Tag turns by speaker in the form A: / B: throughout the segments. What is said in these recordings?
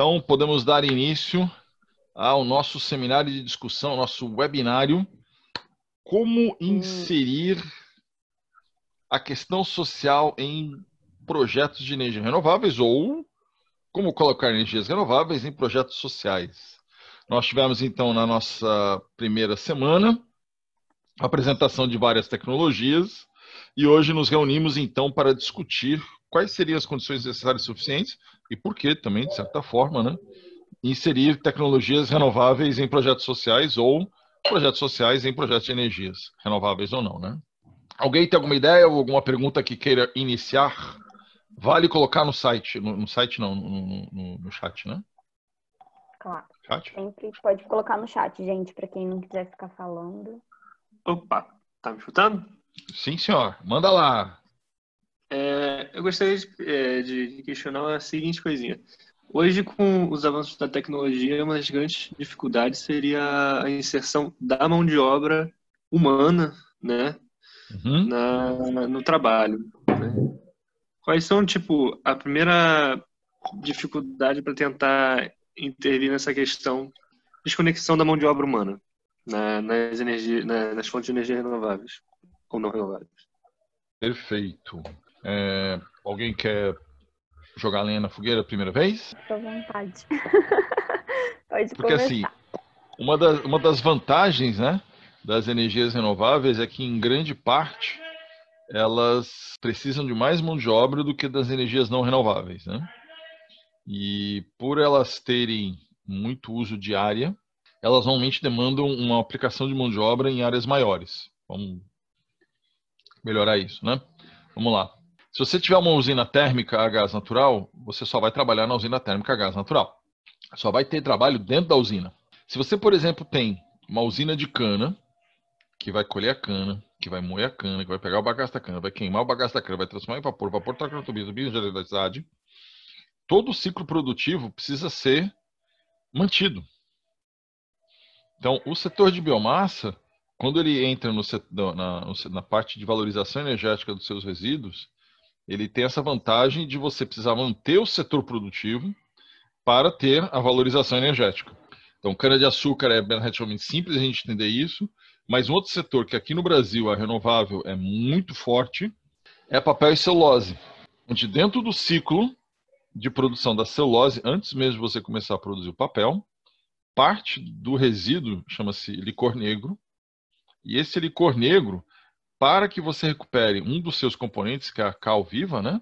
A: Então, podemos dar início ao nosso seminário de discussão, nosso webinário Como inserir a questão social em projetos de energia renováveis ou como colocar energias renováveis em projetos sociais. Nós tivemos então na nossa primeira semana a apresentação de várias tecnologias e hoje nos reunimos então para discutir quais seriam as condições necessárias e suficientes e por que também, de certa forma, né, inserir tecnologias renováveis em projetos sociais ou projetos sociais em projetos de energias renováveis ou não, né? Alguém tem alguma ideia ou alguma pergunta que queira iniciar? Vale colocar no site, no, no site não, no, no, no, chat, né?
B: Claro. Chat? Sempre pode colocar no chat, gente, para quem não quiser ficar falando.
C: Opa, tá me escutando?
A: Sim, senhor. Manda lá.
C: É, eu gostaria de, é, de, questionar a seguinte coisinha. Hoje, com os avanços da tecnologia, uma das grandes dificuldades seria a inserção da mão de obra humana, né, uhum. na, no trabalho. Né? Quais são, tipo, a primeira dificuldade para tentar intervir nessa questão de desconexão da mão de obra humana na, nas, energia, na, nas fontes de energia renováveis ou não renováveis?
A: Perfeito. É, alguém quer jogar lenha na fogueira a primeira vez?
B: Estou à vontade. Pode
A: Porque
B: começar.
A: assim, uma das, uma das vantagens né, das energias renováveis é que, em grande parte, elas precisam de mais mão de obra do que das energias não renováveis. Né? E por elas terem muito uso de área, elas normalmente demandam uma aplicação de mão de obra em áreas maiores. Vamos melhorar isso, né? Vamos lá. Se você tiver uma usina térmica a gás natural, você só vai trabalhar na usina térmica a gás natural. Só vai ter trabalho dentro da usina. Se você, por exemplo, tem uma usina de cana, que vai colher a cana, que vai moer a cana, que vai pegar o bagaço da cana, vai queimar o bagaço da cana, vai transformar em vapor, vapor tracrotobisa, biogeneridade, todo o ciclo produtivo precisa ser mantido. Então, o setor de biomassa, quando ele entra no na, na parte de valorização energética dos seus resíduos, ele tem essa vantagem de você precisar manter o setor produtivo para ter a valorização energética. Então, cana-de-açúcar é relativamente simples a gente entender isso, mas um outro setor que aqui no Brasil a renovável é muito forte é papel e celulose, onde dentro do ciclo de produção da celulose, antes mesmo de você começar a produzir o papel, parte do resíduo chama-se licor negro, e esse licor negro para que você recupere um dos seus componentes, que é a cal viva, né?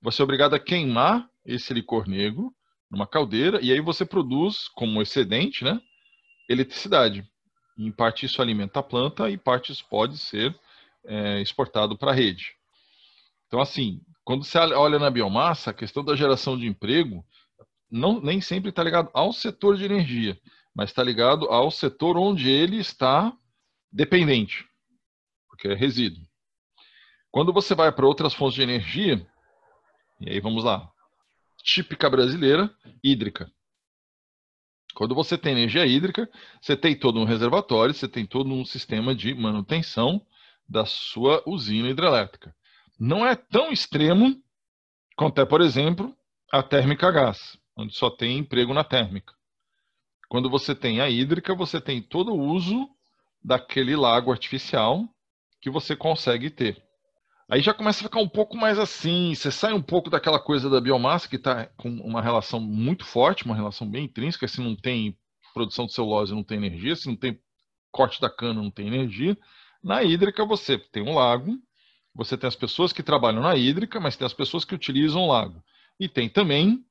A: Você é obrigado a queimar esse licor negro numa caldeira e aí você produz como excedente, né? Eletricidade. Em parte isso alimenta a planta e parte isso pode ser é, exportado para a rede. Então, assim, quando você olha na biomassa, a questão da geração de emprego não, nem sempre está ligado ao setor de energia, mas está ligado ao setor onde ele está dependente porque é resíduo. Quando você vai para outras fontes de energia, e aí vamos lá, típica brasileira, hídrica. Quando você tem energia hídrica, você tem todo um reservatório, você tem todo um sistema de manutenção da sua usina hidrelétrica. Não é tão extremo quanto é, por exemplo, a térmica a gás, onde só tem emprego na térmica. Quando você tem a hídrica, você tem todo o uso daquele lago artificial que você consegue ter. Aí já começa a ficar um pouco mais assim, você sai um pouco daquela coisa da biomassa que está com uma relação muito forte, uma relação bem intrínseca, se não tem produção de celulose não tem energia, se não tem corte da cana não tem energia. Na hídrica você tem um lago, você tem as pessoas que trabalham na hídrica, mas tem as pessoas que utilizam o lago. E tem também,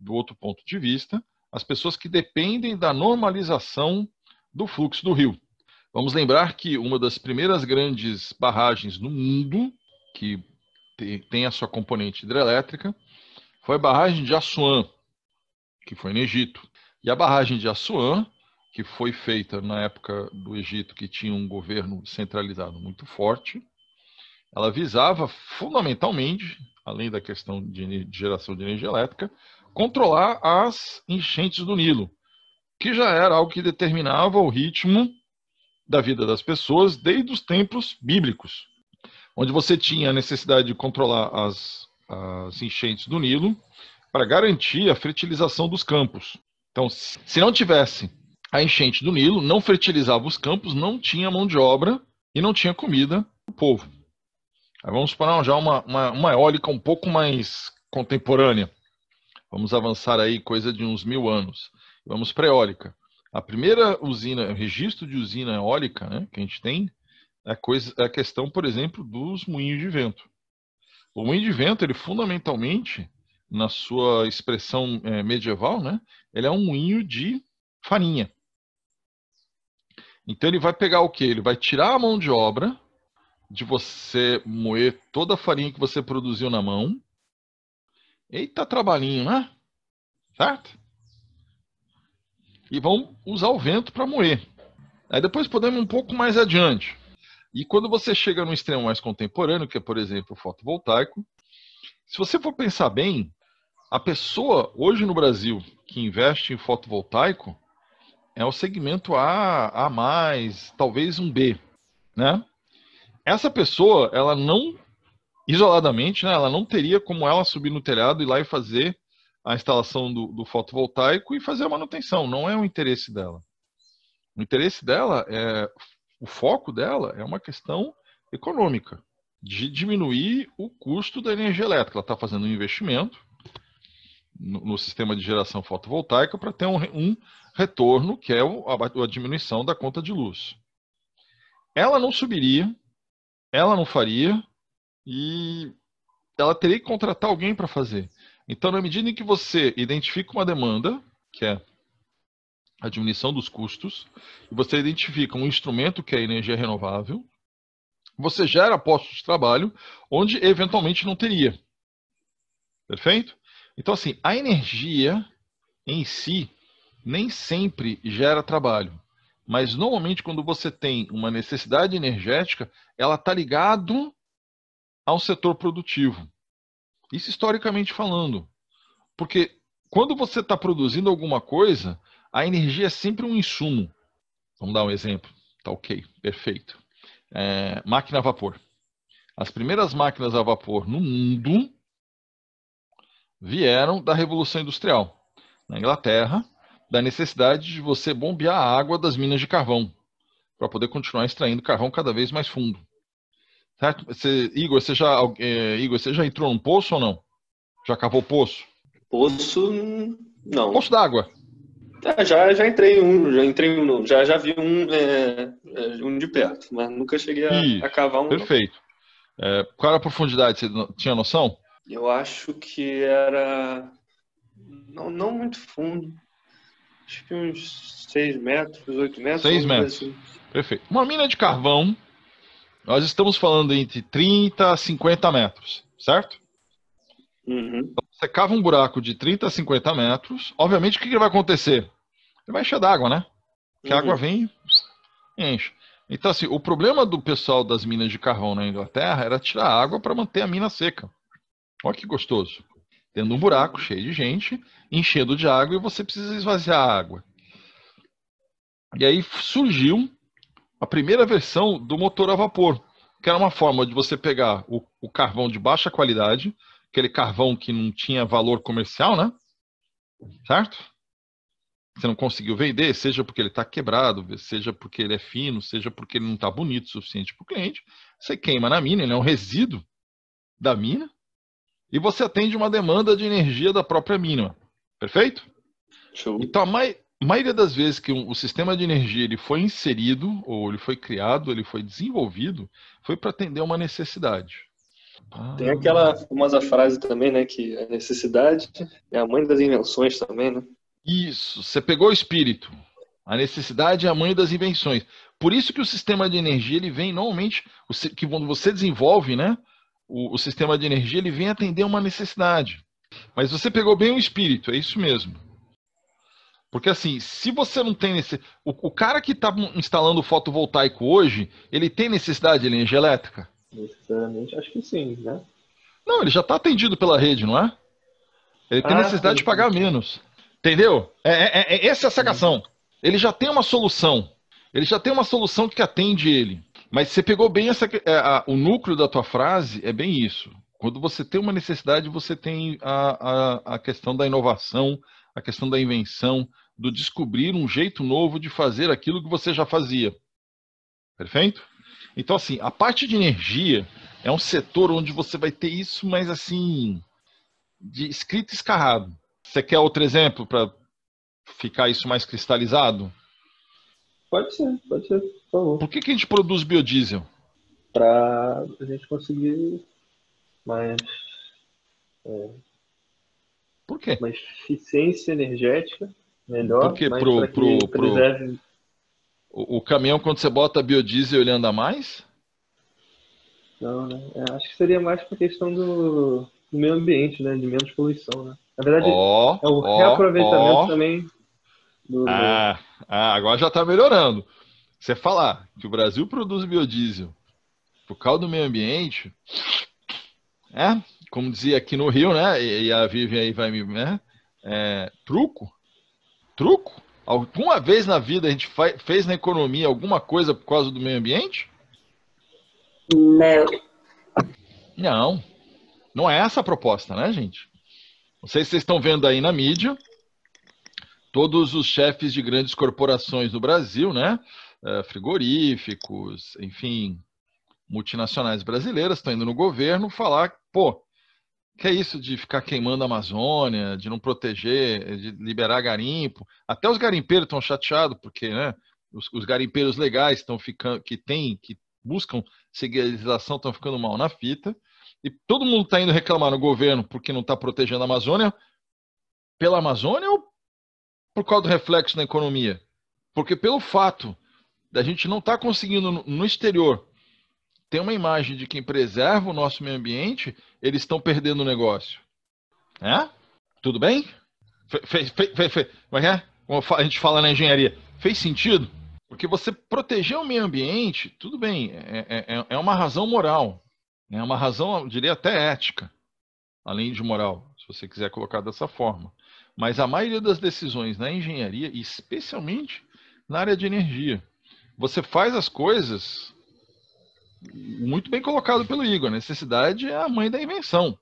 A: do outro ponto de vista, as pessoas que dependem da normalização do fluxo do rio. Vamos lembrar que uma das primeiras grandes barragens no mundo que tem a sua componente hidrelétrica foi a barragem de Assuã, que foi no Egito. E a barragem de Assuã, que foi feita na época do Egito, que tinha um governo centralizado muito forte, ela visava fundamentalmente, além da questão de geração de energia elétrica, controlar as enchentes do Nilo, que já era algo que determinava o ritmo da vida das pessoas desde os tempos bíblicos, onde você tinha a necessidade de controlar as, as enchentes do Nilo para garantir a fertilização dos campos. Então, se não tivesse a enchente do Nilo, não fertilizava os campos, não tinha mão de obra e não tinha comida para o povo. Aí vamos para já uma, uma, uma eólica um pouco mais contemporânea. Vamos avançar aí coisa de uns mil anos. Vamos para a eólica. A primeira usina, registro de usina eólica né, que a gente tem é a, coisa, é a questão, por exemplo, dos moinhos de vento. O moinho de vento, ele fundamentalmente, na sua expressão é, medieval, né, ele é um moinho de farinha. Então ele vai pegar o que? Ele vai tirar a mão de obra de você moer toda a farinha que você produziu na mão. Eita trabalhinho, né? Certo? E vão usar o vento para moer. Aí depois podemos um pouco mais adiante. E quando você chega no extremo mais contemporâneo, que é, por exemplo, o fotovoltaico, se você for pensar bem, a pessoa hoje no Brasil que investe em fotovoltaico é o segmento A, A+, talvez um B, né? Essa pessoa, ela não isoladamente, né, ela não teria como ela subir no telhado e lá e fazer a instalação do, do fotovoltaico e fazer a manutenção. Não é o interesse dela. O interesse dela é o foco dela é uma questão econômica, de diminuir o custo da energia elétrica. Ela está fazendo um investimento no, no, sistema de geração fotovoltaica para ter um, um, retorno, que é a, a diminuição da conta de luz. Ela não subiria, ela não faria, e ela teria que contratar alguém para fazer. Então, na medida em que você identifica uma demanda, que é a diminuição dos custos, e você identifica um instrumento que é a energia renovável, você gera postos de trabalho onde eventualmente não teria. Perfeito? Então, assim, a energia em si nem sempre gera trabalho. Mas normalmente, quando você tem uma necessidade energética, ela está ligado ao setor produtivo. Isso historicamente falando. Porque quando você está produzindo alguma coisa, a energia é sempre um insumo. Vamos dar um exemplo. Tá ok, perfeito. É, máquina a vapor. As primeiras máquinas a vapor no mundo vieram da Revolução Industrial. Na Inglaterra, da necessidade de você bombear a água das minas de carvão para poder continuar extraindo carvão cada vez mais fundo. Certo? Você, Igor, você já, é, Igor, você já entrou num poço ou não? Já cavou poço?
C: Poço, não.
A: Poço d'água.
C: É, já, já entrei um, já entrei um, já, já vi um, é, é, um de perto, mas nunca cheguei a, a cavar um.
A: Perfeito. É, qual era a profundidade? Você tinha noção?
C: Eu acho que era não, não muito fundo. Acho que uns 6 metros, 8 metros.
A: 6 metros. Assim. Perfeito. Uma mina de carvão, nós estamos falando entre 30 a 50 metros, certo?
C: Uhum. Então,
A: você cava um buraco de 30 a 50 metros, obviamente o que, que vai acontecer? Ele vai encher d'água, né? Porque uhum. a água vem e enche. Então, assim, o problema do pessoal das minas de carvão na Inglaterra era tirar água para manter a mina seca. Olha que gostoso. Tendo um buraco cheio de gente, enchendo de água e você precisa esvaziar a água. E aí surgiu a primeira versão do motor a vapor, que era uma forma de você pegar o, o carvão de baixa qualidade, aquele carvão que não tinha valor comercial, né? Certo? Você não conseguiu vender, seja porque ele está quebrado, seja porque ele é fino, seja porque ele não está bonito o suficiente para o cliente. Você queima na mina, ele é um resíduo da mina, e você atende uma demanda de energia da própria mina. Perfeito?
C: Show.
A: Então, a mai maioria das vezes que o sistema de energia ele foi inserido, ou ele foi criado, ele foi desenvolvido, foi para atender uma necessidade.
C: Tem aquela famosa frase também, né? Que a necessidade é a mãe das invenções também, né?
A: Isso, você pegou o espírito. A necessidade é a mãe das invenções. Por isso que o sistema de energia ele vem normalmente, que quando você desenvolve, né, o, o, sistema de energia ele vem atender uma necessidade. Mas você pegou bem o espírito, é isso mesmo. Porque assim, se você não tem esse, o, o cara que está instalando fotovoltaico hoje, ele tem necessidade de energia elétrica?
C: Necessariamente, acho que sim, né?
A: Não, ele já está atendido pela rede, não é? Ele tem ah, necessidade sim. de pagar menos. Entendeu? É, é, é, é essa é a sacação. Ele já tem uma solução. Ele já tem uma solução que atende ele. Mas você pegou bem essa, é, a, o núcleo da tua frase, é bem isso. Quando você tem uma necessidade, você tem a, a, a questão da inovação, a questão da invenção, do descobrir um jeito novo de fazer aquilo que você já fazia. Perfeito? Então, assim, a parte de energia é um setor onde você vai ter isso, mas assim, de escrito escarrado. Você quer outro exemplo para ficar isso mais cristalizado?
C: Pode ser, pode ser, por favor.
A: Por que, que a gente produz biodiesel?
C: Para a gente conseguir mais. É,
A: Por quê?
C: Uma eficiência energética melhor.
A: Porque pro, pro, pro, preserve... o, o caminhão, quando você bota biodiesel, ele anda mais?
C: Não, né? É, acho que seria mais para questão do, do, meio ambiente, né? De menos poluição, né? Na verdade,
A: oh,
C: é o
A: oh,
C: reaproveitamento oh. também
A: do... Ah, ah, agora já está melhorando. Você falar que o Brasil produz biodiesel por causa do meio ambiente, é, como dizia aqui no Rio, né? E a Vivian aí vai me. Né? É, truco? Truco? Alguma vez na vida a gente fez na economia alguma coisa por causa do meio ambiente?
B: Não.
A: Não. Não é essa a proposta, né, gente? Não sei se vocês estão vendo aí na mídia. Todos os chefes de grandes corporações do Brasil, né? É, frigoríficos, enfim, multinacionais brasileiras estão indo no governo falar, pô, que é isso de ficar queimando a Amazônia, de não proteger, de liberar garimpo. Até os garimpeiros estão chateados, porque né, os, os garimpeiros legais estão ficando, que tem, que buscam legislação, estão ficando mal na fita. E todo mundo está indo reclamar no governo porque não está protegendo a Amazônia. Pela Amazônia ou por causa do reflexo na economia? Porque pelo fato da gente não estar tá conseguindo no exterior tem uma imagem de quem preserva o nosso meio ambiente, eles estão perdendo o negócio. É? Tudo bem? Fe, fe, fe, fe, como é, é? Como a gente fala na engenharia, fez sentido? Porque você proteger o meio ambiente, tudo bem, é, é, é, é uma razão moral. É uma razão, eu diria até ética, além de moral, se você quiser colocar dessa forma. Mas a maioria das decisões na engenharia, especialmente na área de energia, você faz as coisas muito bem colocado pelo Igor. A necessidade é a mãe da invenção.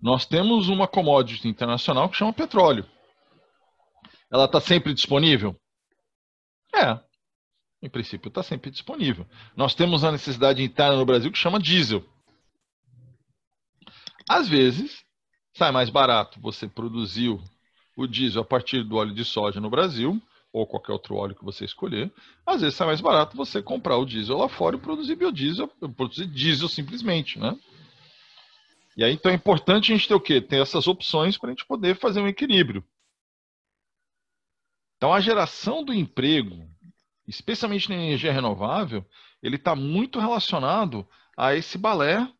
A: Nós temos uma commodity internacional que chama petróleo. Ela está sempre disponível? É. Em princípio, está sempre disponível. Nós temos a necessidade interna no Brasil que chama diesel. Às vezes, sai mais barato você produzir o diesel a partir do óleo de soja no Brasil ou qualquer outro óleo que você escolher, às vezes sai mais barato você comprar o diesel lá fora e produzir biodiesel, produzir diesel simplesmente, né? E aí, então é importante a gente ter o quê? Ter essas opções para a gente poder fazer um equilíbrio. Então, a geração do emprego, especialmente na energia renovável, ele está muito relacionado a esse balé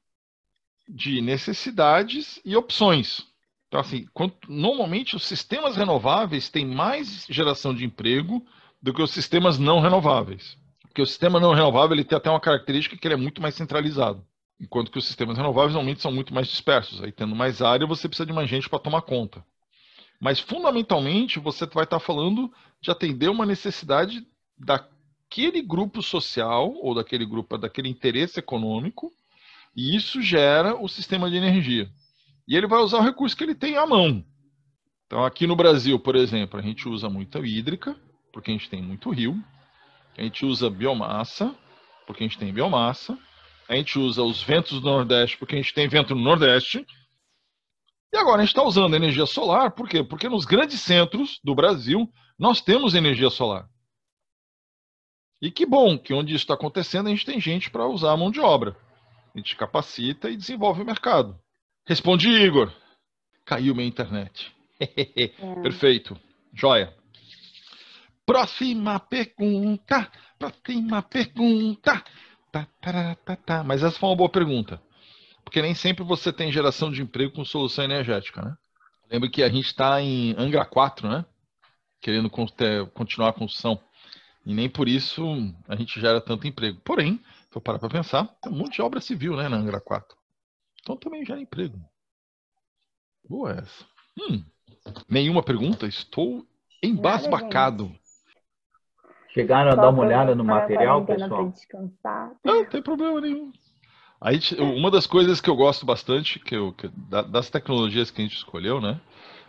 A: de necessidades e opções. Então, assim, normalmente os sistemas renováveis têm mais geração de emprego do que os sistemas não renováveis. Porque o sistema não renovável ele tem até uma característica que ele é muito mais centralizado. Enquanto que os sistemas renováveis normalmente são muito mais dispersos. Aí, tendo mais área, você precisa de mais gente para tomar conta. Mas, fundamentalmente, você vai estar falando de atender uma necessidade daquele grupo social ou daquele grupo, daquele interesse econômico, e isso gera o sistema de energia. E ele vai usar o recurso que ele tem à mão. Então, aqui no Brasil, por exemplo, a gente usa muita hídrica, porque a gente tem muito rio. A gente usa biomassa, porque a gente tem biomassa. A gente usa os ventos do Nordeste, porque a gente tem vento no Nordeste. E agora a gente está usando energia solar, por quê? Porque nos grandes centros do Brasil nós temos energia solar. E que bom que onde isso está acontecendo a gente tem gente para usar a mão de obra. A gente capacita e desenvolve o mercado. Respondi, Igor. Caiu minha internet. É. Perfeito. Joia. Próxima pergunta. Próxima pergunta. Tá, tá, tá, tá. Mas essa foi uma boa pergunta. Porque nem sempre você tem geração de emprego com solução energética, né? Lembra que a gente está em Angra 4, né? Querendo continuar a construção. E nem por isso a gente gera tanto emprego. Porém, se eu parar para pensar, tem um monte de obra civil né, na Angra 4. Então também gera emprego. Boa essa. Hum, nenhuma pergunta? Estou embasbacado.
D: Chegaram a dar uma olhada no material, pessoal?
A: Não, não tem problema nenhum. Aí, uma das coisas que eu gosto bastante, que eu, que, das tecnologias que a gente escolheu, né,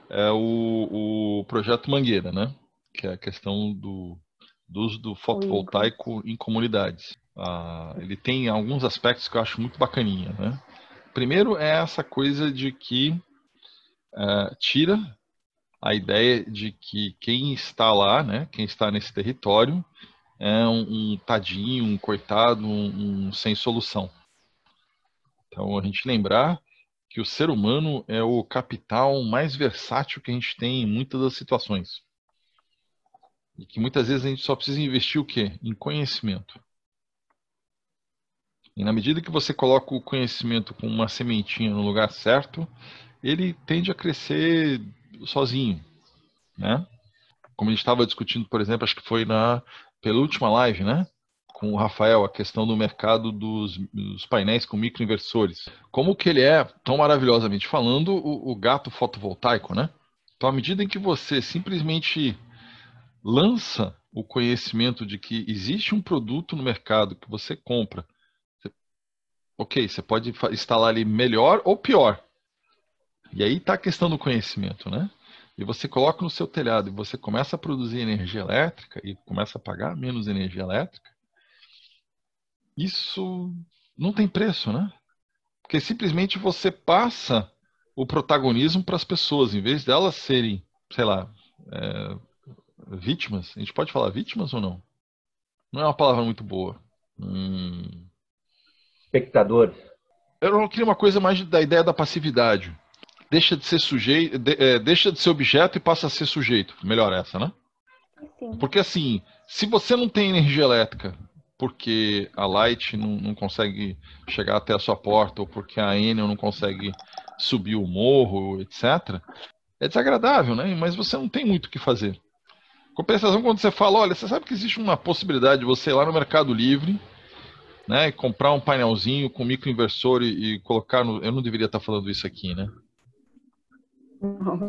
A: é o, o projeto Mangueira, né, que é a questão do, do uso do fotovoltaico em comunidades. Ah, ele tem alguns aspectos que eu acho muito bacaninha, né. Primeiro é essa coisa de que uh, tira a ideia de que quem está lá, né, quem está nesse território, é um, um tadinho, um coitado, um, um sem solução. Então, a gente lembrar que o ser humano é o capital mais versátil que a gente tem em muitas das situações. E que muitas vezes a gente só precisa investir o quê? Em conhecimento. E na medida que você coloca o conhecimento com uma sementinha no lugar certo, ele tende a crescer sozinho, né? Como a gente estava discutindo, por exemplo, acho que foi na penúltima live, né? Com o Rafael, a questão do mercado dos, dos painéis com microinversores. Como que ele é, tão maravilhosamente falando, o, o gato fotovoltaico, né? Então, à medida em que você simplesmente lança o conhecimento de que existe um produto no mercado que você compra ok, você pode instalar ali melhor ou pior. E aí está a questão do conhecimento, né? E você coloca no seu telhado e você começa a produzir energia elétrica e começa a pagar menos energia elétrica, isso não tem preço, né? Porque simplesmente você passa o protagonismo para as pessoas, em vez delas serem, sei lá, é, vítimas. A gente pode falar vítimas ou não? Não é uma palavra muito boa. Hum,
D: espectadores?
A: Eu não queria uma coisa mais da ideia da passividade. Deixa de ser sujeito, de, é, deixa de ser objeto e passa a ser sujeito. Melhor essa, né? Sim. Porque assim, se você não tem energia elétrica, porque a Light não, não, consegue chegar até a sua porta, ou porque a Enel não consegue subir o morro, etc., é desagradável, né? Mas você não tem muito o que fazer. Compensação, quando você fala, olha, você sabe que existe uma possibilidade de você ir lá no Mercado Livre né? Comprar um painelzinho com microinversor e, e colocar no. Eu não deveria estar falando isso aqui, né?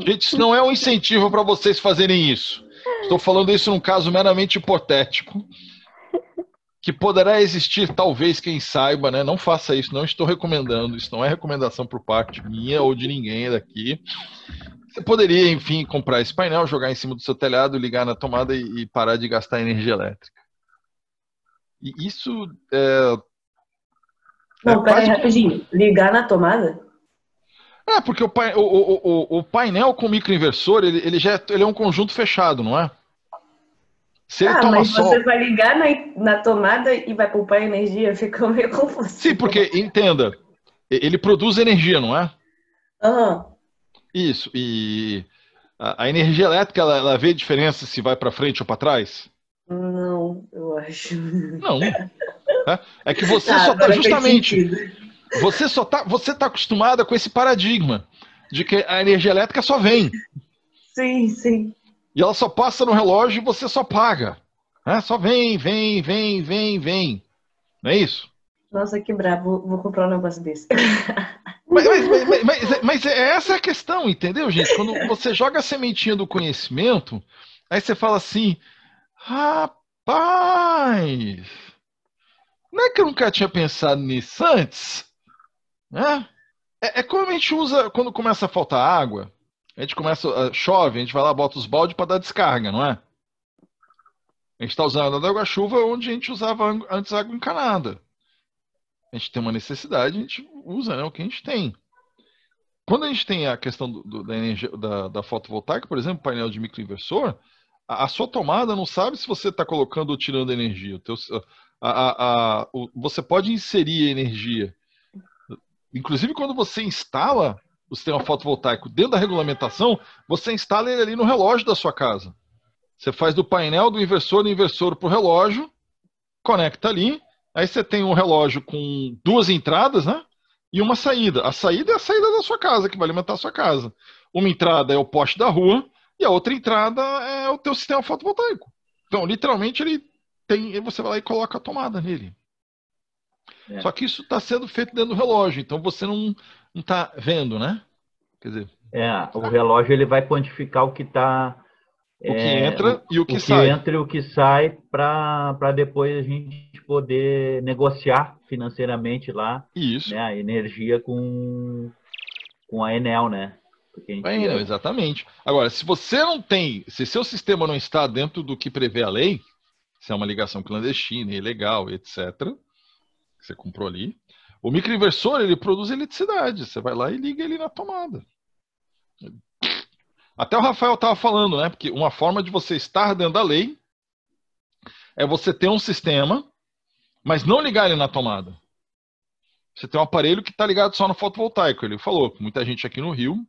A: Gente, isso não é um incentivo para vocês fazerem isso. Estou falando isso num caso meramente hipotético. Que poderá existir, talvez, quem saiba, né? Não faça isso, não estou recomendando. Isso não é recomendação por parte minha ou de ninguém daqui. Você poderia, enfim, comprar esse painel, jogar em cima do seu telhado, ligar na tomada e, e parar de gastar energia elétrica. E isso é.
E: Não, é peraí, rapidinho. Ligar na tomada?
A: É, porque o, o, o, o painel com microinversor, ele, ele já é, ele é um conjunto fechado, não é?
E: Se ele ah, toma mas sol... você vai ligar na, na tomada e vai poupar energia, fica meio confuso.
A: Sim, porque, entenda, ele produz energia, não é?
E: Aham. Uhum.
A: Isso, e a, a energia elétrica, ela, ela vê diferença se vai para frente ou para trás?
E: Não, eu acho.
A: Não. É, é que você ah, só tá justamente. Você só tá, você tá acostumada com esse paradigma de que a energia elétrica só vem.
E: Sim, sim.
A: E ela só passa no relógio e você só paga. É, só vem, vem, vem, vem, vem. Não é isso?
E: Nossa, que brabo. Vou comprar um negócio desse.
A: Mas, mas, mas, mas, essa é a questão, entendeu, gente? Quando você joga a sementinha do conhecimento, aí você fala assim: Rapaz! Não é que eu nunca tinha pensado nisso antes? Né? É, é como a gente usa quando começa a faltar água. A gente começa, uh, chove, a gente vai lá, bota os baldes para dar descarga, não é? A gente está usando a água-chuva onde a gente usava antes água encanada. A gente tem uma necessidade, a gente usa né, o que a gente tem. Quando a gente tem a questão do, do, da energia da, da fotovoltaica, por exemplo, painel de microinversor, a, sua tomada não sabe se você está colocando ou tirando energia. O teu, a, a, a, o, você pode inserir energia. Inclusive, quando você instala o sistema fotovoltaico dentro da regulamentação, você instala ele ali no relógio da sua casa. Você faz do painel do inversor do inversor para o relógio, conecta ali, aí você tem um relógio com duas entradas, né? E uma saída. A saída é a saída da sua casa, que vai alimentar a sua casa. Uma entrada é o poste da rua, e a outra entrada é o teu sistema fotovoltaico. Então, literalmente, ele tem. Você vai lá e coloca a tomada nele. É. Só que isso está sendo feito dentro do relógio, então você não está vendo, né?
D: Quer dizer. É, o relógio ele vai quantificar o que está.
A: O que é, entra e o que
D: o
A: sai.
D: O que entra e o que sai para depois a gente poder negociar financeiramente lá
A: Isso.
D: Né, a energia com, com a Enel, né?
A: Bem, não, exatamente. Agora, se você não tem, se seu sistema não está dentro do que prevê a lei, se é uma ligação clandestina, ilegal, etc., que você comprou ali, o microinversor ele produz eletricidade. Você vai lá e liga ele na tomada. Até o Rafael estava falando, né? Porque uma forma de você estar dentro da lei é você ter um sistema, mas não ligar ele na tomada. Você tem um aparelho que está ligado só no fotovoltaico. Ele falou, muita gente aqui no Rio,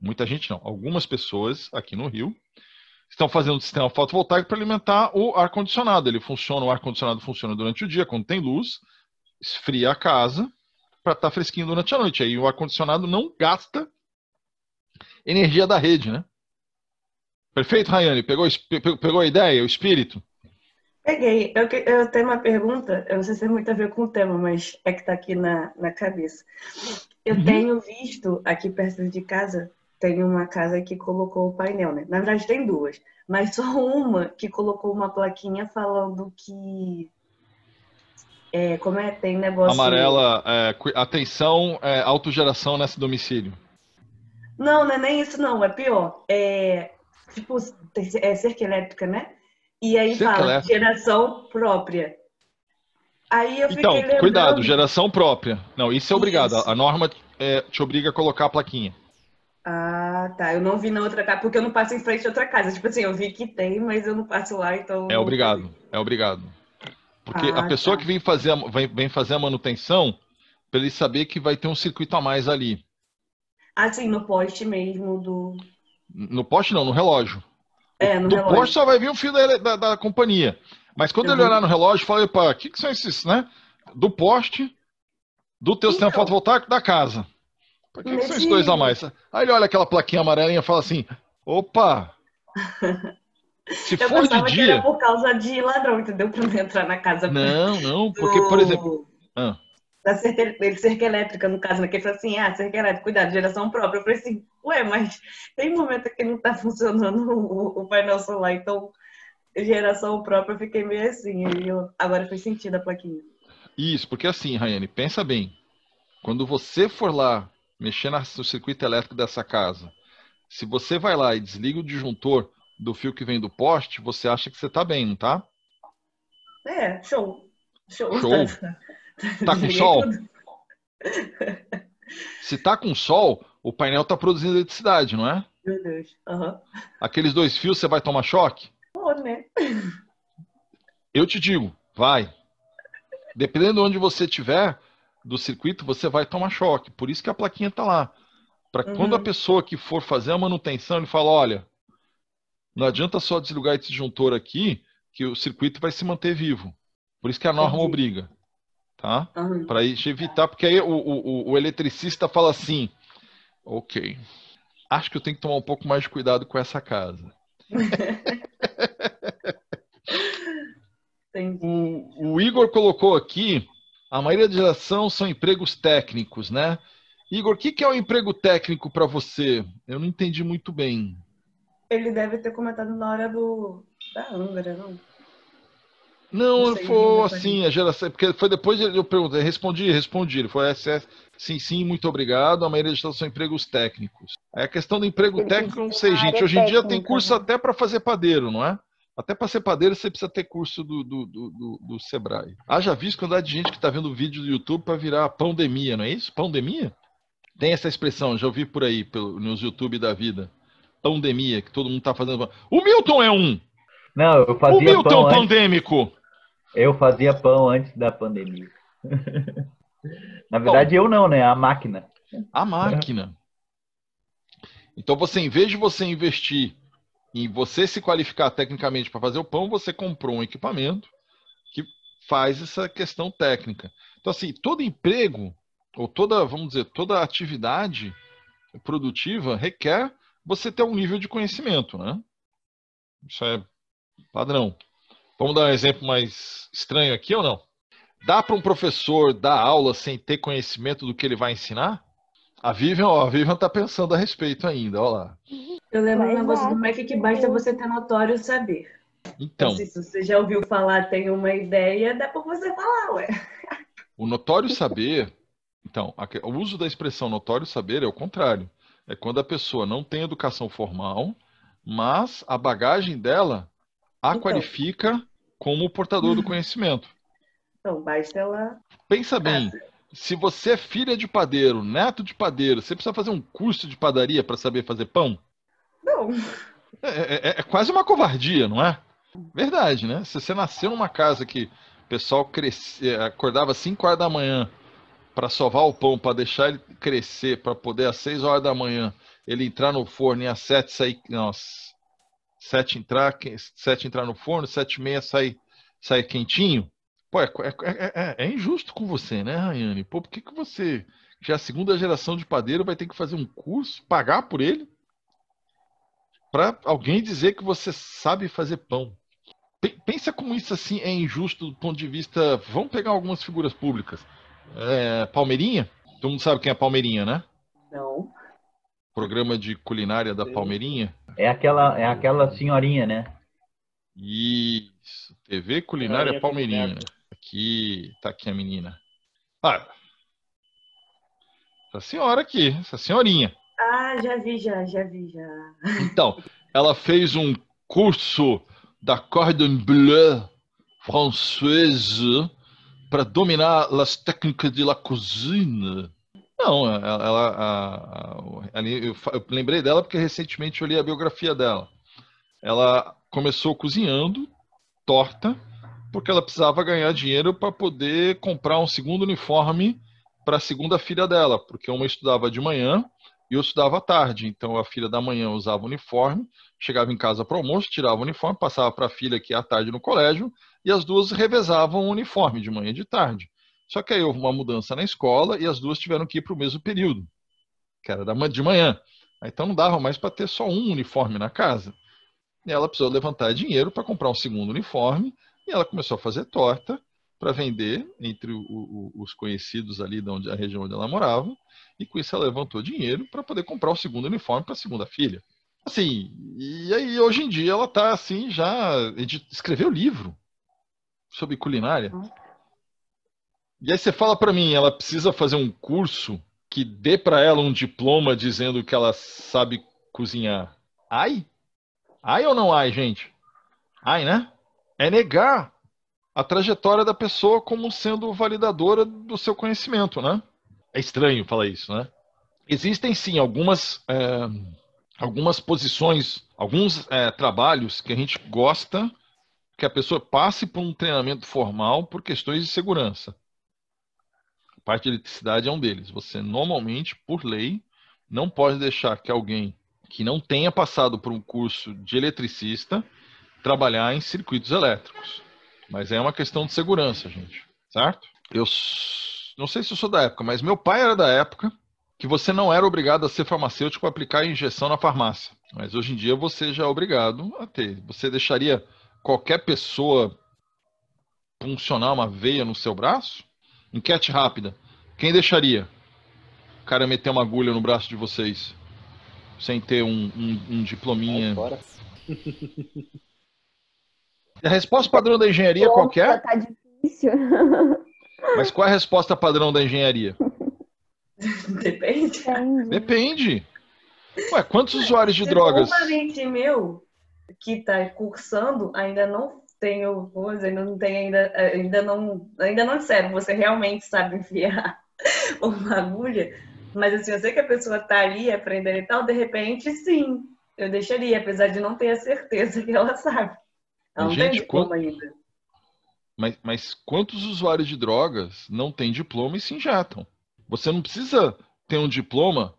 A: muita gente não, algumas pessoas aqui no Rio estão fazendo sistema fotovoltaico para alimentar o ar condicionado. Ele funciona, o ar condicionado funciona durante o dia quando tem luz, esfria a casa para estar tá fresquinho durante a noite. Aí o ar condicionado não gasta energia da rede, né? Perfeito, Rayane? Pegou, pegou a ideia, o espírito?
E: Peguei. Eu, eu tenho uma pergunta, eu não sei se tem muito a ver com o tema, mas é que está aqui na, na cabeça. Eu uhum. tenho visto aqui perto de casa, tem uma casa que colocou o painel, né? Na verdade, tem duas, mas só uma que colocou uma plaquinha falando que. É, como é? Tem negócio.
A: Amarela, é, atenção, é, autogeração nesse domicílio.
E: Não, não é nem isso, não. É pior. É tipo é cerca elétrica, né? E aí cerca fala elétrica. geração própria. Aí eu
A: então,
E: lembrando...
A: cuidado, geração própria. Não, isso é obrigado. Isso. A norma é, te obriga a colocar a plaquinha.
E: Ah, tá. Eu não vi na outra casa, porque eu não passo em frente a outra casa. Tipo assim, eu vi que tem, mas eu não passo lá, então.
A: É obrigado, é obrigado. Porque ah, a pessoa tá. que vem fazer, a, vem, vem fazer a manutenção, para ele saber que vai ter um circuito a mais ali.
E: Assim, no poste mesmo do.
A: No poste não, no relógio.
E: É, no
A: do
E: relógio.
A: poste só vai vir o fio da, da, da companhia. Mas quando uhum. ele olhar no relógio, fala, opa, o que, que são esses, né? Do poste, do teu então, sistema fotovoltaico da casa. Por que, que são esses dois a mais? Aí ele olha aquela plaquinha amarelinha e fala assim, opa!
E: Se eu for de dia. Que era por causa de ladrão, entendeu? Pra não entrar na casa.
A: Não, não, porque, do... por exemplo. Ah
E: da cerca, cerca elétrica, no caso, né? Que ele falou assim, ah, cerca elétrica, cuidado, geração própria. Eu falei assim, ué, mas tem momento que não tá funcionando o, o painel solar, então geração própria eu fiquei meio assim. E eu, agora fez sentido a plaquinha.
A: Isso, porque assim, Rayane, pensa bem. Quando você for lá mexer no circuito elétrico dessa casa, se você vai lá e desliga o disjuntor do fio que vem do poste, você acha que você está bem, não tá?
E: É, show. Show.
A: show. Tá com sol? Se tá com sol, o painel tá produzindo eletricidade, não é?
E: Meu Deus. Uhum.
A: Aqueles dois fios, você vai tomar choque?
E: Pô, né?
A: Eu te digo, vai. Dependendo de onde você estiver do circuito, você vai tomar choque. Por isso que a plaquinha tá lá. Para uhum. quando a pessoa que for fazer a manutenção, ele fala, olha, não adianta só desligar esse disjuntor aqui, que o circuito vai se manter vivo. Por isso que a norma Entendi. obriga tá? Uhum. Para evitar, porque aí o, o, o eletricista fala assim: ok, acho que eu tenho que tomar um pouco mais de cuidado com essa casa. o, o, Igor colocou aqui: a maioria da geração são empregos técnicos, né? Igor, o que, que é um emprego técnico para você? Eu não entendi muito bem.
E: Ele deve ter comentado na hora do da Angra, não?
A: Não, não foi assim, a geração. Porque foi depois eu perguntei, respondi, respondi. Ele foi SS. Sim, sim, muito obrigado. A maioria de são empregos técnicos. Aí a questão do emprego técnico, não sei, gente. Hoje em dia tem curso né? até para fazer padeiro, não é? Até para ser padeiro você precisa ter curso do, do, do, do, do Sebrae. Haja visto quantidade de gente que está vendo vídeo do YouTube para virar pandemia, não é isso? Pandemia? Tem essa expressão, já ouvi por aí, pelo, nos YouTube da vida. Pandemia, que todo mundo está fazendo. O Milton é um!
D: Não, eu fazia
A: O Milton pão pandêmico! Antes...
D: Eu fazia pão antes da pandemia. Na verdade, Bom, eu não, né? A máquina.
A: A máquina. Então, você, em vez de você investir em você se qualificar tecnicamente para fazer o pão, você comprou um equipamento que faz essa questão técnica. Então, assim, todo emprego, ou toda, vamos dizer, toda atividade produtiva requer você ter um nível de conhecimento, né? Isso é padrão. Vamos dar um exemplo mais estranho aqui ou não? Dá para um professor dar aula sem ter conhecimento do que ele vai ensinar? A Vivian, ó, a Vivian está pensando a respeito ainda, olha lá.
E: Eu lembro um negócio do Mac que basta você ter notório saber.
A: Então.
E: se você já ouviu falar, tem uma ideia, dá para você falar, ué.
A: O notório saber, então, o uso da expressão notório saber é o contrário. É quando a pessoa não tem educação formal, mas a bagagem dela a então, qualifica como portador do conhecimento.
E: Então, basta ela.
A: Pensa bem, se você é filha de padeiro, neto de padeiro, você precisa fazer um curso de padaria para saber fazer pão?
E: Não.
A: É, é, é, quase uma covardia, não é? Verdade, né? Se você nasceu numa casa que o pessoal crescia, acordava às 5 horas da manhã para sovar o pão, para deixar ele crescer, para poder às 6 horas da manhã ele entrar no forno e às 7 sair. Nossa, 7 entrar, 7 entrar no forno, 7 e meia sair, sair quentinho. Pô, é, é, é, injusto com você, né, Rayane? Pô, por que, que você, já é a segunda geração de padeiro, vai ter que fazer um curso, pagar por ele, para alguém dizer que você sabe fazer pão? Pensa como isso assim é injusto do ponto de vista. Vamos pegar algumas figuras públicas. É, Palmeirinha? Todo mundo sabe quem é Palmeirinha, né?
E: Não.
A: Programa de culinária da Palmeirinha?
D: É aquela, é aquela senhorinha, né?
A: Isso. TV Culinária Palmeirinha. Aqui, tá aqui a menina. Ah, essa senhora aqui, essa senhorinha.
E: Ah, já vi, já, já vi, já.
A: Então, ela fez um curso da Cordon Bleu française para dominar as técnicas de la cuisine. Não, ela, ela a, a, eu, eu lembrei dela porque recentemente eu li a biografia dela. Ela começou cozinhando torta porque ela precisava ganhar dinheiro para poder comprar um segundo uniforme para a segunda filha dela, porque uma estudava de manhã e eu estudava à tarde. Então a filha da manhã usava uniforme, chegava em casa para o almoço, tirava o uniforme, passava para a filha que à tarde no colégio e as duas revezavam o uniforme de manhã e de tarde. Só que aí houve uma mudança na escola e as duas tiveram que ir para o mesmo período, que era de manhã. Então não dava mais para ter só um uniforme na casa. E ela precisou levantar dinheiro para comprar um segundo uniforme e ela começou a fazer torta para vender entre o, o, os conhecidos ali da onde, a região onde ela morava. E com isso ela levantou dinheiro para poder comprar o segundo uniforme para a segunda filha. Assim, e aí hoje em dia ela está assim, já escreveu livro sobre culinária. E aí você fala para mim, ela precisa fazer um curso que dê para ela um diploma dizendo que ela sabe cozinhar. Ai? Ai ou não ai, gente? Ai, né? É negar a trajetória da pessoa como sendo validadora do seu conhecimento, né? É estranho falar isso, né? Existem sim algumas, é, algumas posições, alguns é, trabalhos que a gente gosta que a pessoa passe por um treinamento formal por questões de segurança. A parte de eletricidade é um deles. Você normalmente, por lei, não pode deixar que alguém que não tenha passado por um curso de eletricista trabalhar em circuitos elétricos. Mas é uma questão de segurança, gente, certo? Eu não sei se eu sou da época, mas meu pai era da época que você não era obrigado a ser farmacêutico para aplicar a injeção na farmácia. Mas hoje em dia você já é obrigado a ter. Você deixaria qualquer pessoa funcionar uma veia no seu braço? Enquete rápida. Quem deixaria? O cara meter uma agulha no braço de vocês? sem ter um, um, um diplominha. a resposta padrão da engenharia qual é?
B: Tá difícil.
A: Mas qual é a resposta padrão da engenharia?
E: Depende.
A: Depende. Ué, quantos usuários de Se drogas?
E: Um parente meu que está cursando ainda não tem o ainda não tem ainda, ainda não, ainda não disseram, você realmente sabe enfiar uma agulha, mas assim, eu sei que a pessoa tá ali aprendendo e tal, de repente, sim, eu deixaria, apesar de não ter a certeza que ela sabe. Ela não Gente, tem diploma ainda.
A: Mas, mas quantos usuários de drogas não têm diploma e se injetam? Você não precisa ter um diploma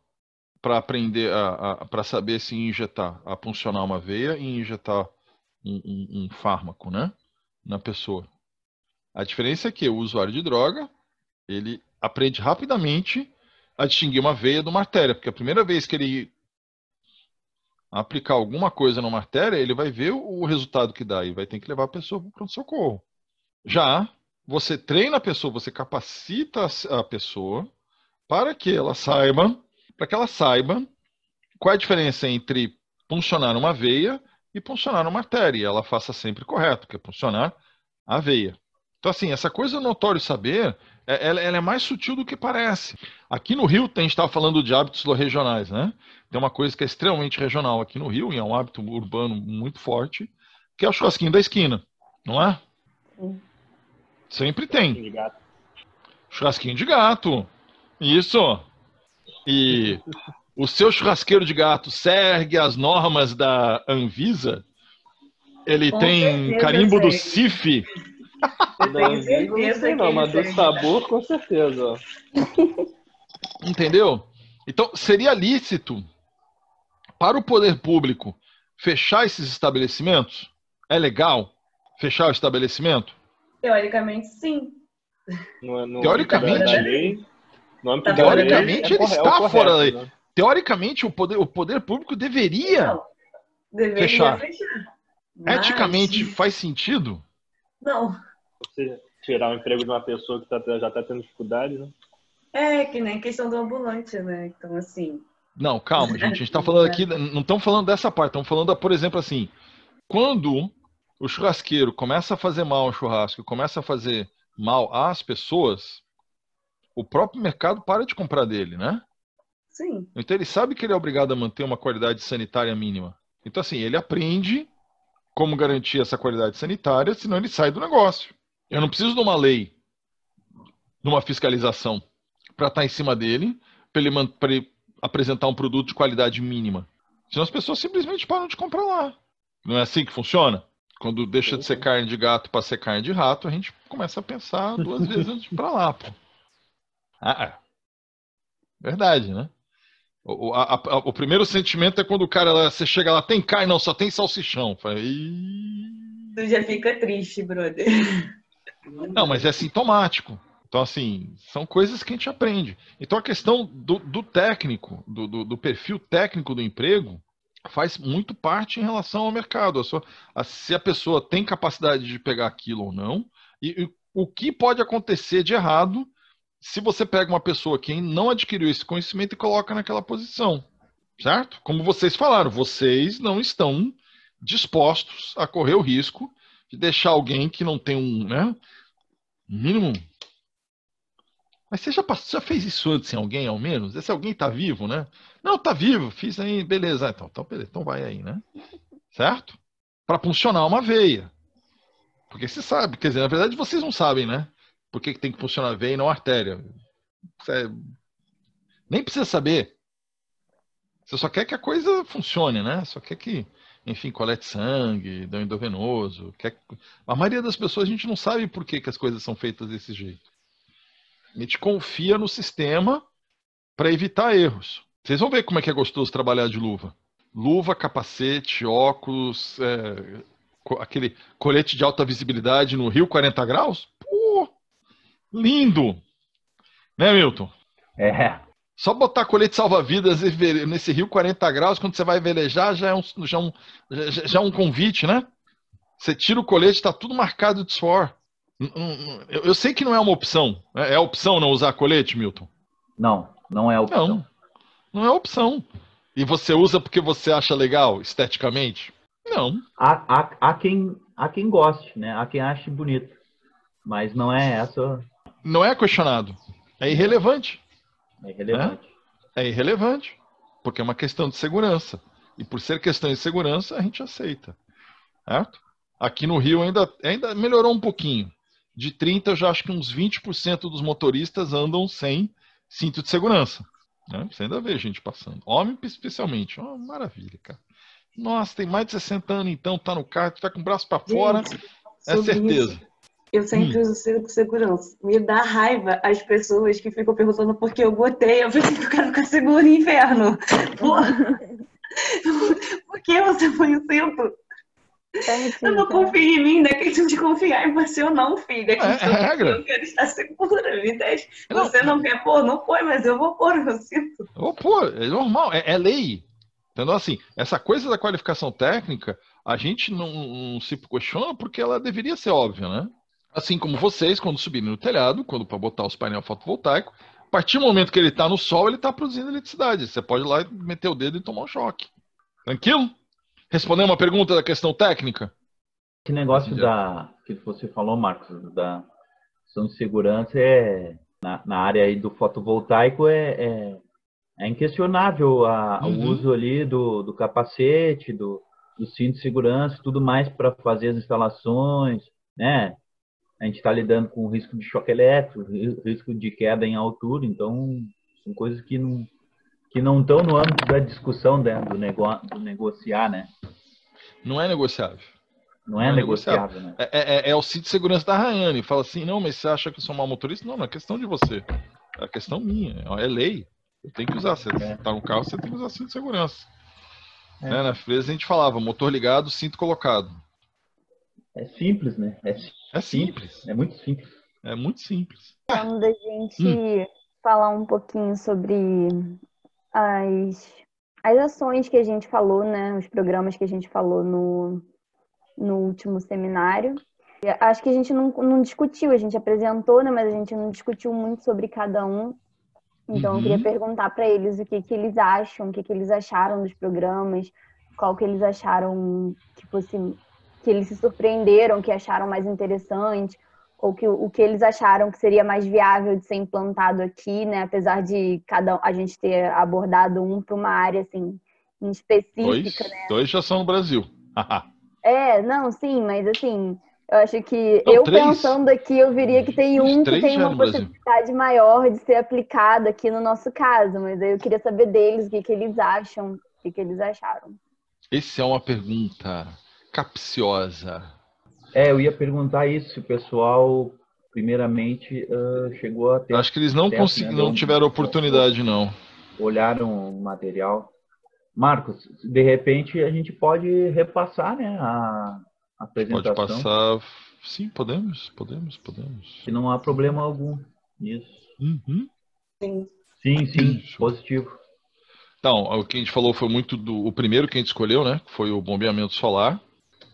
A: para aprender a, a para saber se injetar, a funcionar uma veia e injetar um, um, um, fármaco, né, na pessoa. A diferença é que o usuário de droga ele aprende rapidamente a distinguir uma veia de uma artéria, porque a primeira vez que ele aplicar alguma coisa numa artéria, ele vai ver o resultado que dá e vai ter que levar a pessoa para o pronto-socorro. Já você treina a pessoa, você capacita a pessoa para que ela saiba, para que ela saiba qual é a diferença entre funcionar uma veia e funcionar uma artéria. Ela faça sempre correto, que é funcionar a veia. Então, assim, essa coisa notório saber ela, ela, é mais sutil do que parece. Aqui no Rio, a gente estava falando de hábitos regionais, né? Tem uma coisa que é extremamente regional aqui no Rio, e é um hábito urbano muito forte, que é o churrasquinho da esquina, não é? Sim. Sempre tem. Churrasquinho de gato. Churrasquinho de gato. Isso. E o seu churrasqueiro de gato segue as normas da Anvisa? Ele Com tem carimbo do CIF?
C: Não sei não, mas do sabor com certeza.
A: Entendeu? Então, seria lícito para o poder público fechar esses estabelecimentos? É legal fechar o estabelecimento?
E: Teoricamente, sim.
A: Não é, não teoricamente, é lei, não é teoricamente ele é está correto, fora da lei. Né? Teoricamente, o poder, o poder público deveria, não, deveria fechar. fechar. Mas... Eticamente, faz sentido?
E: Não.
C: Você tirar o emprego de uma pessoa que tá, já está tendo dificuldade, né?
E: É, que nem questão do ambulante, né? Então, assim.
A: Não, calma, gente. A gente está falando aqui, não estamos falando dessa parte, estamos falando, por exemplo, assim, quando o churrasqueiro começa a fazer mal ao churrasco, começa a fazer mal às pessoas, o próprio mercado para de comprar dele, né?
E: Sim.
A: Então ele sabe que ele é obrigado a manter uma qualidade sanitária mínima. Então, assim, ele aprende como garantir essa qualidade sanitária, senão ele sai do negócio. Eu não preciso de uma lei, de uma fiscalização, para estar tá em cima dele, para ele, ele apresentar um produto de qualidade mínima. Senão as pessoas simplesmente param de comprar lá. Não é assim que funciona? Quando deixa de ser carne de gato para ser carne de rato, a gente começa a pensar duas vezes antes de ir para lá. Pô. Ah, é. Verdade, né? O, a, a, o, primeiro sentimento é quando o cara lá, você chega lá, tem carne, não, só tem salsichão. Fala,
E: Tu já fica triste, brother.
A: Não, mas é sintomático. Então, assim, são coisas que a gente aprende. Então, a questão do, do técnico, do, do, do, perfil técnico do emprego, faz muito parte em relação ao mercado. A sua, a, se a pessoa tem capacidade de pegar aquilo ou não, e, e o que pode acontecer de errado se você pega uma pessoa que não adquiriu esse conhecimento e coloca naquela posição. Certo? Como vocês falaram, vocês não estão dispostos a correr o risco de deixar alguém que não tem um né, mínimo mas você já, passou, já fez isso antes em alguém, ao menos? Esse alguém tá vivo, né? Não, tá vivo, fiz aí, beleza. Então, então, beleza, então vai aí, né? Certo? Para funcionar uma veia. Porque você sabe, quer dizer, na verdade vocês não sabem, né? Por que, tem que funcionar a veia e não a artéria. Você nem precisa saber. Você só quer que a coisa funcione, né? Só quer que, enfim, colete sangue, um endovenoso. Quer... A maioria das pessoas a gente não sabe por que, que as coisas são feitas desse jeito. A gente confia no sistema para evitar erros. Vocês vão ver como é que é gostoso trabalhar de luva. Luva, capacete, óculos, é, aquele colete de alta visibilidade no Rio 40 graus. Pô, lindo! Né, Milton?
D: É.
A: Só botar colete salva-vidas nesse Rio 40 graus, quando você vai velejar, já é um, já é um, já é um convite, né? Você tira o colete, está tudo marcado de suor. Eu, eu sei que não é uma opção. É, é opção não usar colete, Milton?
D: Não, não é opção.
A: Não, não é opção. E você usa porque você acha legal, esteticamente? Não.
D: Há, há, há, quem, há quem goste, né? Há quem ache bonito. Mas não é essa.
A: Não é questionado. É irrelevante.
D: É irrelevante.
A: É, é irrelevante. Porque é uma questão de segurança. E por ser questão de segurança, a gente aceita. Certo? Aqui no Rio ainda, ainda melhorou um pouquinho de 30, eu já acho que uns 20% dos motoristas andam sem cinto de segurança. Né? Você ainda vê gente passando. Homem, especialmente. Oh, maravilha, cara. Nossa, tem mais de 60 anos, então, tá no carro, tá com o braço para fora. é certeza. Isso,
E: eu sempre hum. uso cinto de segurança. Me dá raiva as pessoas que ficam perguntando por que eu botei. Eu falei, eu quero ficar seguro no inferno. Porra. por que você põe o cinto? Eu não confio em mim, não é questão de confiar em você ou não, filha. É, é, é regra. Eu quero estar segura, me deixe. Você não quer pôr, não põe, mas eu vou pôr, eu sinto. Eu
A: vou pôr, é normal, é, é lei. Entendeu? Assim, essa coisa da qualificação técnica, a gente não, não se questiona porque ela deveria ser óbvia, né? Assim como vocês, quando subirem no telhado, quando para botar os painéis fotovoltaicos, a partir do momento que ele está no sol, ele está produzindo eletricidade. Você pode ir lá meter o dedo e tomar um choque. Tranquilo? responder uma pergunta da questão técnica?
D: Esse negócio da que você falou, Marcos, da questão de segurança é na, na área aí do fotovoltaico é, é, é inquestionável a, uhum. o uso ali do, do capacete, do, do cinto de segurança, tudo mais para fazer as instalações, né? A gente está lidando com o risco de choque elétrico, risco de queda em altura, então são coisas que não que não estão no âmbito da discussão né, do, nego, do negociar, né?
A: Não é negociável.
D: Não é, não é negociável, né?
A: É, é, é, o cinto de segurança da Rayane. Fala assim, não, mas você acha que eu sou mau motorista? Não, não é questão de você. É questão minha. É lei. Eu tenho que usar. Você está é. no carro, você tem que usar cinto de segurança. É. Né? Na fresa a gente falava, motor ligado, cinto colocado.
D: É simples, né?
A: É, é simples.
D: É muito simples.
A: É muito simples.
B: Quando a gente hum. falar um pouquinho sobre as, as ações que a gente falou, né? Os programas que a gente falou no, no último seminário. Acho que a gente não, não discutiu, a gente apresentou, né, mas a gente não discutiu muito sobre cada um. Então, uhum. eu queria uhum. perguntar para eles o que, que eles acham, o que, que eles acharam dos programas, qual que eles acharam que fosse que eles se surpreenderam, que acharam mais interessante, ou que o que eles acharam que seria mais viável de ser implantado aqui, né? Apesar de cada a gente ter abordado um para uma área assim em específica,
A: dois,
B: né?
A: Dois já são no Brasil.
B: É, não, sim, mas assim, eu acho que não, eu três. pensando aqui, eu viria que tem um que tem uma possibilidade maior de ser aplicado aqui no nosso caso, mas aí eu queria saber deles, o que, que eles acham, o que, que eles acharam.
A: Essa é uma pergunta capciosa.
D: É, eu ia perguntar isso, se o pessoal, primeiramente, uh, chegou a ter.
A: Acho que eles não conseguiram, né? não tiveram oportunidade, não.
D: Olharam o material. Marcos, de repente a gente pode repassar né, a apresentação.
A: Pode passar. Sim, podemos, podemos, podemos.
D: E não há problema algum nisso.
A: Uhum.
E: Sim.
D: Sim, sim, positivo.
A: Então, o que a gente falou foi muito do. O primeiro que a gente escolheu, né? Foi o bombeamento solar,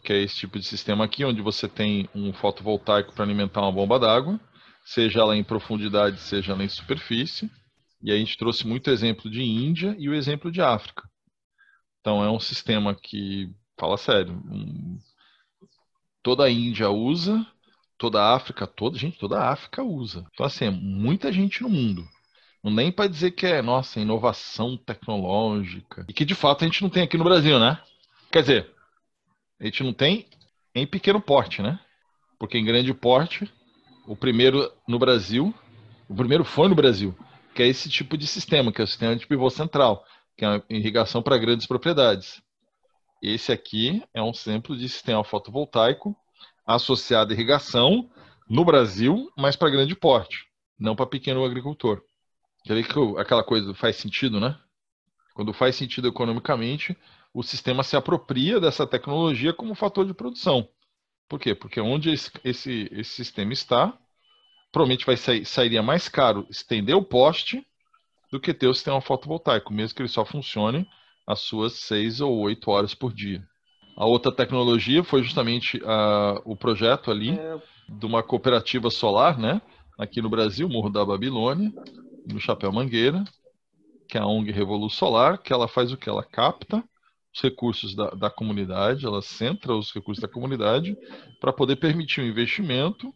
A: que é esse tipo de sistema aqui, onde você tem um fotovoltaico para alimentar uma bomba d'água, seja ela em profundidade, seja ela em superfície. E a gente trouxe muito exemplo de Índia e o exemplo de África. Então é um sistema que, fala sério, um, toda a Índia usa, toda a África, toda gente, toda a África usa. Então assim, é muita gente no mundo. Não nem para dizer que é, nossa, inovação tecnológica. E que de fato a gente não tem aqui no Brasil, né? Quer dizer, a gente não tem em pequeno porte, né? Porque em grande porte, o primeiro no Brasil, o primeiro foi no Brasil, que é esse tipo de sistema, que é o sistema de pivô central que é uma irrigação para grandes propriedades. Esse aqui é um exemplo de sistema fotovoltaico associado à irrigação no Brasil, mas para grande porte, não para pequeno agricultor. Quer ver que aquela coisa faz sentido, né? Quando faz sentido economicamente, o sistema se apropria dessa tecnologia como fator de produção. Por quê? Porque onde esse, esse, esse sistema está, provavelmente vai sair, sairia mais caro estender o poste do que ter o sistema fotovoltaico, mesmo que ele só funcione as suas seis ou oito horas por dia. A outra tecnologia foi justamente uh, o projeto ali é. de uma cooperativa solar, né? Aqui no Brasil, Morro da Babilônia, no Chapéu Mangueira, que é a ONG Revolu Solar, que ela faz o que? Ela capta os recursos da, da comunidade, ela centra os recursos da comunidade para poder permitir o investimento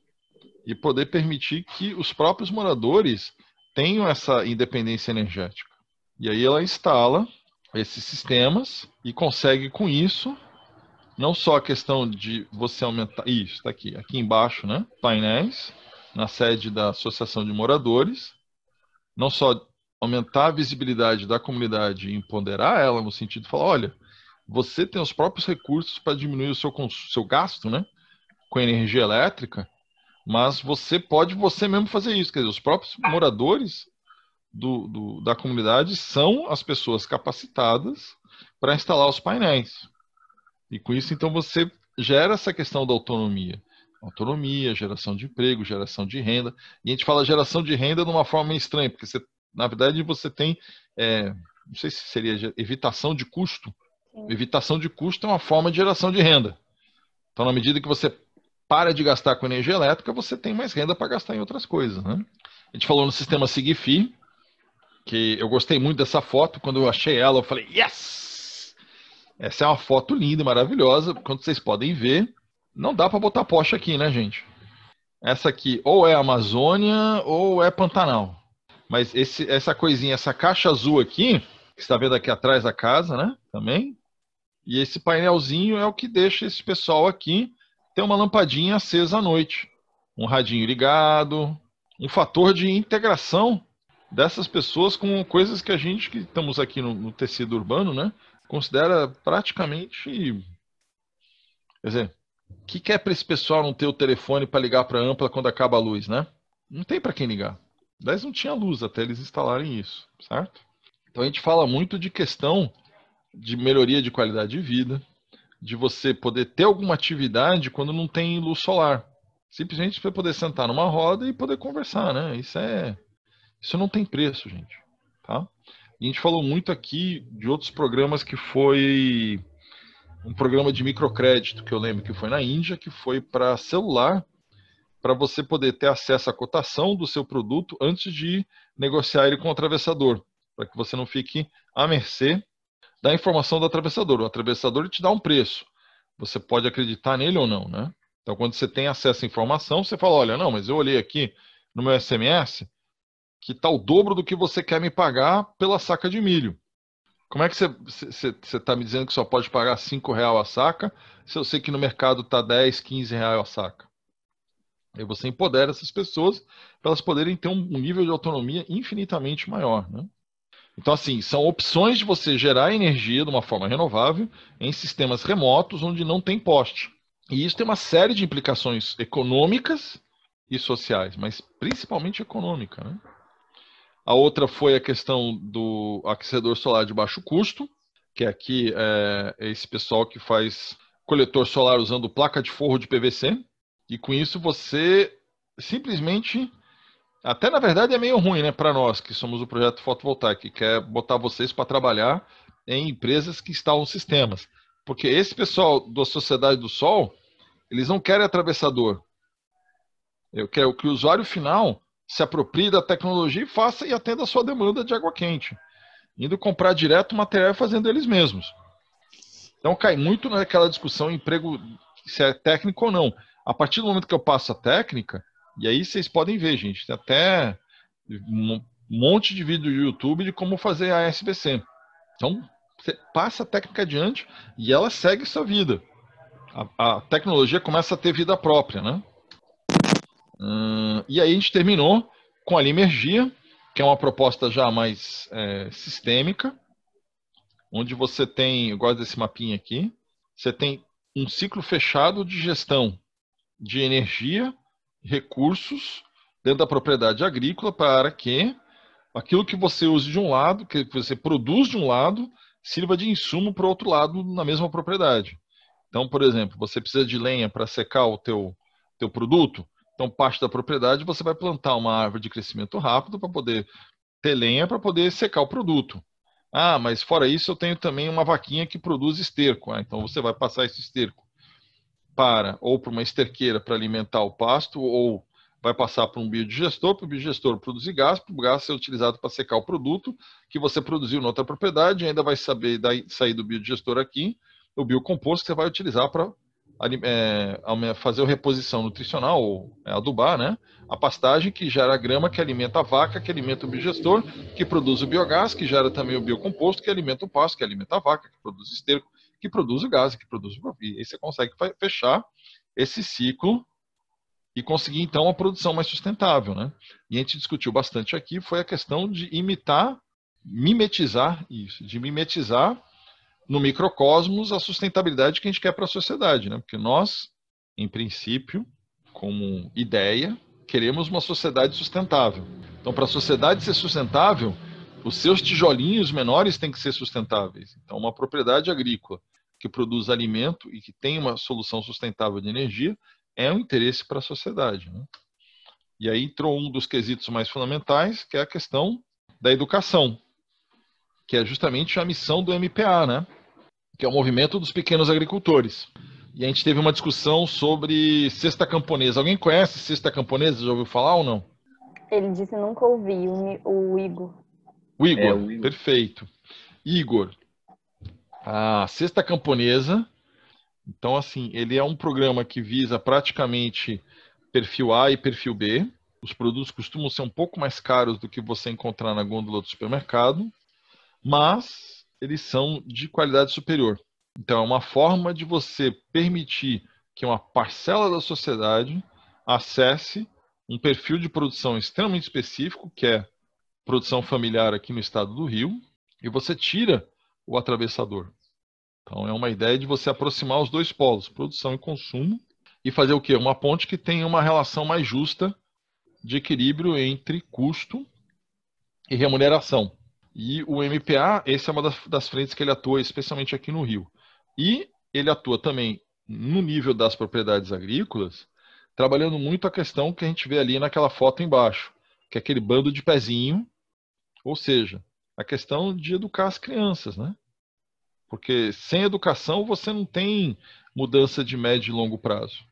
A: e poder permitir que os próprios moradores tenham essa independência energética. E aí ela instala esses sistemas e consegue com isso não só a questão de você aumentar isso está aqui aqui embaixo né painéis na sede da associação de moradores não só aumentar a visibilidade da comunidade e empoderar ela no sentido de falar olha você tem os próprios recursos para diminuir o seu seu gasto né com energia elétrica mas você pode você mesmo fazer isso. Quer dizer, os próprios moradores do, do, da comunidade são as pessoas capacitadas para instalar os painéis. E com isso, então, você gera essa questão da autonomia. Autonomia, geração de emprego, geração de renda. E a gente fala geração de renda de uma forma estranha, porque você, na verdade você tem, é, não sei se seria evitação de custo. Sim. Evitação de custo é uma forma de geração de renda. Então, na medida que você para de gastar com energia elétrica, você tem mais renda para gastar em outras coisas. Né? A gente falou no sistema Sigfi, que eu gostei muito dessa foto. Quando eu achei ela, eu falei, yes! Essa é uma foto linda maravilhosa. Quando vocês podem ver, não dá para botar Porsche aqui, né, gente? Essa aqui ou é Amazônia ou é Pantanal. Mas esse, essa coisinha, essa caixa azul aqui, que está vendo aqui atrás da casa, né? Também. E esse painelzinho é o que deixa esse pessoal aqui ter uma lampadinha acesa à noite. Um radinho ligado, um fator de integração dessas pessoas com coisas que a gente que estamos aqui no, no tecido urbano, né, considera praticamente, quer dizer, o que, que é para esse pessoal não ter o telefone para ligar para a ampla quando acaba a luz, né? Não tem para quem ligar. Aliás, não tinha luz até eles instalarem isso, certo? Então a gente fala muito de questão de melhoria de qualidade de vida, de você poder ter alguma atividade quando não tem luz solar. Simplesmente para poder sentar numa roda e poder conversar, né? Isso é isso não tem preço, gente. Tá? A gente falou muito aqui de outros programas que foi um programa de microcrédito que eu lembro que foi na Índia, que foi para celular, para você poder ter acesso à cotação do seu produto antes de negociar ele com o atravessador, para que você não fique à mercê da informação do atravessador. O atravessador te dá um preço. Você pode acreditar nele ou não, né? Então, quando você tem acesso à informação, você fala: olha, não, mas eu olhei aqui no meu SMS, que está o dobro do que você quer me pagar pela saca de milho. Como é que você está me dizendo que só pode pagar 5 reais a saca, se eu sei que no mercado está 10, 15 reais a saca? Aí você empodera essas pessoas para elas poderem ter um nível de autonomia infinitamente maior. Né? Então, assim, são opções de você gerar energia de uma forma renovável em sistemas remotos onde não tem poste. E isso tem uma série de implicações econômicas e sociais, mas principalmente econômica. Né? A outra foi a questão do aquecedor solar de baixo custo, que aqui é esse pessoal que faz coletor solar usando placa de forro de PVC. E com isso você simplesmente, até na verdade é meio ruim, né, para nós que somos o projeto fotovoltaico, que quer botar vocês para trabalhar em empresas que instalam sistemas. Porque esse pessoal da Sociedade do Sol, eles não querem atravessador. Eu quero que o usuário final se aproprie da tecnologia e faça e atenda a sua demanda de água quente. Indo comprar direto o material fazendo eles mesmos. Então cai muito naquela discussão emprego se é técnico ou não. A partir do momento que eu passo a técnica, e aí vocês podem ver, gente, tem até um monte de vídeo do YouTube de como fazer a SBC. Então, você passa a técnica adiante e ela segue sua vida. A, a tecnologia começa a ter vida própria, né? Hum, e aí a gente terminou com a Limergia, que é uma proposta já mais é, sistêmica, onde você tem, eu gosto desse mapinha aqui, você tem um ciclo fechado de gestão de energia, recursos dentro da propriedade agrícola para que aquilo que você use de um lado, que você produz de um lado, sirva de insumo para o outro lado na mesma propriedade. Então, por exemplo, você precisa de lenha para secar o teu, teu produto, então, parte da propriedade você vai plantar uma árvore de crescimento rápido para poder ter lenha para poder secar o produto. Ah, mas fora isso eu tenho também uma vaquinha que produz esterco. Ah, então você vai passar esse esterco para ou para uma esterqueira para alimentar o pasto ou vai passar para um biodigestor, para o biodigestor produzir gás, para o gás ser utilizado para secar o produto que você produziu na outra propriedade, ainda vai saber daí, sair do biodigestor aqui, o biocomposto que você vai utilizar para é, fazer a reposição nutricional, ou é, adubar, né? A pastagem que gera grama, que alimenta a vaca, que alimenta o biogestor, que produz o biogás, que gera também o biocomposto, que alimenta o pasto, que alimenta a vaca, que produz esterco, que produz o gás, que produz o E aí você consegue fechar esse ciclo e conseguir então uma produção mais sustentável, né? E a gente discutiu bastante aqui foi a questão de imitar, mimetizar isso, de mimetizar no microcosmos a sustentabilidade que a gente quer para a sociedade, né? Porque nós, em princípio, como ideia, queremos uma sociedade sustentável. Então, para a sociedade ser sustentável, os seus tijolinhos menores têm que ser sustentáveis. Então, uma propriedade agrícola que produz alimento e que tem uma solução sustentável de energia é um interesse para a sociedade. Né? E aí entrou um dos quesitos mais fundamentais, que é a questão da educação, que é justamente a missão do MPA, né? que é o Movimento dos Pequenos Agricultores. E a gente teve uma discussão sobre cesta camponesa. Alguém conhece cesta camponesa? Já ouviu falar ou não?
B: Ele disse nunca ouvi, o, Igor.
A: O Igor, é, o Igor. perfeito. Igor, a cesta camponesa. Então, assim, ele é um programa que visa praticamente perfil A e perfil B. Os produtos costumam ser um pouco mais caros do que você encontrar na gôndola do supermercado, mas eles são de qualidade superior. Então, é uma forma de você permitir que uma parcela da sociedade acesse um perfil de produção extremamente específico, que é produção familiar aqui no estado do Rio, e você tira o atravessador. Então é uma ideia de você aproximar os dois polos, produção e consumo, e fazer o quê? Uma ponte que tenha uma relação mais justa de equilíbrio entre custo e remuneração. E o MPA, essa é uma das, frentes que ele atua, especialmente aqui no Rio. E ele atua também no nível das propriedades agrícolas, trabalhando muito a questão que a gente vê ali naquela foto embaixo, que é aquele bando de pezinho, ou seja, a questão de educar as crianças, né? Porque sem educação você não tem mudança de médio e longo prazo.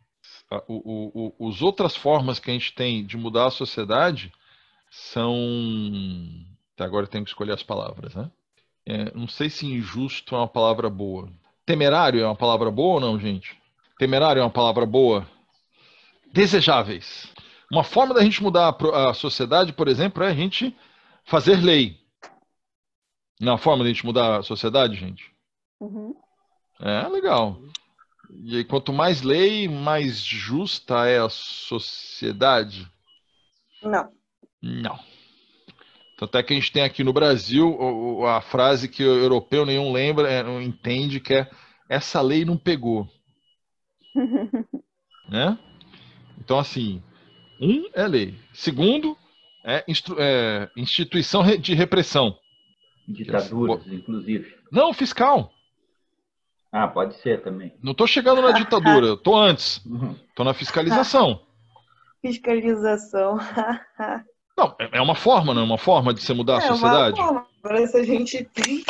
A: O, o, o, as outras formas que a gente tem de mudar a sociedade são. Agora eu tenho que escolher as palavras, né? É, não sei se injusto é uma palavra boa. Temerário é uma palavra boa ou não, gente? Temerário é uma palavra boa? desejáveis. Uma forma da gente mudar a sociedade, por exemplo, é a gente fazer lei. Uma forma da gente mudar a sociedade, gente? Uhum. É legal. E quanto mais lei, mais justa é a sociedade?
E: Não.
A: Não. Tanto é que a gente tem aqui no Brasil a frase que o europeu nenhum lembra, é, não entende, que é essa lei não pegou. né? Então, assim, um é lei. Segundo é, é instituição de repressão.
D: Ditaduras, inclusive.
A: Não, fiscal.
D: Ah, pode ser também.
A: Não estou chegando na ditadura, estou antes. Estou na fiscalização.
E: Fiscalização.
A: não, é, é uma forma, não é uma forma de você mudar é a sociedade? Uma forma.
E: Agora, se a gente tem.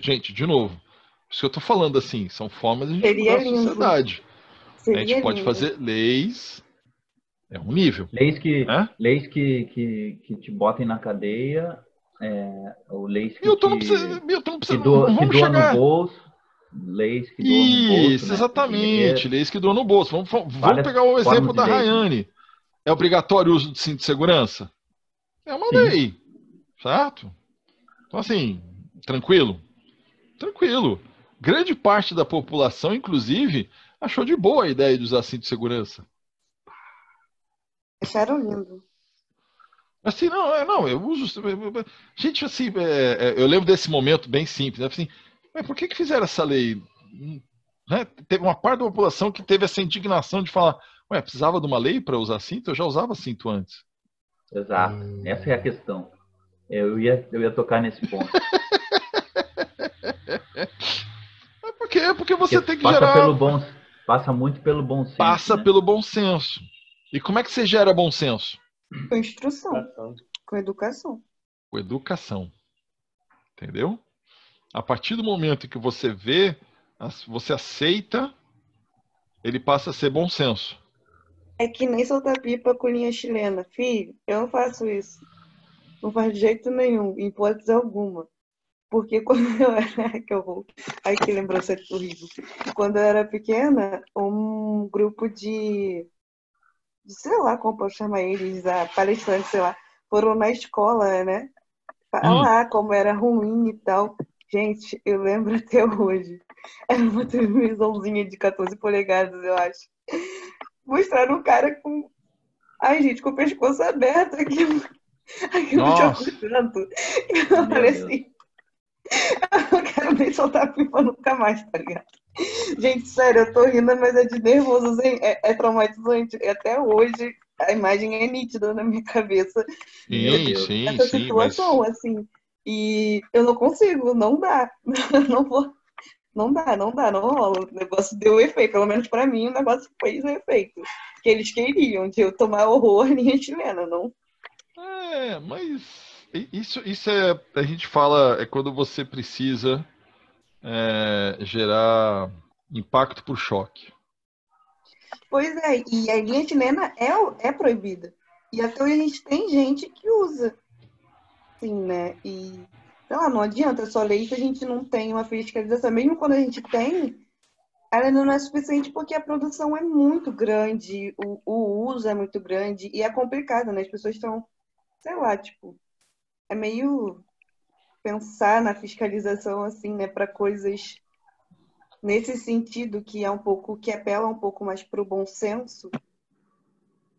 A: Gente, de novo, isso que eu estou falando assim, são formas de Seria mudar a sociedade. Seria a gente pode fazer leis. É um nível.
D: Leis que, leis que, que, que te botem na cadeia, é, ou leis que,
A: Milton,
D: te,
A: precisa, Milton,
D: precisa, que, do, que doam no bolso. Leis que doam
A: Isso,
D: no bolso. Isso,
A: né? exatamente. Leis que doam no bolso. Vamos, vamos pegar o exemplo da Rayane. É obrigatório o uso de cinto de segurança? É uma Sim. lei. Certo? Então, assim, tranquilo? Tranquilo. Grande parte da população, inclusive, achou de boa a ideia de usar cinto de segurança.
E: Acharam lindo.
A: Assim, não, é, não, eu uso. Gente, assim, é, é, eu lembro desse momento bem simples. Né? Assim, mas por que, que fizeram essa lei? Né? Teve uma parte da população que teve essa indignação de falar: Ué, precisava de uma lei para usar cinto? Eu já usava cinto antes.
D: Exato, hum. essa é a questão. Eu ia, eu ia tocar nesse ponto.
A: é porque, porque você porque tem que
D: passa
A: gerar.
D: Pelo bom, Passa muito pelo bom senso.
A: Passa
D: né?
A: pelo bom senso. E como é que você gera bom senso?
E: Com instrução. Com educação.
A: Com educação. Entendeu? A partir do momento que você vê, você aceita, ele passa a ser bom senso.
E: É que nem soltar pipa com linha chilena. Filho, eu não faço isso. Não faz de jeito nenhum, em hipótese alguma. Porque quando eu era. que eu vou. Ai, que lembrança horrível. Quando eu era pequena, um grupo de. Sei lá como posso chamar eles, a palestrantes, sei lá, foram na escola, né? Falar hum. como era ruim e tal. Gente, eu lembro até hoje. Era uma televisãozinha de 14 polegadas, eu acho. Mostraram um cara com. Ai, gente, com o pescoço aberto aqui. Aquilo
A: Nossa.
E: tanto. Eu falei assim eu não quero nem soltar pipa nunca mais, tá ligado? Gente, sério, eu tô rindo, mas é de nervoso, assim, é, é traumatizante. Até hoje a imagem é nítida na minha cabeça.
A: Sim, sim,
E: Essa
A: sim,
E: situação, mas... assim. E eu não consigo, não dá. Não vou. Não dá, não dá, não rola. O negócio deu efeito. Pelo menos pra mim, o negócio fez o efeito. Que eles queriam, de eu tomar horror linha chilena, não.
A: É, mas isso, isso é. A gente fala, é quando você precisa é, gerar impacto por choque.
E: Pois é, e a linha chilena é, é proibida. E até hoje a gente tem gente que usa. Sim, né? E, sei lá, não adianta só ler isso, a gente não tem uma fiscalização. Mesmo quando a gente tem, ela ainda não é suficiente porque a produção é muito grande, o, o uso é muito grande e é complicado, né? As pessoas estão, sei lá, tipo, é meio pensar na fiscalização assim, né, para coisas nesse sentido que é um pouco que apela um pouco mais para o bom senso.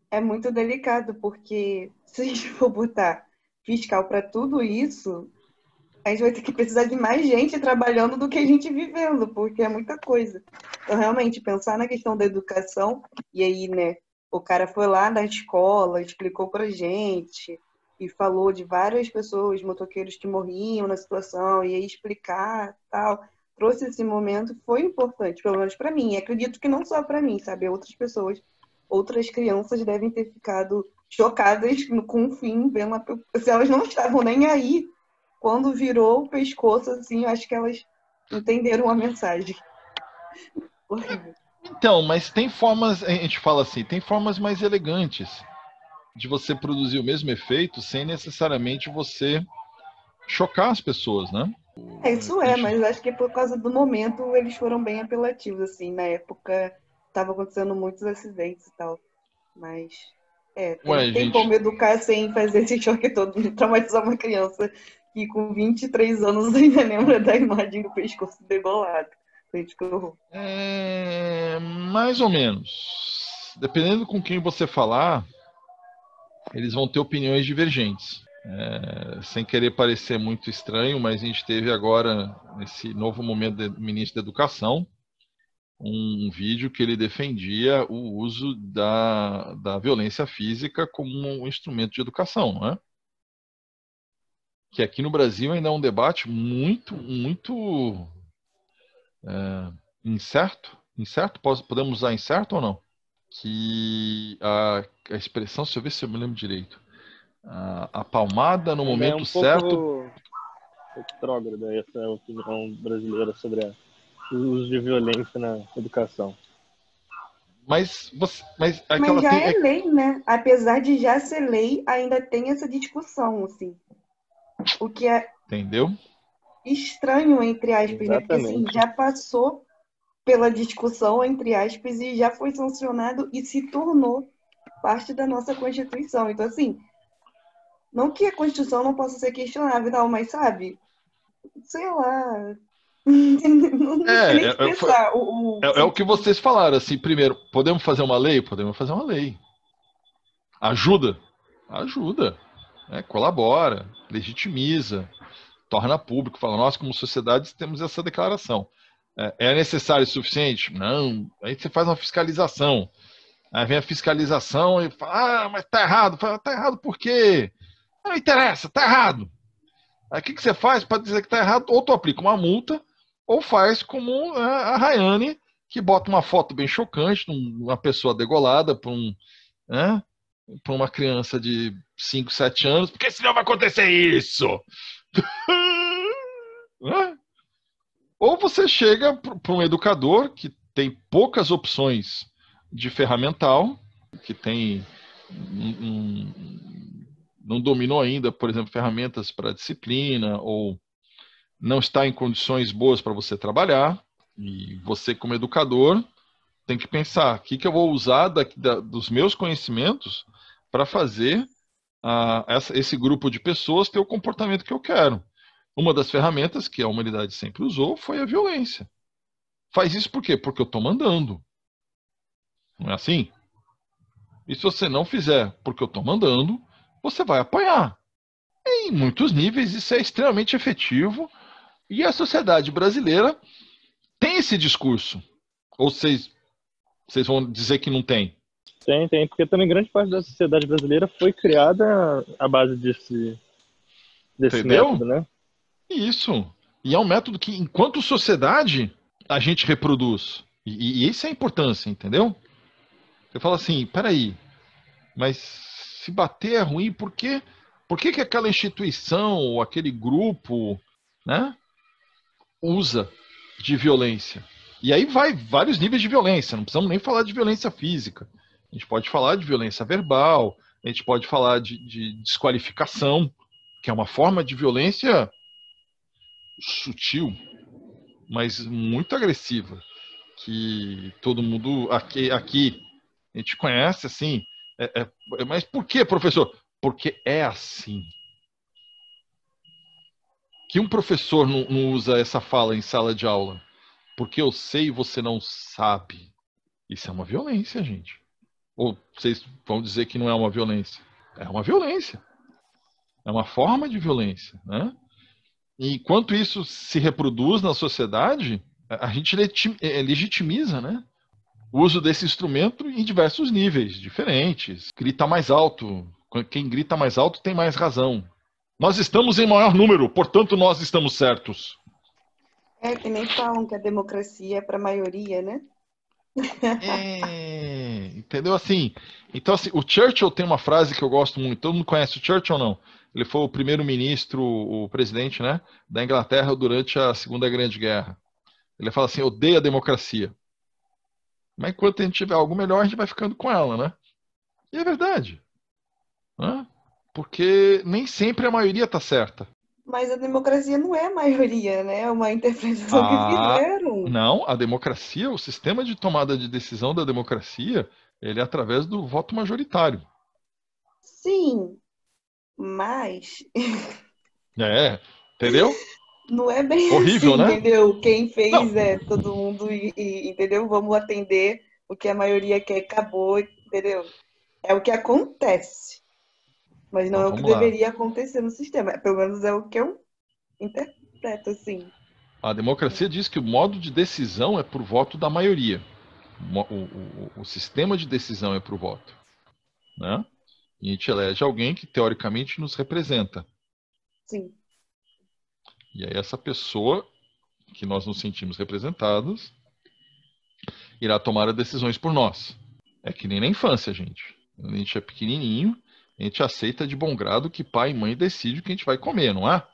E: É muito delicado porque se a gente for botar fiscal para tudo isso, a gente vai ter que precisar de mais gente trabalhando do que a gente vivendo, porque é muita coisa. Então, realmente, pensar na questão da educação, e aí, né, o cara foi lá na escola, explicou pra gente, e falou de várias pessoas, motoqueiros que morriam na situação, e aí explicar tal. Trouxe esse momento, foi importante, pelo menos para mim. E acredito que não só para mim, sabe? Outras pessoas, outras crianças devem ter ficado chocadas com o fim, vendo a... se elas não estavam nem aí quando virou o pescoço, assim, acho que elas entenderam a mensagem.
A: Então, mas tem formas, a gente fala assim, tem formas mais elegantes de você produzir o mesmo efeito sem necessariamente você chocar as pessoas, né?
E: É, isso é, mas acho que por causa do momento eles foram bem apelativos, assim, na época estava acontecendo muitos acidentes e tal, mas é, tem, Ué, tem gente... como educar sem fazer esse choque todo, traumatizar uma criança que com 23 anos ainda lembra da imagem do pescoço degolado.
A: É, mais ou menos. Dependendo com quem você falar, eles vão ter opiniões divergentes. É, sem querer parecer muito estranho, mas a gente teve agora, nesse novo momento do ministro da Educação, um vídeo que ele defendia o uso da, da violência física como um instrumento de educação, não é? que aqui no Brasil ainda é um debate muito, muito é, incerto. Incerto? Podemos usar incerto ou não? Que a, a expressão, se eu ver se eu me lembro direito, a, a palmada no momento é um certo.
C: Pouco retrógrada essa é a opinião brasileira sobre a, o uso de violência na educação.
A: Mas, você, mas,
E: mas já tem... é lei, né? Apesar de já ser lei, ainda tem essa discussão, assim. O que é
A: Entendeu?
E: estranho, entre aspas, né? Porque assim, já passou pela discussão, entre aspas, e já foi sancionado e se tornou parte da nossa Constituição. Então, assim, não que a Constituição não possa ser questionável, não, mas sabe, sei lá.
A: não é, é, é, o, o... É, é o que vocês falaram, assim, primeiro, podemos fazer uma lei? Podemos fazer uma lei. Ajuda? Ajuda né, colabora, legitimiza, torna público, fala, nós como sociedade temos essa declaração. É, é necessário o suficiente? Não. Aí você faz uma fiscalização. Aí vem a fiscalização e fala, ah, mas tá errado. Fala, tá errado por quê? Não interessa, tá errado. Aí o que, que você faz para dizer que tá errado? Ou tu aplica uma multa, ou faz como né, a Rayane, que bota uma foto bem chocante, uma pessoa degolada por um, né, para uma criança de 5, 7 anos, porque senão vai acontecer isso. Ou você chega para um educador que tem poucas opções de ferramental, que tem um, não dominou ainda, por exemplo, ferramentas para disciplina, ou não está em condições boas para você trabalhar, e você, como educador, tem que pensar o que, que eu vou usar da, da, dos meus conhecimentos para fazer uh, essa, esse grupo de pessoas ter o comportamento que eu quero. Uma das ferramentas que a humanidade sempre usou foi a violência. Faz isso por quê? Porque eu estou mandando. Não é assim? E se você não fizer porque eu estou mandando, você vai apanhar. Em muitos níveis, isso é extremamente efetivo. E a sociedade brasileira tem esse discurso. Ou vocês, vocês vão dizer que não tem?
C: Tem, tem, porque também grande parte da sociedade brasileira foi criada à base desse, desse Entendeu? método, né?
A: Isso. E é um método que, enquanto sociedade, a gente reproduz. E, e isso é a importância, entendeu? Você fala assim, peraí, mas se bater é ruim, por quê? Por que, que aquela instituição ou aquele grupo né, usa de violência? E aí vai vários níveis de violência, não precisamos nem falar de violência física. A gente pode falar de violência verbal, a gente pode falar de, de desqualificação, que é uma forma de violência sutil, mas muito agressiva, que todo mundo aqui, aqui a gente conhece assim. É, é, mas por que, professor? Porque é assim. Que um professor não, não usa essa fala em sala de aula? Porque eu sei e você não sabe. Isso é uma violência, gente. Ou vocês vão dizer que não é uma violência? É uma violência. É uma forma de violência, né? E enquanto isso se reproduz na sociedade, a gente é, legitimiza, né? O uso desse instrumento em diversos níveis diferentes. Grita mais alto. Quem grita mais alto tem mais razão. Nós estamos em maior número, portanto nós estamos certos.
E: É que nem falam que a democracia é para a maioria, né?
A: É, entendeu? Assim, então assim, o Churchill tem uma frase que eu gosto muito. Todo mundo conhece o Churchill ou não? Ele foi o primeiro-ministro, o presidente, né, da Inglaterra durante a Segunda Grande Guerra. Ele fala assim: odeia a democracia. Mas enquanto a gente tiver algo melhor, a gente vai ficando com ela, né? E é verdade. Né? Porque nem sempre a maioria está certa.
E: Mas a democracia não é a maioria, né? É uma interpretação ah, que fizeram.
A: Não, a democracia, o sistema de tomada de decisão da democracia, ele é através do voto majoritário.
E: Sim, mas.
A: É, entendeu?
E: Não é bem
A: Horrível,
E: assim,
A: né?
E: entendeu? Quem fez não. é todo mundo, e, e, entendeu? Vamos atender o que a maioria quer, acabou, entendeu? É o que acontece. Mas não então, é o que lá. deveria acontecer no sistema. Pelo menos é o que eu interpreto, assim.
A: A democracia diz que o modo de decisão é por voto da maioria. O, o, o sistema de decisão é por voto. Né? E a gente elege alguém que teoricamente nos representa.
E: Sim.
A: E aí essa pessoa que nós nos sentimos representados irá tomar as decisões por nós. É que nem na infância, gente. Quando a gente é pequenininho, a gente aceita de bom grado que pai e mãe decidem o que a gente vai comer, não é?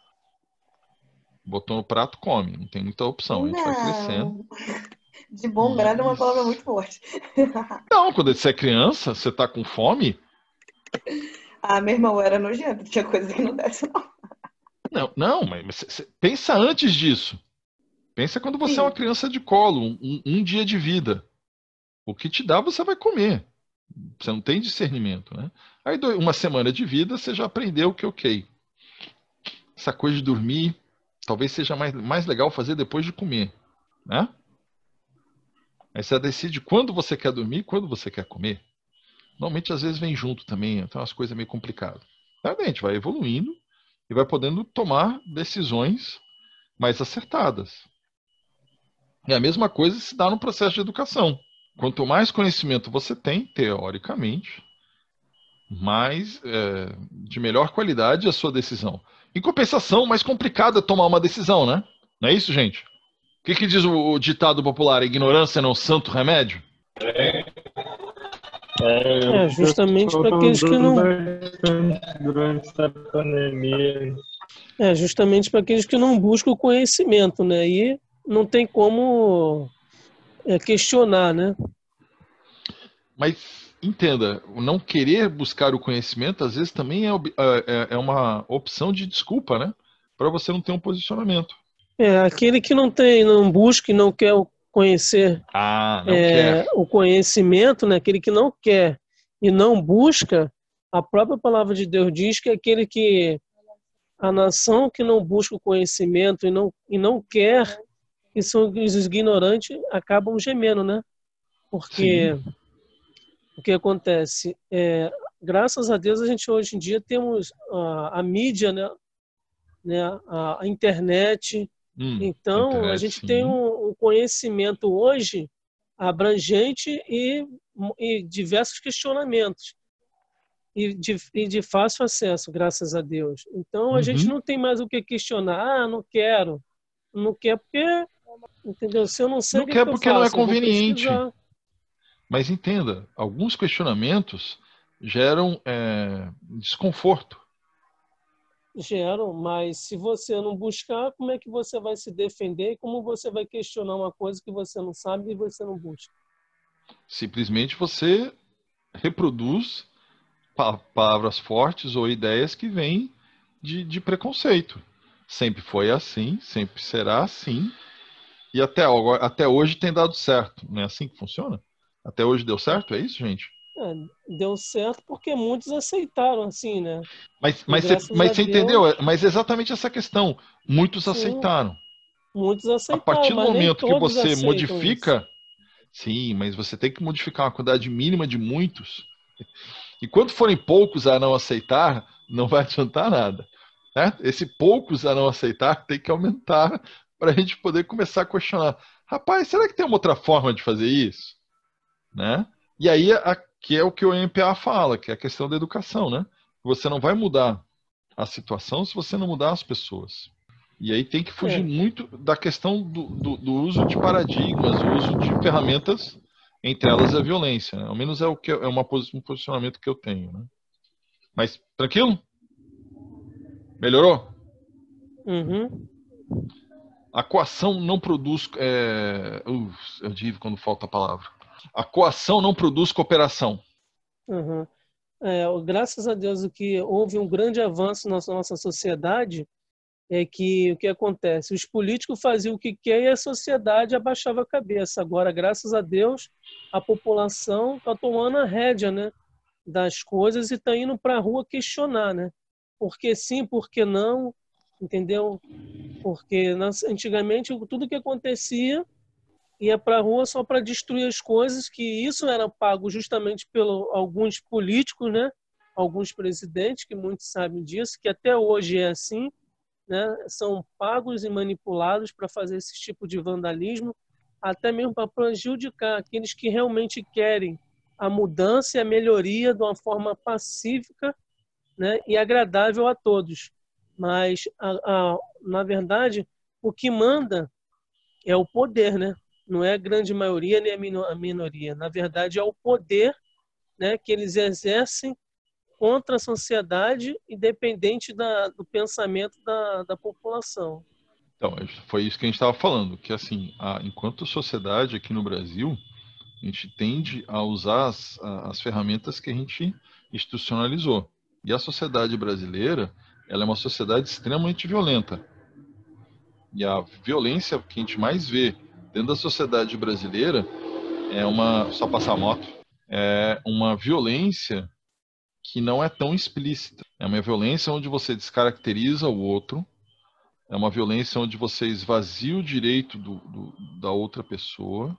A: Botou no prato, come. Não tem muita opção. A gente
E: não.
A: vai crescendo.
E: De bom grado é uma palavra muito forte.
A: Não, quando você é criança, você tá com fome.
E: Ah, meu irmão era nojento. Tinha coisa que não desce, não.
A: Não, não mas pensa antes disso. Pensa quando você Sim. é uma criança de colo, um, um dia de vida. O que te dá, você vai comer. Você não tem discernimento, né? Aí uma semana de vida você já aprendeu que ok. Essa coisa de dormir talvez seja mais, mais legal fazer depois de comer, né? Aí você decide quando você quer dormir e quando você quer comer. Normalmente às vezes vem junto também, então as coisas meio complicadas. Aí a gente vai evoluindo e vai podendo tomar decisões mais acertadas. E a mesma coisa se dá no processo de educação. Quanto mais conhecimento você tem, teoricamente, mais é, de melhor qualidade a sua decisão. Em compensação, mais complicado é tomar uma decisão, né? Não é isso, gente? O que, que diz o, o ditado popular? Ignorância não é um santo remédio?
F: É, é justamente para aqueles que não. Durante a pandemia. É, justamente para aqueles que não buscam o conhecimento, né? E não tem como é, questionar, né?
A: Mas entenda, o não querer buscar o conhecimento às vezes também é, é, é uma opção de desculpa, né? Para você não ter um posicionamento.
F: É, aquele que não tem, não busca e não quer conhecer
A: ah, é,
F: o conhecimento, né? aquele que não quer e não busca, a própria palavra de Deus diz que é aquele que a nação que não busca o conhecimento e não, e não quer, que são os ignorantes, acabam gemendo, né? Porque Sim o que acontece? É, graças a Deus, a gente hoje em dia temos a, a mídia, né? né? A, a internet. Hum, então, a gente tem um, um, conhecimento hoje abrangente e, e diversos questionamentos. E de, e de, fácil acesso, graças a Deus. Então, a uhum. gente não tem mais o que questionar. Ah, não quero. Não quer porque, entendeu? Se eu não sei
A: não quer porque não é conveniente. Mas entenda, alguns questionamentos geram é, desconforto.
F: Geram, mas se você não buscar, como é que você vai se defender como você vai questionar uma coisa que você não sabe e você não busca?
A: Simplesmente você reproduz palavras fortes ou ideias que vêm de, de preconceito. Sempre foi assim, sempre será assim. E até, até hoje tem dado certo. Não é assim que funciona? Até hoje deu certo? É isso, gente?
F: É, deu certo porque muitos aceitaram, assim, né?
A: Mas, mas, você, mas você entendeu? É, mas exatamente essa questão. Muitos Sim, aceitaram.
F: Muitos aceitaram.
A: A partir do momento que você modifica. Isso. Sim, mas você tem que modificar uma quantidade mínima de muitos. E quando forem poucos a não aceitar, não vai adiantar nada. Né? Esse poucos a não aceitar tem que aumentar para a gente poder começar a questionar. Rapaz, será que tem uma outra forma de fazer isso? Né? E aí a, que é o que o MPA fala, que é a questão da educação, né? Você não vai mudar a situação se você não mudar as pessoas. E aí tem que fugir é. muito da questão do, do, do, uso de paradigmas, o uso de ferramentas, entre elas a violência. Né? Ao menos é o que é uma, um posicionamento que eu tenho. Né? Mas tranquilo? Melhorou?
F: Uhum.
A: A coação não produz. É... Uh, eu digo quando falta a palavra. A coação não produz cooperação.
F: Uhum. É, graças a Deus, o que houve um grande avanço na nossa sociedade é que o que acontece? Os políticos faziam o que quer e a sociedade abaixava a cabeça. Agora, graças a Deus, a população está tomando a rédea né, das coisas e está indo para a rua questionar. Né? Por que sim, por que não? Entendeu? Porque antigamente tudo que acontecia ia para a rua só para destruir as coisas, que isso era pago justamente por alguns políticos, né? alguns presidentes, que muitos sabem disso, que até hoje é assim, né? são pagos e manipulados para fazer esse tipo de vandalismo, até mesmo para prejudicar aqueles que realmente querem a mudança e a melhoria de uma forma pacífica né? e agradável a todos. Mas, a, a, na verdade, o que manda é o poder, né? Não é a grande maioria nem a minoria. Na verdade, é o poder né, que eles exercem contra a sociedade, independente da, do pensamento da, da população.
A: Então, é, foi isso que a gente estava falando, que assim, a, enquanto sociedade aqui no Brasil, a gente tende a usar as, as ferramentas que a gente institucionalizou. E a sociedade brasileira, ela é uma sociedade extremamente violenta. E a violência que a gente mais vê dentro da sociedade brasileira é uma só passar a moto é uma violência que não é tão explícita. É uma violência onde você descaracteriza o outro é uma violência onde você esvazia o direito do, do, da outra pessoa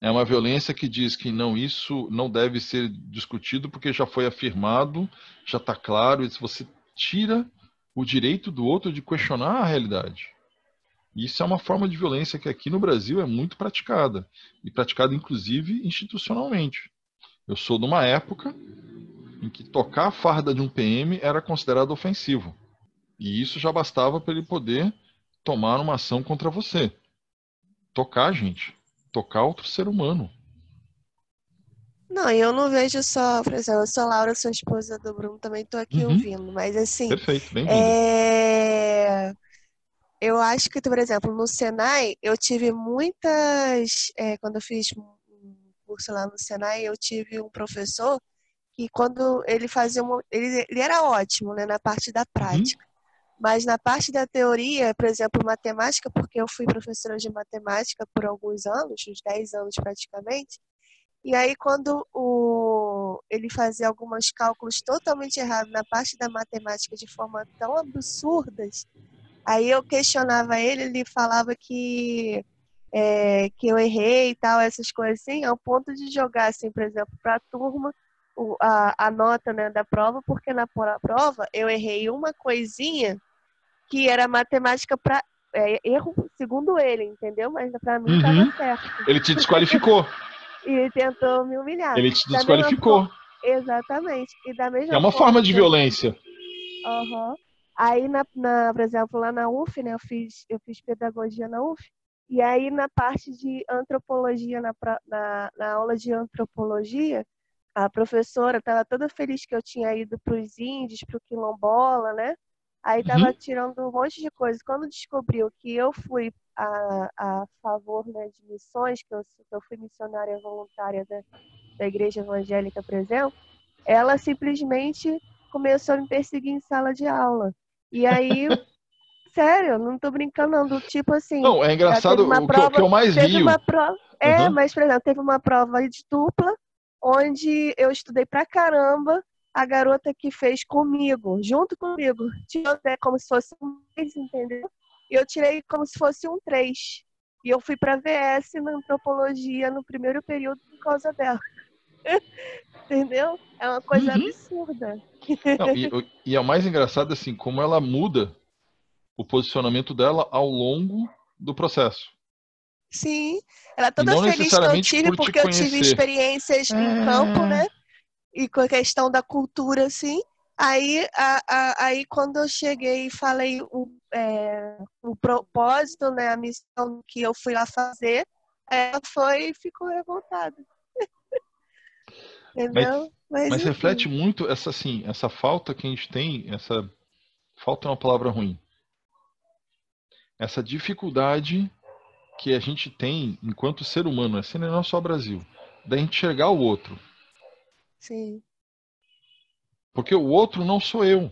A: é uma violência que diz que não isso não deve ser discutido porque já foi afirmado já está claro e você tira o direito do outro de questionar a realidade isso é uma forma de violência que aqui no Brasil é muito praticada, e praticada inclusive institucionalmente. Eu sou de uma época em que tocar a farda de um PM era considerado ofensivo. E isso já bastava para ele poder tomar uma ação contra você. Tocar, gente. Tocar outro ser humano.
G: Não, eu não vejo só, por exemplo, eu sou Laura, sou esposa do Bruno, também estou aqui uhum. ouvindo, mas assim.
A: Perfeito, bem-vindo.
G: É eu acho que, por exemplo, no Senai, eu tive muitas. É, quando eu fiz um curso lá no Senai, eu tive um professor que, quando ele fazia. Uma, ele, ele era ótimo né, na parte da prática. Uhum. Mas na parte da teoria, por exemplo, matemática, porque eu fui professora de matemática por alguns anos, uns 10 anos praticamente, e aí quando o, ele fazia alguns cálculos totalmente errados na parte da matemática de forma tão absurdas, Aí eu questionava ele, ele falava que, é, que eu errei e tal, essas coisas assim, ao ponto de jogar, assim, por exemplo, para a turma a, a nota né, da prova, porque na prova eu errei uma coisinha que era matemática para é, erro segundo ele, entendeu? Mas para mim estava uhum. certo.
A: Ele te desqualificou.
G: e ele tentou me humilhar.
A: Ele te desqualificou.
G: Exatamente. E da mesma
A: é uma forma de violência.
G: Aham. Uhum. Aí, na, na, por exemplo, lá na UF, né, eu fiz, eu fiz pedagogia na UF, e aí na parte de antropologia, na, na, na aula de antropologia, a professora estava toda feliz que eu tinha ido para os índios, para o quilombola, né? Aí estava uhum. tirando um monte de coisa. Quando descobriu que eu fui a, a favor né, de missões, que eu, que eu fui missionária voluntária da, da igreja evangélica, por exemplo, ela simplesmente começou a me perseguir em sala de aula. E aí, Sério, não tô brincando, não. Do tipo assim.
A: Não, é engraçado. O, prova, que, eu mais vi.
G: Prova, é, uhum. mas, por exemplo, teve uma prova de dupla, onde eu estudei pra caramba. A garota que fez comigo, junto comigo, tirou até como se fosse um 3, entendeu? E eu tirei como se fosse um 3. E eu fui para VS na antropologia no primeiro período por causa dela. Entendeu? É uma coisa uhum. absurda.
A: Não, e, e, é o mais engraçado assim, como ela muda o posicionamento dela ao longo do processo.
G: Sim, ela é toda feliz que eu tive, por porque eu tive experiências é... em campo, né? E com a questão da cultura, assim. Aí, a, a, aí quando eu cheguei e falei o, é, o propósito, né, a missão que eu fui lá fazer, ela foi e ficou revoltada. Entendeu?
A: Mas, mas, mas reflete muito essa assim, essa falta que a gente tem, essa falta é uma palavra ruim. Essa dificuldade que a gente tem enquanto ser humano, assim não é só Brasil, da gente enxergar o outro.
G: Sim.
A: Porque o outro não sou eu.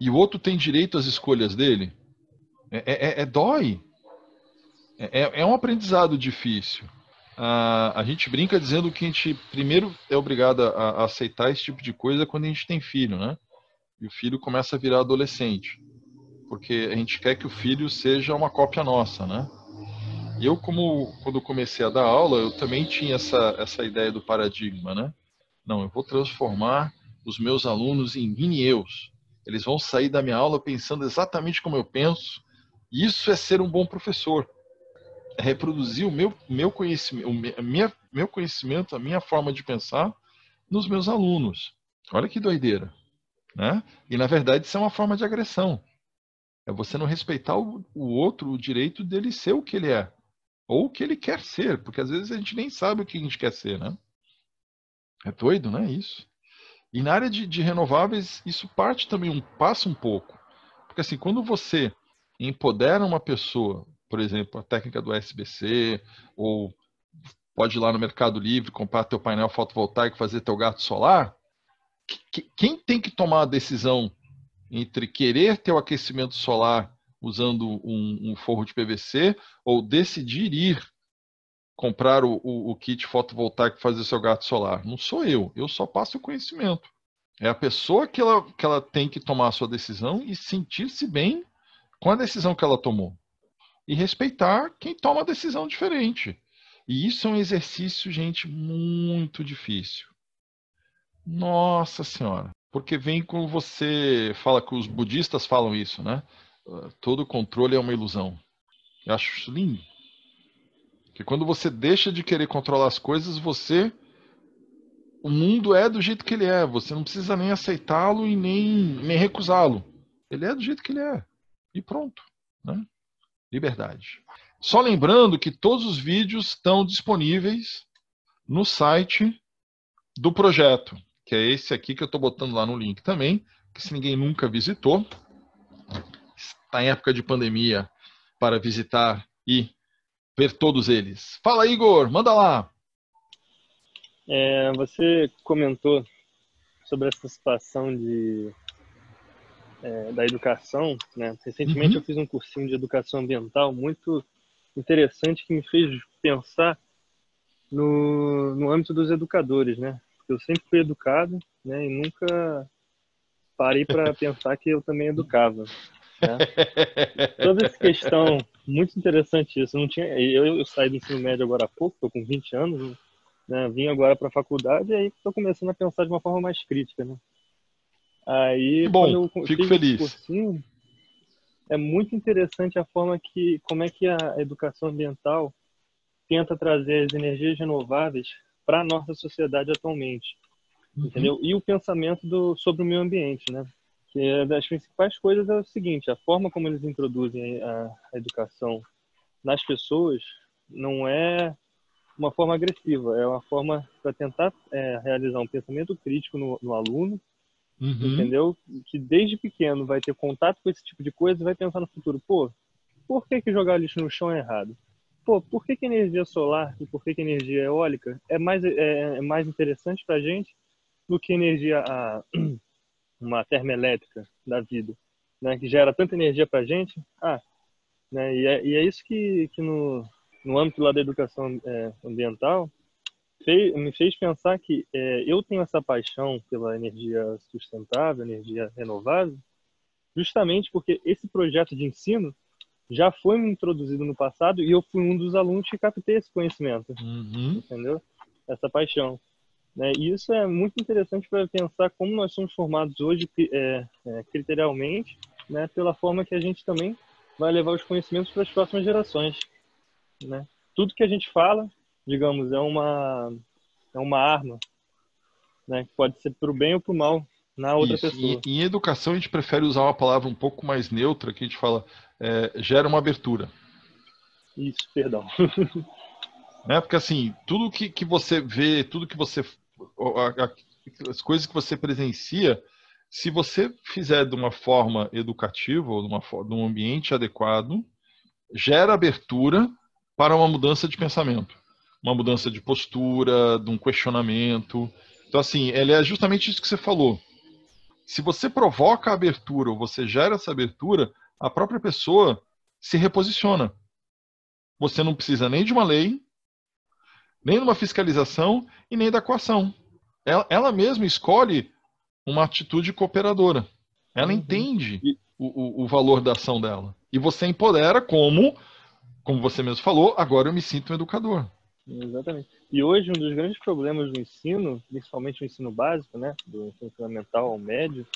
A: E o outro tem direito às escolhas dele. É, é, é, é dói. É, é, é um aprendizado difícil a, a gente brinca dizendo que a gente primeiro é obrigado a, a, aceitar esse tipo de coisa quando a gente tem filho, né? E o filho começa a virar adolescente, porque a gente quer que o filho seja uma cópia nossa, né? Eu, como quando comecei a dar aula, eu também tinha essa, essa ideia do paradigma, né? Não, eu vou transformar os meus alunos em mini-eus. Eles vão sair da minha aula pensando exatamente como eu penso. Isso é ser um bom professor reproduzir o meu, meu conhecimento, o minha, meu conhecimento, a minha forma de pensar nos meus alunos. Olha que doideira. Né? E na verdade isso é uma forma de agressão. É você não respeitar o, o outro, o direito dele ser o que ele é. Ou o que ele quer ser, porque às vezes a gente nem sabe o que a gente quer ser, né? É doido, não é isso? E na área de, de renováveis, isso parte também, um, passa um pouco. Porque assim, quando você empodera uma pessoa por exemplo, a técnica do SBC, ou pode ir lá no Mercado Livre, comprar teu painel fotovoltaico, fazer teu gato solar, quem tem que tomar a decisão entre querer ter o aquecimento solar usando um, um forro de PVC ou decidir ir comprar o, o, o kit fotovoltaico e fazer seu gato solar? Não sou eu, eu só passo o conhecimento. É a pessoa que ela, que ela tem que tomar a sua decisão e sentir-se bem com a decisão que ela tomou e respeitar quem toma decisão diferente. E isso é um exercício, gente, muito difícil. Nossa Senhora. Porque vem com você fala que os budistas falam isso, né? Ah, todo controle é uma ilusão. Eu acho isso lindo. Que quando você deixa de querer controlar as coisas, você o mundo é do jeito que ele é. Você não precisa nem aceitá-lo e nem, nem recusá-lo. Ele é do jeito que ele é. E pronto. Né? Liberdade. Só lembrando que todos os vídeos estão disponíveis no site do projeto, que é esse aqui que eu estou botando lá no link também, que se ninguém nunca visitou, está em época de pandemia para visitar e ver todos eles. Fala, Igor, manda lá.
C: É, você comentou sobre essa situação de é, da educação, né? Recentemente uhum. eu fiz um cursinho de educação ambiental muito interessante que me fez pensar no, no âmbito dos educadores, né? Eu sempre fui educado, né? E nunca parei para pensar que eu também educava. Né? Toda essa questão, muito interessante isso. Eu, não tinha, eu, eu saí do ensino médio agora há pouco, estou com 20 anos, né? vim agora para a faculdade e aí estou começando a pensar de uma forma mais crítica. Né? Aí,
A: Bom, fico feliz.
C: É muito interessante a forma que, como é que a educação ambiental tenta trazer as energias renováveis para a nossa sociedade atualmente, uhum. entendeu? E o pensamento do, sobre o meio ambiente, né? Que é das principais coisas é o seguinte: a forma como eles introduzem a, a educação nas pessoas não é uma forma agressiva, é uma forma para tentar é, realizar um pensamento crítico no, no aluno Uhum. Entendeu? Que desde pequeno vai ter contato com esse tipo de coisa e vai pensar no futuro, pô, por que, que jogar lixo no chão é errado? Pô, por que, que energia solar e por que, que energia eólica é mais, é, é mais interessante para a gente do que energia a, uma termoelétrica da vida? né, que gera tanta energia para a gente. Ah, né, e, é, e é isso que, que no, no âmbito lá da educação é, ambiental fez, me fez pensar que é, eu tenho essa paixão pela energia sustentável, energia renovável, justamente porque esse projeto de ensino já foi introduzido no passado e eu fui um dos alunos que captei esse conhecimento, uhum. entendeu? Essa paixão. Né? E isso é muito interessante para pensar como nós somos formados hoje é, é, criterialmente, né, pela forma que a gente também vai levar os conhecimentos para as próximas gerações. Né? Tudo que a gente fala, digamos, é uma é uma arma, né? Que pode ser para o bem ou para o mal na outra Isso. pessoa.
A: E, em educação a gente prefere usar uma palavra um pouco mais neutra, que a gente fala é, gera uma abertura.
C: Isso, perdão.
A: né? Porque assim, tudo que, que você vê, tudo que você as coisas que você presencia, se você fizer de uma forma educativa ou de, uma, de um ambiente adequado, gera abertura para uma mudança de pensamento, uma mudança de postura, de um questionamento. Então, assim, ele é justamente isso que você falou. Se você provoca a abertura ou você gera essa abertura, a própria pessoa se reposiciona. Você não precisa nem de uma lei, nem de uma fiscalização e nem da coação. Ela, ela mesma escolhe uma atitude cooperadora. Ela uhum. entende o, o, o, valor da ação dela. E você empodera como, como você mesmo falou, agora eu me sinto um educador.
C: Exatamente. E hoje um dos grandes problemas do ensino, principalmente o ensino básico, né, do ensino fundamental ao médio,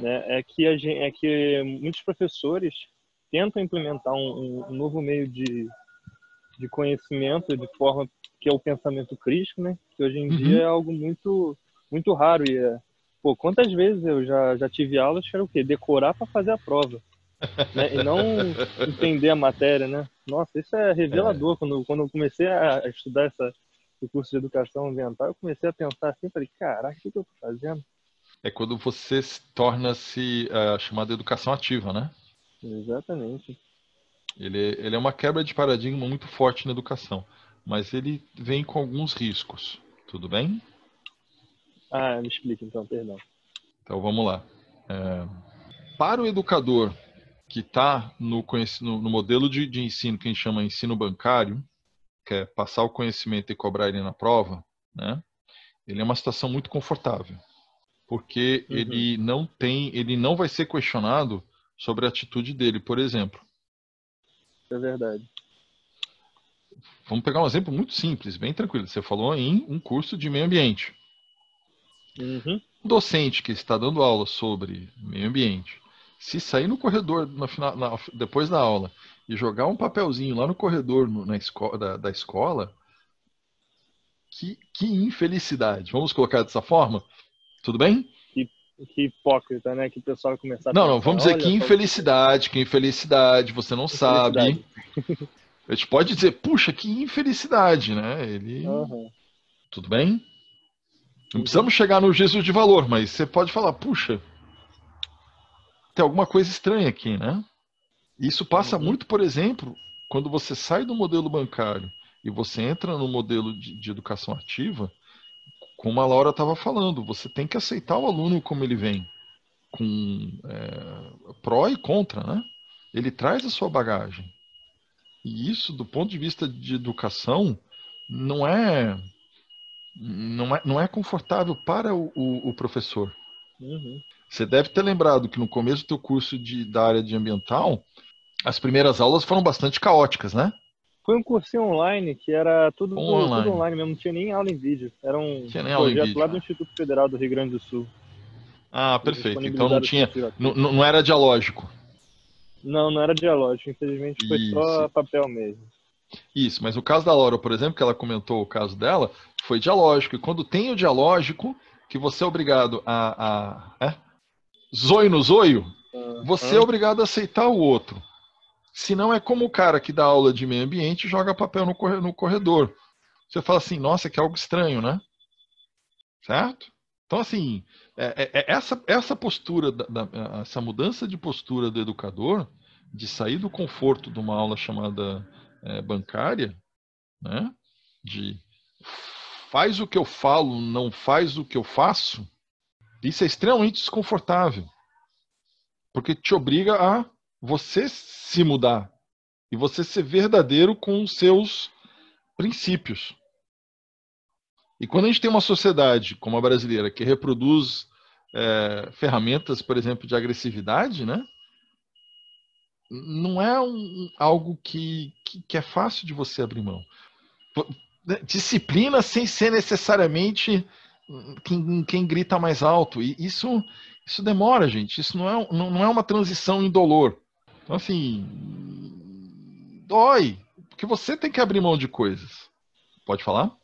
C: né, é que a gente, é que muitos professores tentam implementar um, um novo meio de, de conhecimento de forma que é o pensamento crítico, né? Que hoje em uhum. dia é algo muito muito raro e é, pô, quantas vezes eu já já tive aulas que era o quê? Decorar para fazer a prova. Né? E não entender a matéria, né? Nossa, isso é revelador. É. Quando, quando eu comecei a estudar essa, esse curso de educação ambiental, eu comecei a pensar assim, falei, caraca, o que, que eu tô fazendo?
A: É quando você torna-se a uh, chamada educação ativa, né?
C: Exatamente.
A: Ele, ele é uma quebra de paradigma muito forte na educação mas ele vem com alguns riscos. Tudo bem?
C: Ah, me explique então, perdão.
A: Então vamos lá. É, para o educador que está no, no, modelo de, de, ensino que a gente chama ensino bancário, que é passar o conhecimento e cobrar ele na prova, né? Ele é uma situação muito confortável, porque uhum. ele não tem, ele não vai ser questionado sobre a atitude dele, por exemplo.
C: É verdade.
A: Vamos pegar um exemplo muito simples, bem tranquilo. Você falou em um curso de meio ambiente. Uhum. Um docente que está dando aula sobre meio ambiente, se sair no corredor no final, na, depois da aula e jogar um papelzinho lá no corredor no, na esco da, da escola, que, que infelicidade. Vamos colocar dessa forma? Tudo bem?
C: Que, que hipócrita, né? Que o pessoal começar a
A: Não, pensar, não, vamos dizer que infelicidade, que infelicidade, você não infelicidade. sabe. A gente pode dizer, puxa, que infelicidade, né? Ele. Uhum. Tudo bem? Não precisamos chegar no Jesus de valor, mas você pode falar, puxa, tem alguma coisa estranha aqui, né? Isso passa uhum. muito, por exemplo, quando você sai do modelo bancário e você entra no modelo de, de educação ativa, como a Laura estava falando, você tem que aceitar o aluno como ele vem, com é, pró e contra, né? Ele traz a sua bagagem. E isso, do ponto de vista de educação, não é não é, não é confortável para o, o, o professor. Uhum. Você deve ter lembrado que no começo do teu curso de, da área de ambiental, as primeiras aulas foram bastante caóticas, né?
C: Foi um cursinho online que era tudo online, tudo online mesmo, não tinha nem aula em vídeo. Era um projeto lá do Instituto Federal do Rio Grande do Sul.
A: Ah, perfeito. Então não tinha. Não, não era dialógico.
C: Não, não era dialógico, infelizmente foi Isso. só papel mesmo.
A: Isso, mas o caso da Laura, por exemplo, que ela comentou o caso dela, foi dialógico. E quando tem o dialógico, que você é obrigado a. a é? Zoio no zoio, uhum. você é obrigado a aceitar o outro. Se não é como o cara que dá aula de meio ambiente e joga papel no corredor. Você fala assim, nossa, que é algo estranho, né? Certo? Então, assim, é, é, é, essa, essa postura, da, da, essa mudança de postura do educador, de sair do conforto de uma aula chamada é, bancária, né, de faz o que eu falo, não faz o que eu faço, isso é extremamente desconfortável. Porque te obriga a você se mudar e você ser verdadeiro com os seus princípios. E quando a gente tem uma sociedade como a brasileira que reproduz é, ferramentas, por exemplo, de agressividade, né? Não é um, algo que, que, que é fácil de você abrir mão. Disciplina sem ser necessariamente quem, quem grita mais alto. E isso, isso demora, gente. Isso não é, não é uma transição indolor. Então, assim, dói. Porque você tem que abrir mão de coisas. Pode falar?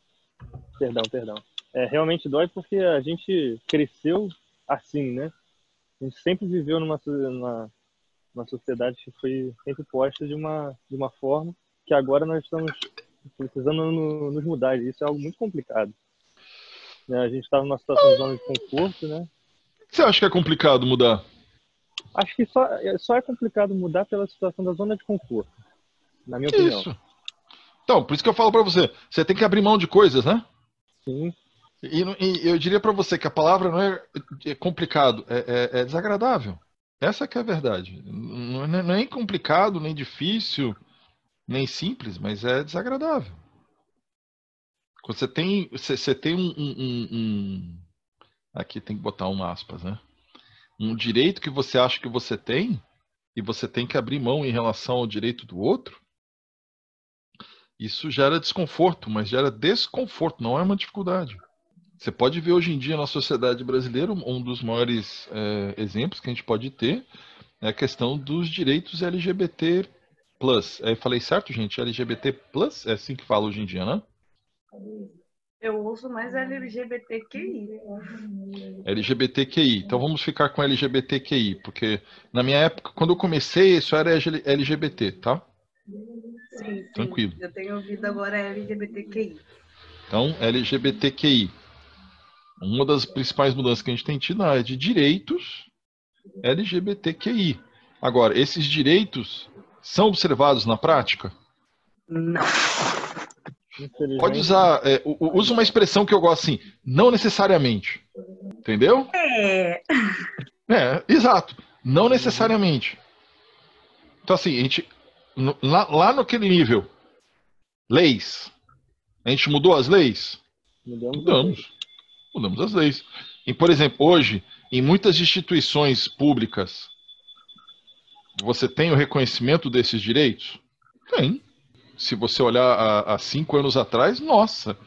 H: Perdão, perdão. É, realmente dói porque a gente cresceu assim, né? A gente sempre viveu numa, numa, numa sociedade que foi sempre posta de uma, de uma forma que agora nós estamos precisando nos mudar. Isso é algo muito complicado. Né? A gente está numa situação de zona de conforto, né?
A: Você acha que é complicado mudar?
H: Acho que só, só é complicado mudar pela situação da zona de conforto, na minha opinião.
A: Isso. Então, por isso que eu falo para você, você tem que abrir mão de coisas, né?
H: Sim.
A: E, e eu diria para você que a palavra não é, é complicado, é, é, é, desagradável. Essa que é a verdade. Não é, não é nem complicado, nem difícil, nem simples, mas é desagradável. Você tem, você, você tem um, um, um, Aqui tem que botar um aspas, né? Um direito que você acha que você tem e você tem que abrir mão em relação ao direito do outro. Isso gera desconforto, mas gera desconforto, não é uma dificuldade. Você pode ver hoje em dia na sociedade brasileira um dos maiores é, exemplos que a gente pode ter é a questão dos direitos LGBT+. É, falei certo, gente? LGBT+, é assim que fala hoje em dia, né?
E: Eu ouço mais LGBTQI.
A: LGBTQI. Então vamos ficar com LGBTQI, porque na minha época, quando eu comecei, isso era LGBT, tá?
E: Sim, sim. Tranquilo. Eu tenho ouvido agora LGBTQI.
A: Então, LGBTQI. Uma das principais mudanças que a gente tem tido é de direitos LGBTQI. Agora, esses direitos são observados na prática?
E: Não.
A: Pode usar, é, usa uma expressão que eu gosto assim, não necessariamente. Entendeu?
E: É.
A: É, exato. Não necessariamente. Então, assim, a gente, lá, lá naquele nível, leis, a gente mudou as leis?
H: Mudamos.
A: Mudamos mudamos as leis. E, por exemplo, hoje, em muitas instituições públicas, você tem o reconhecimento desses direitos? Tem. Se você olhar há, cinco anos atrás, nossa,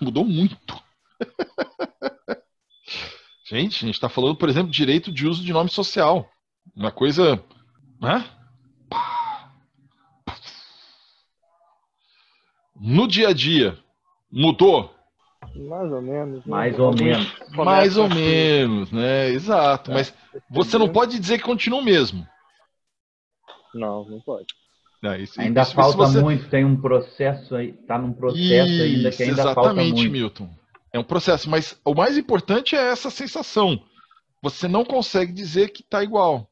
A: mudou muito. gente, a gente está falando, por exemplo, direito de uso de nome social. Uma coisa. Né? No dia a dia, mudou?
H: Mais ou menos. Né?
D: Mais ou menos.
A: Mais ou menos, né? Exato. É. Mas você não pode dizer que continua o mesmo.
H: Não, não pode.
A: É, isso,
D: ainda
A: isso,
D: falta você... muito, tem um processo aí, tá num processo isso, ainda que ainda falta muito.
A: Exatamente, Milton. É um processo, mas o mais importante é essa sensação. Você não consegue dizer que está igual.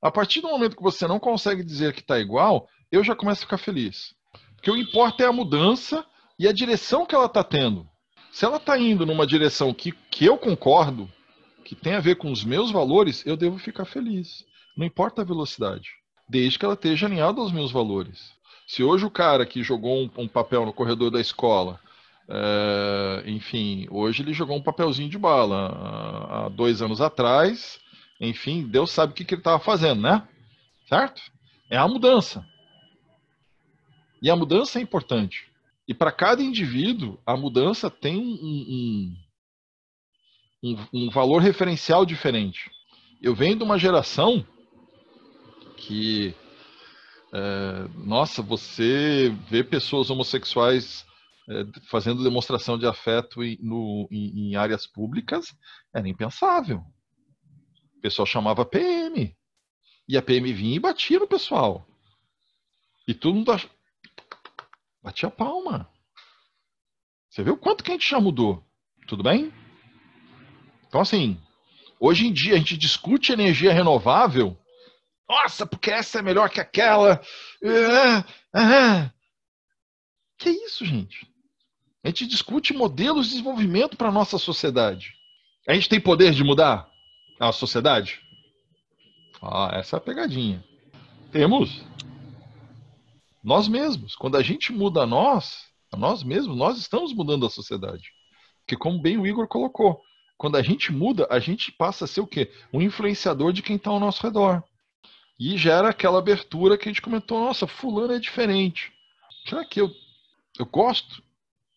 A: A partir do momento que você não consegue dizer que está igual, eu já começo a ficar feliz. Porque o que importa é a mudança e a direção que ela está tendo. Se ela está indo numa direção que, que eu concordo, que tem a ver com os meus valores, eu devo ficar feliz. Não importa a velocidade, desde que ela esteja alinhada aos meus valores. Se hoje o cara que jogou um, um papel no corredor da escola, é, enfim, hoje ele jogou um papelzinho de bala. Há dois anos atrás, enfim, Deus sabe o que, que ele estava fazendo, né? Certo? É a mudança. E a mudança é importante. E para cada indivíduo, a mudança tem um, um, um, um, valor referencial diferente. Eu venho de uma geração que, é, nossa, você vê pessoas homossexuais é, fazendo demonstração de afeto em, no, em, em áreas públicas, era impensável. O pessoal chamava PM. E a PM vinha e batia no pessoal. E todo mundo Bati a palma. Você viu quanto que a gente já mudou? Tudo bem? Então, assim, hoje em dia a gente discute energia renovável. Nossa, porque essa é melhor que aquela. Ah, ah. Que isso, gente? A gente discute modelos de desenvolvimento para a nossa sociedade. A gente tem poder de mudar a sociedade? Ah, essa é a pegadinha. Temos. Nós mesmos. Quando a gente muda nós, nós mesmos, nós estamos mudando a sociedade. Porque como bem o Igor colocou, quando a gente muda, a gente passa a ser o quê? Um influenciador de quem está ao nosso redor. E gera aquela abertura que a gente comentou, nossa, fulano é diferente. Será que eu, eu gosto?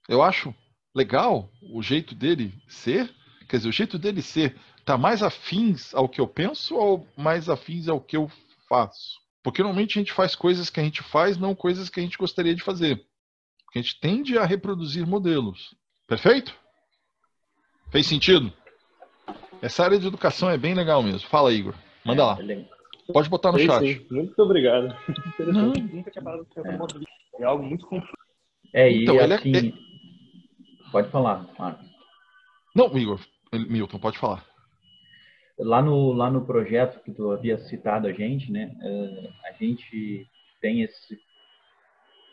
A: Eu acho legal o jeito dele ser? Quer dizer, o jeito dele ser está mais afins ao que eu penso ou mais afins ao que eu faço? Porque normalmente a gente faz coisas que a gente faz, não coisas que a gente gostaria de fazer. Porque a gente tende a reproduzir modelos. Perfeito? Fez sentido? Essa área de educação é bem legal mesmo. Fala, Igor. Manda
D: É,
A: lá.
D: ele-
A: Pode botar no
H: Sim,
A: chat.
H: sim. Muito obrigado.
A: Não.
H: Interessante. Nunca tinha parado pra pensar no ponto de vista. É algo muito complexo.
D: É, e
A: Então, ele é-
D: assim. Pode falar, Marcos.
A: Não, Igor. Milton, pode falar.
D: Lá no, lá no projeto que tu havia citado a gente, né? eh, a gente tem esse.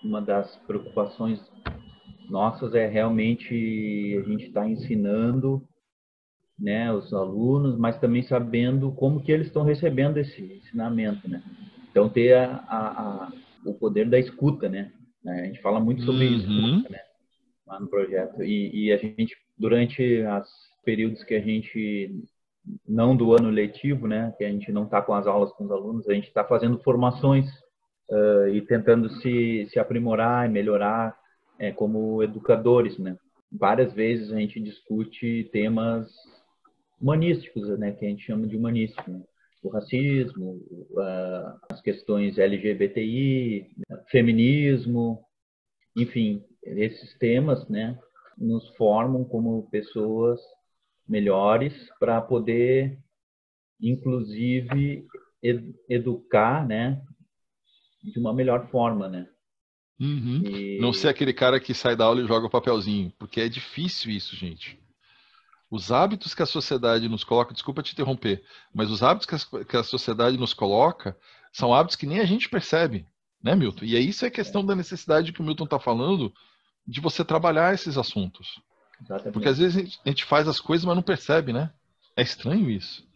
D: Uma das preocupações nossas é realmente a gente estar ensinando né, os alunos, mas também sabendo como que eles estão recebendo esse ensinamento, né? Então ter a, a- a- o poder da escuta, né? A gente fala muito sobre isso
A: Uhum.
D: né? lá no projeto e, e a gente durante os períodos que a gente não do ano letivo, né? Que a gente não está com as aulas com os alunos, a gente está fazendo formações eh, e tentando se, se aprimorar e melhorar eh, como educadores, né? Várias vezes a gente discute temas humanísticos, né? Que a gente chama de humanístico, né? o racismo, as questões LGBTI, feminismo, enfim, esses temas, né? Nos formam como pessoas melhores para poder, inclusive, ed- educar, né? De uma melhor forma, né?
A: Uhum.
D: E-
A: Não ser aquele cara que sai da aula e joga o papelzinho, porque é difícil isso, gente. Os hábitos que a sociedade nos coloca, desculpa te interromper, mas os hábitos que a, que a sociedade nos coloca são hábitos que nem a gente percebe, né, Milton? E aí isso é questão da necessidade que o Milton está falando de você trabalhar esses assuntos.
D: Exatamente.
A: Porque às vezes a gente- a faz as coisas, mas não percebe, né? É estranho isso.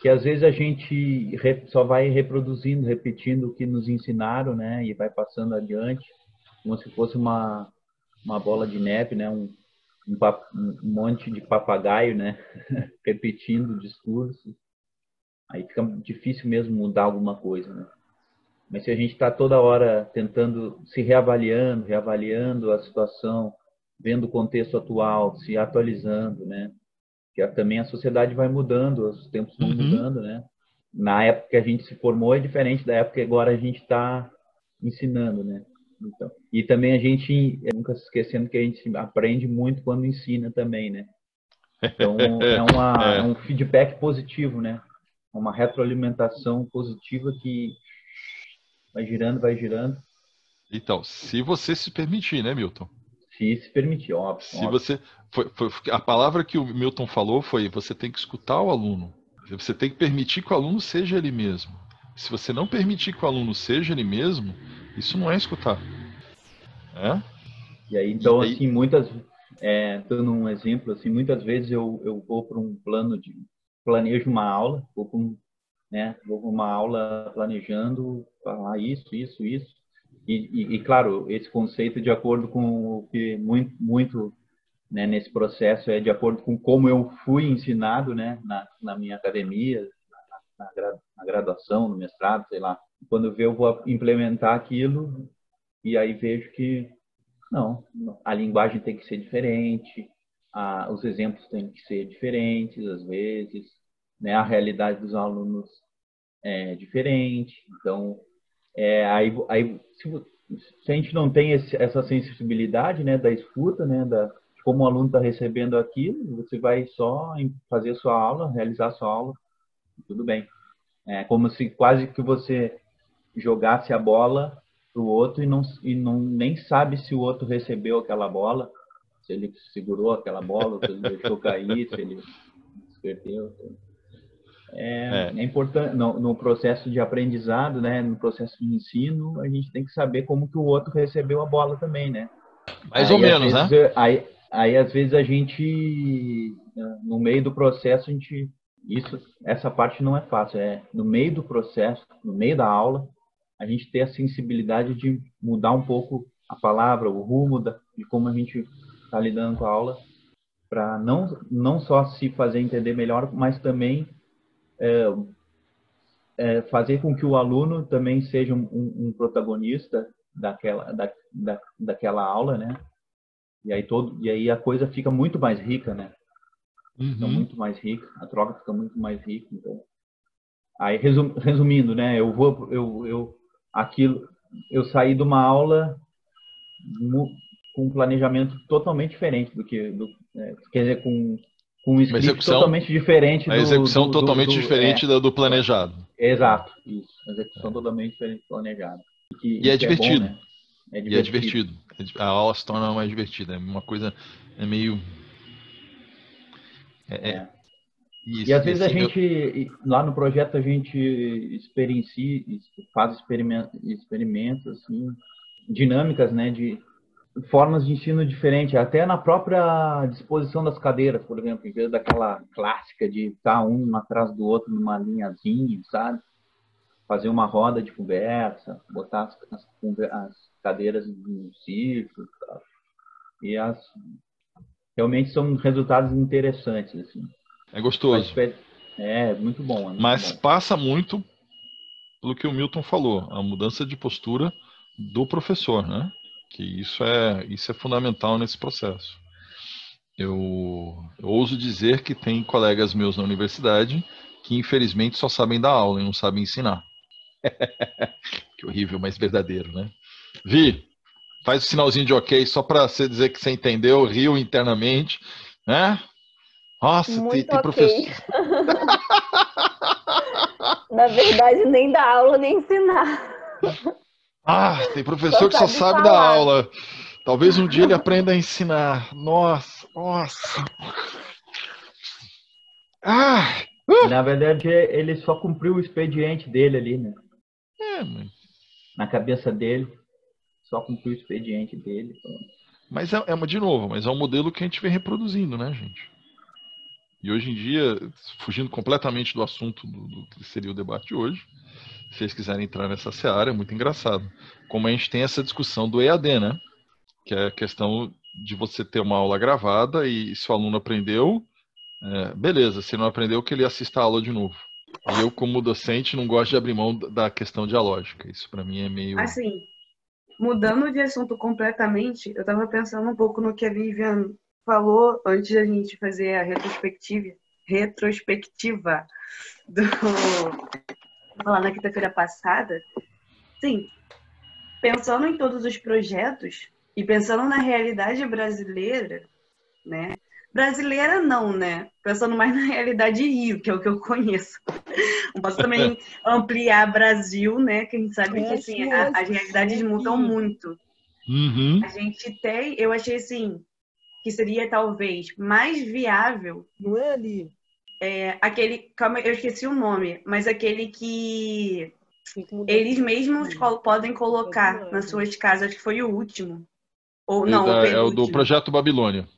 D: que às vezes a gente só vai reproduzindo, repetindo o que nos ensinaram, né? E vai passando adiante, como se fosse uma, uma bola de neve, né? Um, um, um monte de papagaio, né? Repetindo o discurso. Aí fica difícil mesmo mudar alguma coisa, né? Mas se a gente está toda hora tentando se reavaliando, reavaliando a situação, vendo o contexto atual, se atualizando, né? que também a sociedade vai mudando, os tempos vão
A: Uhum.
D: mudando, né? Na época que a gente se formou é diferente da época que agora a gente está ensinando, né? Então, e também a gente, é, nunca se esquecendo que a gente aprende muito quando ensina também, né? Então, é, uma,
A: É.
D: é um feedback positivo, né? Uma retroalimentação positiva que vai girando, vai girando,
A: Então, se você se permitir, né, Milton?
D: se se permitir, óbvio.
A: Se
D: óbvio.
A: você foi, foi- a palavra que o Milton falou foi você tem que escutar o aluno. Você tem que permitir que o aluno seja ele mesmo. Se você não permitir que o aluno seja ele mesmo, isso não é escutar. É?
D: E aí, então,
A: E aí-
D: assim, muitas, é, dando um exemplo, assim, muitas vezes eu, eu vou para um plano de, planejo uma aula, vou para um, né, vou para uma aula planejando falar isso, isso, isso, e, e, e, claro, esse conceito de acordo com o que muito, muito, né, nesse processo é de acordo com como eu fui ensinado, né, na, na minha academia, na, na, na graduação, no mestrado, sei lá. Quando ver, eu vou implementar aquilo e aí vejo que não, a linguagem tem que ser diferente, a, os exemplos têm que ser diferentes às vezes, né? A realidade dos alunos é diferente, então é, aí, aí se, se a gente não tem esse, essa sensibilidade, né, da escuta, né, da de como o aluno está recebendo aquilo, você vai só fazer sua aula, realizar sua aula, tudo bem. É como se quase que você jogasse a bola para o outro e não e não nem sabe se o outro recebeu aquela bola, se ele segurou aquela bola, se ele deixou cair, se ele perdeu. É, é. importante no, no, processo de aprendizado, né, no processo de ensino, a gente tem que saber como que o outro recebeu a bola também, né?
A: Mais aí, ou menos, né?
D: Aí, aí às vezes a gente no meio do processo a gente isso, essa parte não é fácil. É no meio do processo, no meio da aula, a gente ter a sensibilidade de mudar um pouco a palavra, o rumo da, de como a gente está lidando com a aula, para não não só se fazer entender melhor, mas também é, é, fazer com que o aluno também seja um, um protagonista daquela da, da, daquela aula, né? E aí todo e aí a coisa fica muito mais rica, né? Fica
A: Uhum.
D: muito mais rica, a troca fica muito mais rica. Então, aí resum, resumindo, né? Eu vou eu eu aquilo eu saí de uma aula com um planejamento totalmente diferente do que do, é, quer dizer com com um script
A: execução-
D: totalmente diferente
A: A
D: do-
A: execução
D: do- do-
A: totalmente
D: do-
A: diferente
D: é,
A: do planejado.
D: Exato, isso. Execução totalmente diferente do planejado. Que-
A: E é
D: bom,
A: divertido.
D: né? É
A: E é divertido. A aula se torna mais divertida. É uma coisa. É meio. É, é-
D: É.
A: isso,
D: E às vezes a
A: eu-
D: gente, lá no projeto, a gente experiencia, faz experimento- experimentos, assim, dinâmicas, né, de formas de ensino diferentes, até na própria disposição das cadeiras, por exemplo, em vez daquela clássica de estar um atrás do outro numa linhazinha, sabe? Fazer uma roda de conversa, botar as, as as cadeiras no círculo, tal. e as realmente são resultados interessantes, assim.
A: É gostoso.
D: É, muito bom. É muito
A: Mas
D: bom.
A: passa muito pelo que o Milton falou, a mudança de postura do professor, né? Que isso é, isso é fundamental nesse processo. Eu, eu ouso dizer que tem colegas meus na universidade que infelizmente só sabem dar aula e não sabem ensinar. que horrível, mas verdadeiro, né? Vi, faz o sinalzinho de ok só para você dizer que você entendeu, riu internamente, né? Nossa, tem,
B: Muito
A: tem
B: ok.
A: professor.
B: Na verdade, nem dar aula, nem ensinar.
A: Ah, tem professor que só
B: sabe
A: sabe dar aula. Talvez um dia ele aprenda a ensinar. Nossa, nossa. Ah,
D: Na verdade, ele só cumpriu o expediente dele ali, né?
A: é, mas-
D: Na cabeça dele, só cumpriu o expediente dele.
A: mas é, é uma- de novo, mas é um modelo que a gente vem reproduzindo, né, gente? E hoje em dia, fugindo completamente do assunto do, do que seria o debate de hoje, se vocês quiserem entrar nessa seara, é muito engraçado. Como a gente tem essa discussão do EAD, né? Que é a questão de você ter uma aula gravada e se o aluno aprendeu, é, beleza, se não aprendeu, que ele assista a aula de novo. E eu, como docente, não gosto de abrir mão da- questão dialógica. Isso para mim é meio.
E: Assim, mudando de assunto completamente, eu tava pensando um pouco no que a Vivian falou antes da gente fazer a retrospectiva, retrospectiva do lá na quinta-feira passada. Sim, pensando em todos os projetos e pensando na realidade brasileira, né? Brasileira não, né? Pensando mais na realidade Rio, que é o que eu conheço. Posso também ampliar Brasil, né? Que a gente sabe que assim, a- as realidades mudam muito.
A: Uhum.
E: A gente tem, eu achei assim, que seria talvez mais viável
F: Não é ali.
E: é, aquele, calma, eu esqueci o nome, mas aquele que
F: Tem
E: eles mesmos col- podem colocar nas suas casas, acho que foi o último. Ou
A: E
E: não,
A: da-
E: o
A: é o do projeto Babilônia.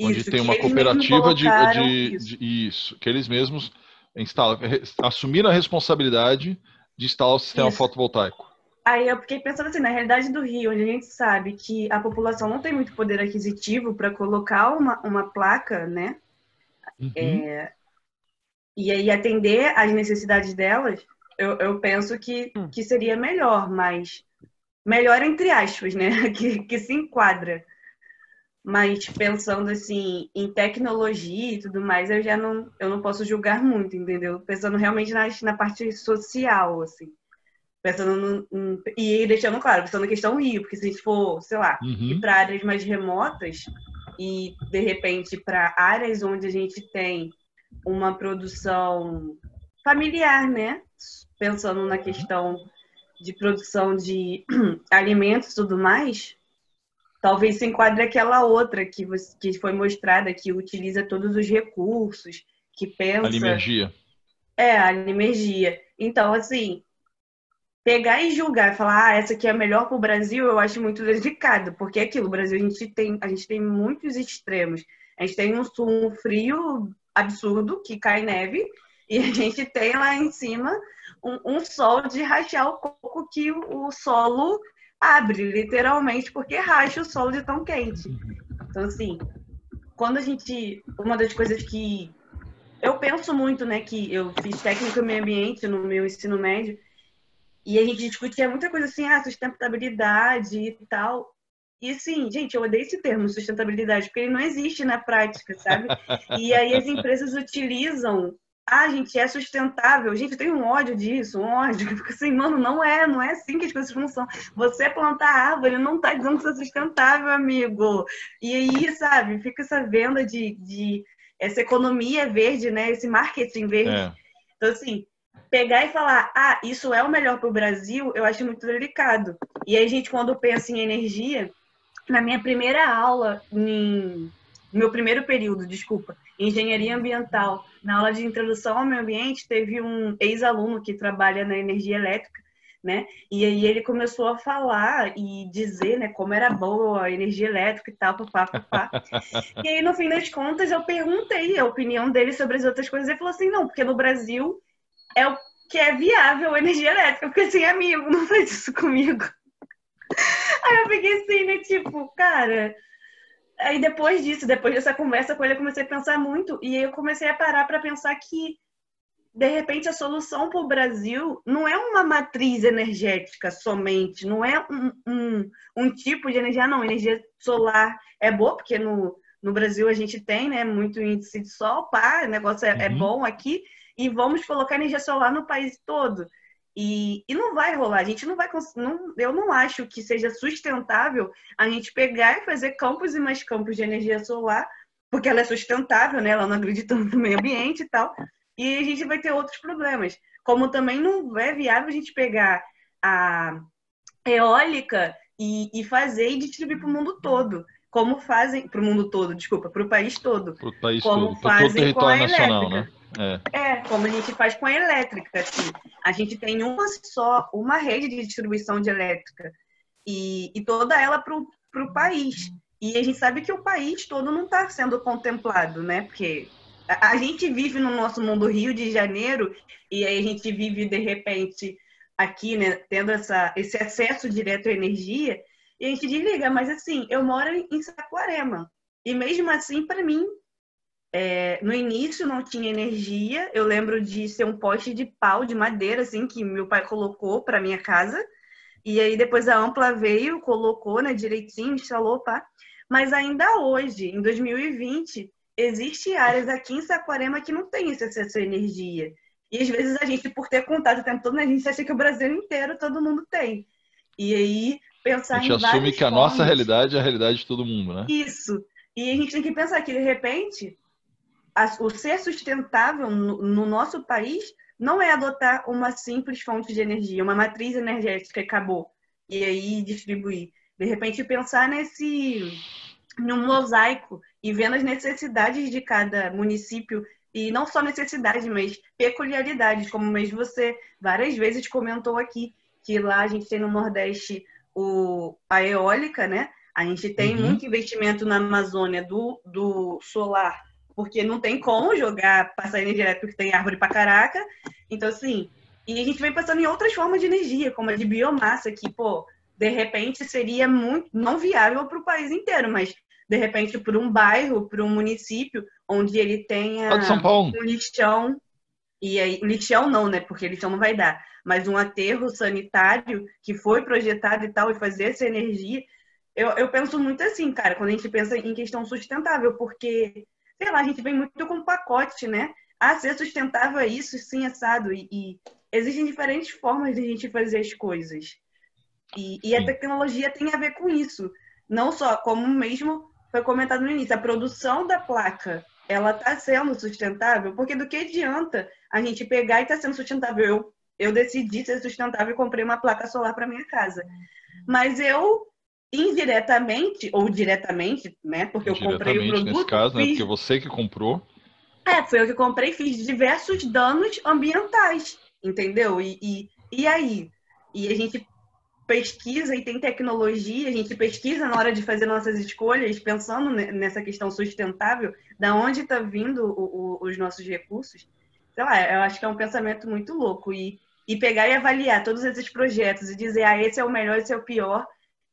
A: onde
E: Isso,
A: tem
E: que
A: uma cooperativa de, de-
E: isso.
A: de- isso, que eles mesmos instalam, assumiram a responsabilidade de instalar o sistema
E: Isso.
A: fotovoltaico.
E: Aí eu fiquei pensando assim, na realidade do Rio, onde a gente sabe que a população não tem muito poder aquisitivo para colocar uma, uma placa, né?
A: Uhum.
E: É, e aí atender às necessidades delas, eu, eu penso que,
F: Hum.
E: que seria melhor, mas melhor entre aspas, né? Que, que se enquadra. Mas pensando assim em tecnologia e tudo mais, eu já não, eu não posso julgar muito, entendeu? Pensando realmente na, na parte social, assim. Pensando no, e deixando claro, pensando na questão Rio, porque se a gente for, sei lá,
A: Uhum.
E: ir para áreas mais remotas e de repente para áreas onde a gente tem uma produção familiar, né? Pensando na questão de produção de alimentos e tudo mais, talvez se enquadre aquela outra que, você- que foi mostrada, que utiliza todos os recursos, que pensa.
A: Alimergia.
E: É, a energia. Então, assim, pegar e julgar, falar, ah, essa aqui é melhor para o Brasil, eu acho muito delicado, porque é aquilo, o Brasil a gente tem, a gente tem muitos extremos. A gente tem um sul um frio absurdo que cai neve e a gente tem lá em cima um, um sol de rachar o coco que o, solo abre, literalmente, porque racha o solo de tão quente. Então, assim, quando a gente. Uma das coisas que eu penso muito, né, que eu fiz técnico em meio ambiente no meu ensino médio, e a gente discutia muita coisa assim, ah, sustentabilidade e tal. E assim, gente, eu odeio esse termo, sustentabilidade, porque ele não existe na prática, sabe? E aí as empresas utilizam ah, gente, é sustentável. Gente, eu tenho um ódio disso, um ódio. Fico assim, mano, não é, não é assim que as coisas funcionam. Você plantar árvore não tá dizendo que isso é sustentável, amigo. E aí, sabe, fica essa venda de, de essa economia verde, né? Esse marketing verde. É. Então, assim, pegar e falar, ah, isso é o melhor para o Brasil, eu acho muito delicado. E aí, gente, quando pensa em energia, na minha primeira aula, em... no meu primeiro período, desculpa, engenharia ambiental, na aula de introdução ao meio ambiente, teve um ex-aluno que trabalha na energia elétrica, né? E aí ele começou a falar e dizer, né, como era boa a energia elétrica e tal, papá, papá. e aí, no fim das contas, eu perguntei a opinião dele sobre as outras coisas. Ele falou assim, não, porque no Brasil é o que é viável a energia elétrica. Porque assim, amigo, não faz isso comigo. Aí eu fiquei assim, né, tipo, cara, Aí depois disso, depois dessa conversa com ele, eu comecei a pensar muito e eu comecei a parar para pensar que de repente a solução para o Brasil não é uma matriz energética somente, não é um, um, um, tipo de energia, não. Energia solar é boa, porque no, no Brasil a gente tem né, muito índice de sol, pá, o negócio é, é uhum. é bom aqui, e vamos colocar energia solar no país todo. E, e não vai rolar, a gente não vai não, eu não acho que seja sustentável a gente pegar e fazer campos e mais campos de energia solar, porque ela é sustentável, né? Ela não acredita no meio ambiente e tal. E a gente vai ter outros problemas. Como também não é viável a gente pegar a eólica e, e fazer e distribuir para o mundo todo como fazem para o mundo todo, desculpa, para o país todo.
A: Para o país
E: como
A: todo,
E: para todo o
A: território nacional, né?
E: É. é, como a gente faz com a elétrica. Assim. A gente tem uma só, uma rede de distribuição de elétrica e, e toda ela para o país. E a gente sabe que o país todo não está sendo contemplado, né? Porque a, a, gente vive no nosso mundo Rio de Janeiro e aí a gente vive, de repente, aqui, né, tendo essa, esse acesso direto à energia e a gente desliga. Mas, assim, eu moro em Saquarema. E mesmo assim, para mim, é, no início não tinha energia. Eu lembro de ser um poste de pau, de madeira, assim, que meu pai colocou para minha casa. E aí depois a Ampla veio, colocou, né, direitinho, instalou, pá. Mas ainda hoje, em 2020, existe áreas aqui em Saquarema que não tem esse acesso à energia. E às vezes a gente, por ter contato o tempo todo, né, a gente acha que o Brasil inteiro todo mundo tem. E aí pensar
A: em A gente assume que a
E: formas...
A: nossa realidade é a realidade de todo mundo, né?
E: Isso. E a gente tem que pensar que, de repente, o ser sustentável no, no nosso país não é adotar uma simples fonte de energia, uma matriz energética acabou. E aí distribuir. De repente, pensar nesse num mosaico e vendo as necessidades de cada município e não só necessidades, mas peculiaridades, como mesmo você várias vezes comentou aqui, que lá a gente tem no Nordeste o, a eólica, né? A gente tem uhum. muito investimento na Amazônia do, do solar porque não tem como jogar, passar energia elétrica porque tem árvore pra caraca. Então, assim, e a gente vem pensando em outras formas de energia, como a de biomassa, que, pô, de repente seria muito, não viável para o país inteiro, mas de repente para um bairro, para um município, onde ele tenha um lixão, e aí, lixão não, né, porque lixão não vai dar, mas um aterro sanitário que foi projetado e tal, e fazer essa energia, eu, eu penso muito assim, cara, quando a gente pensa em questão sustentável, porque sei lá, a gente vem muito com pacote, né? Ah, ser sustentável é isso, sim, assado. E, e existem diferentes formas de a gente fazer as coisas. E, e a tecnologia tem a ver com isso. Não só, como mesmo foi comentado no início, a produção da placa, ela está sendo sustentável, porque do que adianta a gente pegar e está sendo sustentável? Eu, eu decidi ser sustentável e comprei uma placa solar para minha casa. Mas eu indiretamente ou diretamente, né? Porque eu comprei o produto.
A: Nesse caso, fiz... né? Porque você que comprou.
E: É, foi eu que comprei, fiz diversos danos ambientais, entendeu? E, e, e aí? E a gente pesquisa e tem tecnologia, a gente pesquisa na hora de fazer nossas escolhas, pensando nessa questão sustentável, da onde está vindo o, o, os nossos recursos. Sei lá, eu acho que é um pensamento muito louco. E, e pegar e avaliar todos esses projetos e dizer, ah, esse é o melhor, esse é o pior,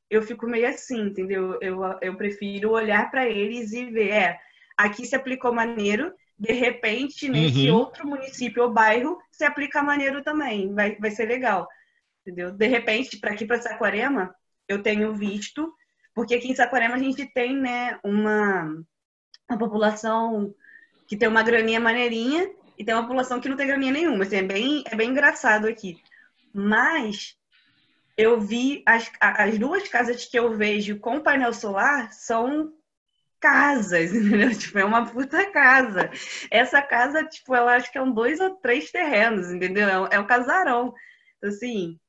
E: eu fico meio assim, entendeu? Eu, eu prefiro olhar para eles e ver, é, aqui se aplicou maneiro, de repente, nesse uhum. outro município ou bairro, se aplica maneiro também, vai, vai ser legal entendeu? De repente, para aqui para Saquarema, eu tenho visto, porque aqui em Saquarema a gente tem, né, uma, uma população que tem uma graninha maneirinha e tem uma população que não tem graninha nenhuma, assim, é bem, é bem engraçado aqui. Mas eu vi as, as duas casas que eu vejo com painel solar são casas, entendeu? Tipo, é uma puta casa. Essa casa, tipo, eu acho que é um dois ou três terrenos, entendeu? É um, é um casarão. Então, assim,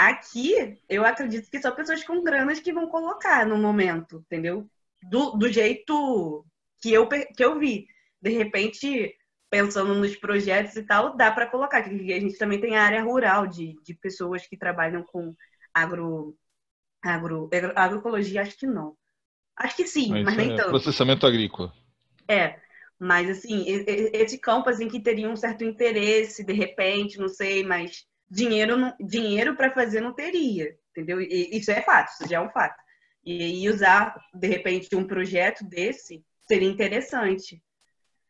E: Aqui, eu acredito que são pessoas com granas que vão colocar no momento, entendeu? Do, do jeito que eu, que eu vi. De repente, pensando nos projetos e tal, dá para colocar. A gente também tem a área rural de, de pessoas que trabalham com agro, agro, agroecologia, acho que não. Acho que sim, mas, mas nem é tanto.
A: Processamento agrícola.
E: É, mas assim, esse campo assim que teria um certo interesse, de repente, não sei, mas dinheiro, dinheiro para fazer não teria, entendeu? E isso é fato, isso já é um fato. E, usar, de repente, um projeto desse seria interessante.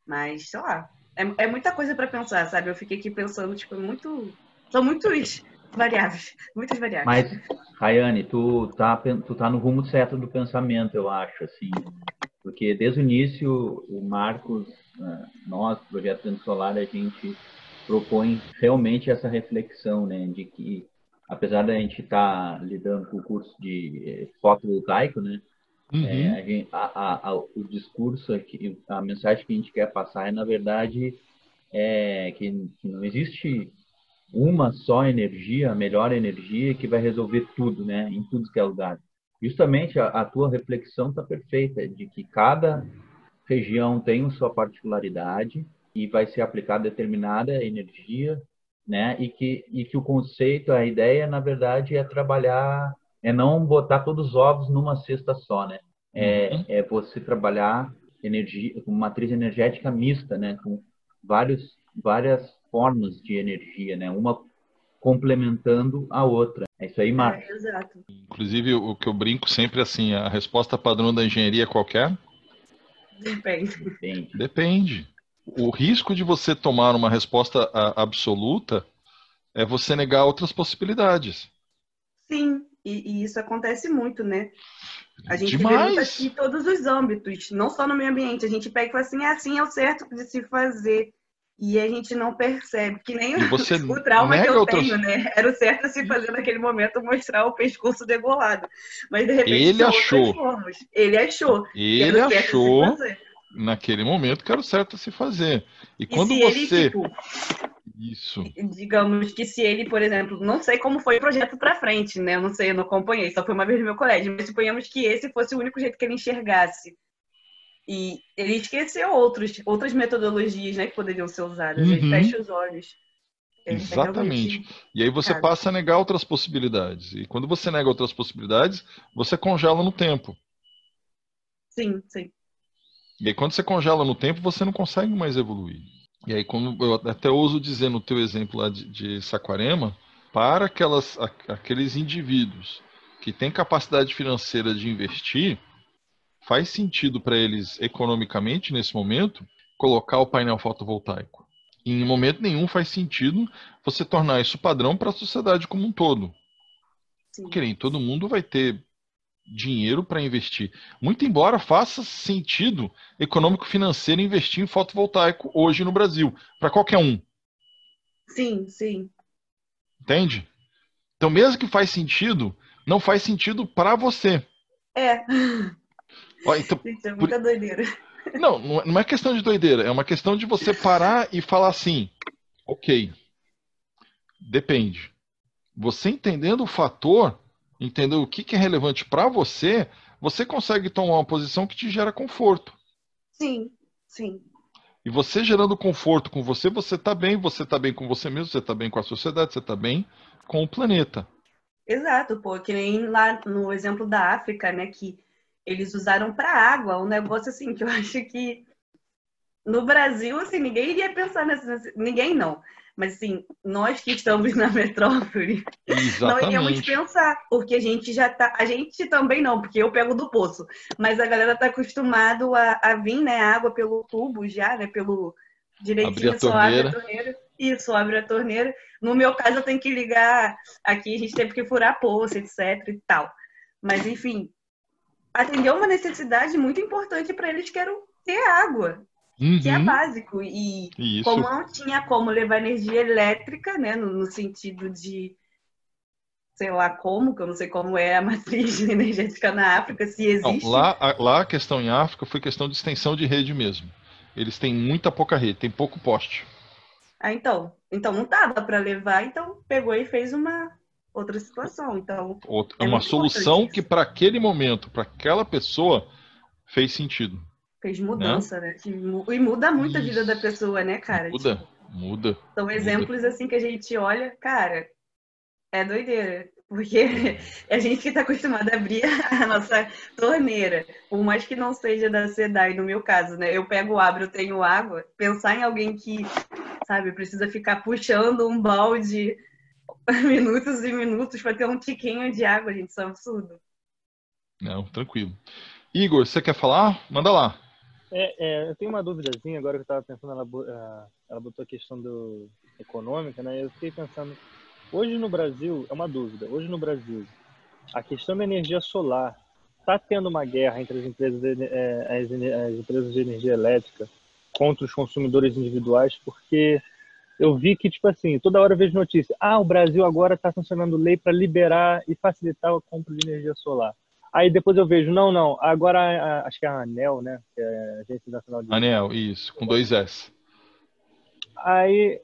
E: Mas, sei lá, é, é muita coisa para pensar, sabe? Eu fiquei aqui pensando, tipo, muito. São muitos variáveis, muitas variáveis.
D: Mas, Rayane, tu tá, tu tá no rumo certo do pensamento, eu acho, assim. Porque desde o início, o Marcos, né, nós, Projeto Vento Solar, a gente propõe realmente essa reflexão, né, de que apesar da gente estar tá lidando com o curso de eh, fotovoltaico, né, uhum. é, a gente, a, a, o discurso aqui, a mensagem que a gente quer passar é na verdade é que, que não existe uma só energia, a melhor energia que vai resolver tudo, né, em tudo que é lugar. Justamente a, a tua reflexão está perfeita de que cada região tem a sua particularidade e vai ser aplicada determinada energia, né? E que e que o conceito, a ideia, na verdade, é trabalhar, é não botar todos os ovos numa cesta só, né? É, uhum. é você trabalhar energia com matriz energética mista, né? Com vários várias formas de energia, né? Uma complementando a outra. É isso aí, Marcos. É,
A: exato. Inclusive, o que eu brinco sempre é assim, a resposta padrão da engenharia é qualquer?
E: Depende.
A: Depende. Depende o risco de você tomar uma resposta absoluta é você negar outras possibilidades.
E: Sim, e, e isso acontece muito, né? A gente Demais. vê isso em todos os âmbitos, não só no meio ambiente. A gente pega e fala assim, é assim é o certo de se fazer. E a gente não percebe, que nem o, trauma que eu outras... tenho, né? Era o certo a se fazer naquele momento mostrar o pescoço degolado. Mas de repente
A: ele achou.
E: Ele achou.
A: Ele achou naquele momento que era o certo a se fazer. E, e quando você. Ele, tipo,
E: Isso. Digamos que se ele, por exemplo, não sei como foi o projeto para frente, né? Eu não sei, eu não acompanhei, só foi uma vez no meu colégio, mas suponhamos que esse fosse o único jeito que ele enxergasse. E ele esqueceu outros, outras metodologias né, que poderiam ser usadas. Uhum. Ele fecha os olhos.
A: Exatamente. E aí você passa a negar outras possibilidades. E quando você nega outras possibilidades, você congela no tempo.
E: Sim, sim.
A: E aí, quando você congela no tempo, você não consegue mais evoluir. E aí, como eu até ouso dizer no teu exemplo lá de, de Saquarema, para aquelas, aqueles indivíduos que têm capacidade financeira de investir, faz sentido para eles economicamente, nesse momento, colocar o painel fotovoltaico. E em momento nenhum faz sentido você tornar isso padrão para a sociedade como um todo. Sim. Porque nem todo mundo vai ter dinheiro para investir. Muito embora faça sentido econômico-financeiro investir em fotovoltaico hoje no Brasil, para qualquer um.
E: Sim, sim.
A: Entende? Então, mesmo que faz sentido, não faz sentido para você.
E: É.
A: Ó, então,
E: Gente, é muita por... doideira.
A: Não, não é questão de doideira, é uma questão de você parar e falar assim: ok, depende. Você entendendo o fator, entender o que, que é relevante para você, você consegue tomar uma posição que te gera conforto.
E: Sim, sim.
A: E você gerando conforto com você, você está bem, você está bem com você mesmo, você está bem com a sociedade, você está bem com o planeta.
E: Exato, pô, que nem lá no exemplo da África, né, que eles usaram para água, um negócio assim que eu acho que no Brasil, assim, ninguém iria pensar nessa, ninguém não, mas assim, nós que estamos na metrópole,
A: Exatamente.
E: não iríamos pensar, porque a gente já tá, a gente também não, porque eu pego do poço, mas a galera tá acostumado a, a vir, né, água pelo tubo já, né, pelo direitinho, só abre a
A: torneira.
E: Isso, abre a torneira. No meu caso, eu tenho que ligar aqui, a gente teve que furar a poça, etc e tal. Mas, enfim, atendeu uma necessidade muito importante para eles que era ter água, que é
A: Uhum.
E: básico. E
A: Isso.
E: como não tinha como levar energia elétrica, né, no, no sentido de sei lá como, que eu não sei como é a matriz energética na África, se
A: Não,
E: existe.
A: lá, a- lá a questão em África foi questão de extensão de rede mesmo. Eles têm muita pouca rede, tem pouco poste.
E: Ah, então, então não dava para levar, então pegou e fez uma outra situação. Então,
A: Outra-
E: É
A: uma solução que para aquele momento, para aquela pessoa, fez sentido.
E: Fez mudança, né? Mu- E muda muito a vida da pessoa, né, cara?
A: Muda,
E: Tipo,
A: muda.
E: são exemplos assim que a gente olha, cara, é doideira. Porque é a gente que está acostumado a abrir a nossa torneira, por mais que não seja da SEDAI, no meu caso, né? Eu pego, abro, eu tenho água. Pensar em alguém que, sabe, precisa ficar puxando um balde minutos e minutos para ter um tiquinho de água, gente, isso é um absurdo.
A: Não, tranquilo. Igor, você quer falar? Manda lá.
C: É, é, eu tenho uma duvidazinha agora que eu estava pensando, ela, ah, ela botou a questão do econômica, né? Eu fiquei pensando, hoje no Brasil, é uma dúvida, hoje no Brasil, a questão da energia solar, está tendo uma guerra entre as empresas, de, eh, as, ene- as empresas de energia elétrica contra os consumidores individuais, porque eu vi que, tipo assim, toda hora eu vejo notícia, ah, o Brasil agora está funcionando lei para liberar e facilitar a compra de energia solar. Aí depois eu vejo, não, não, agora a- acho que é a ANEL, né, que é a Agência Nacional de
A: Anel, isso, com dois S.
C: Aí,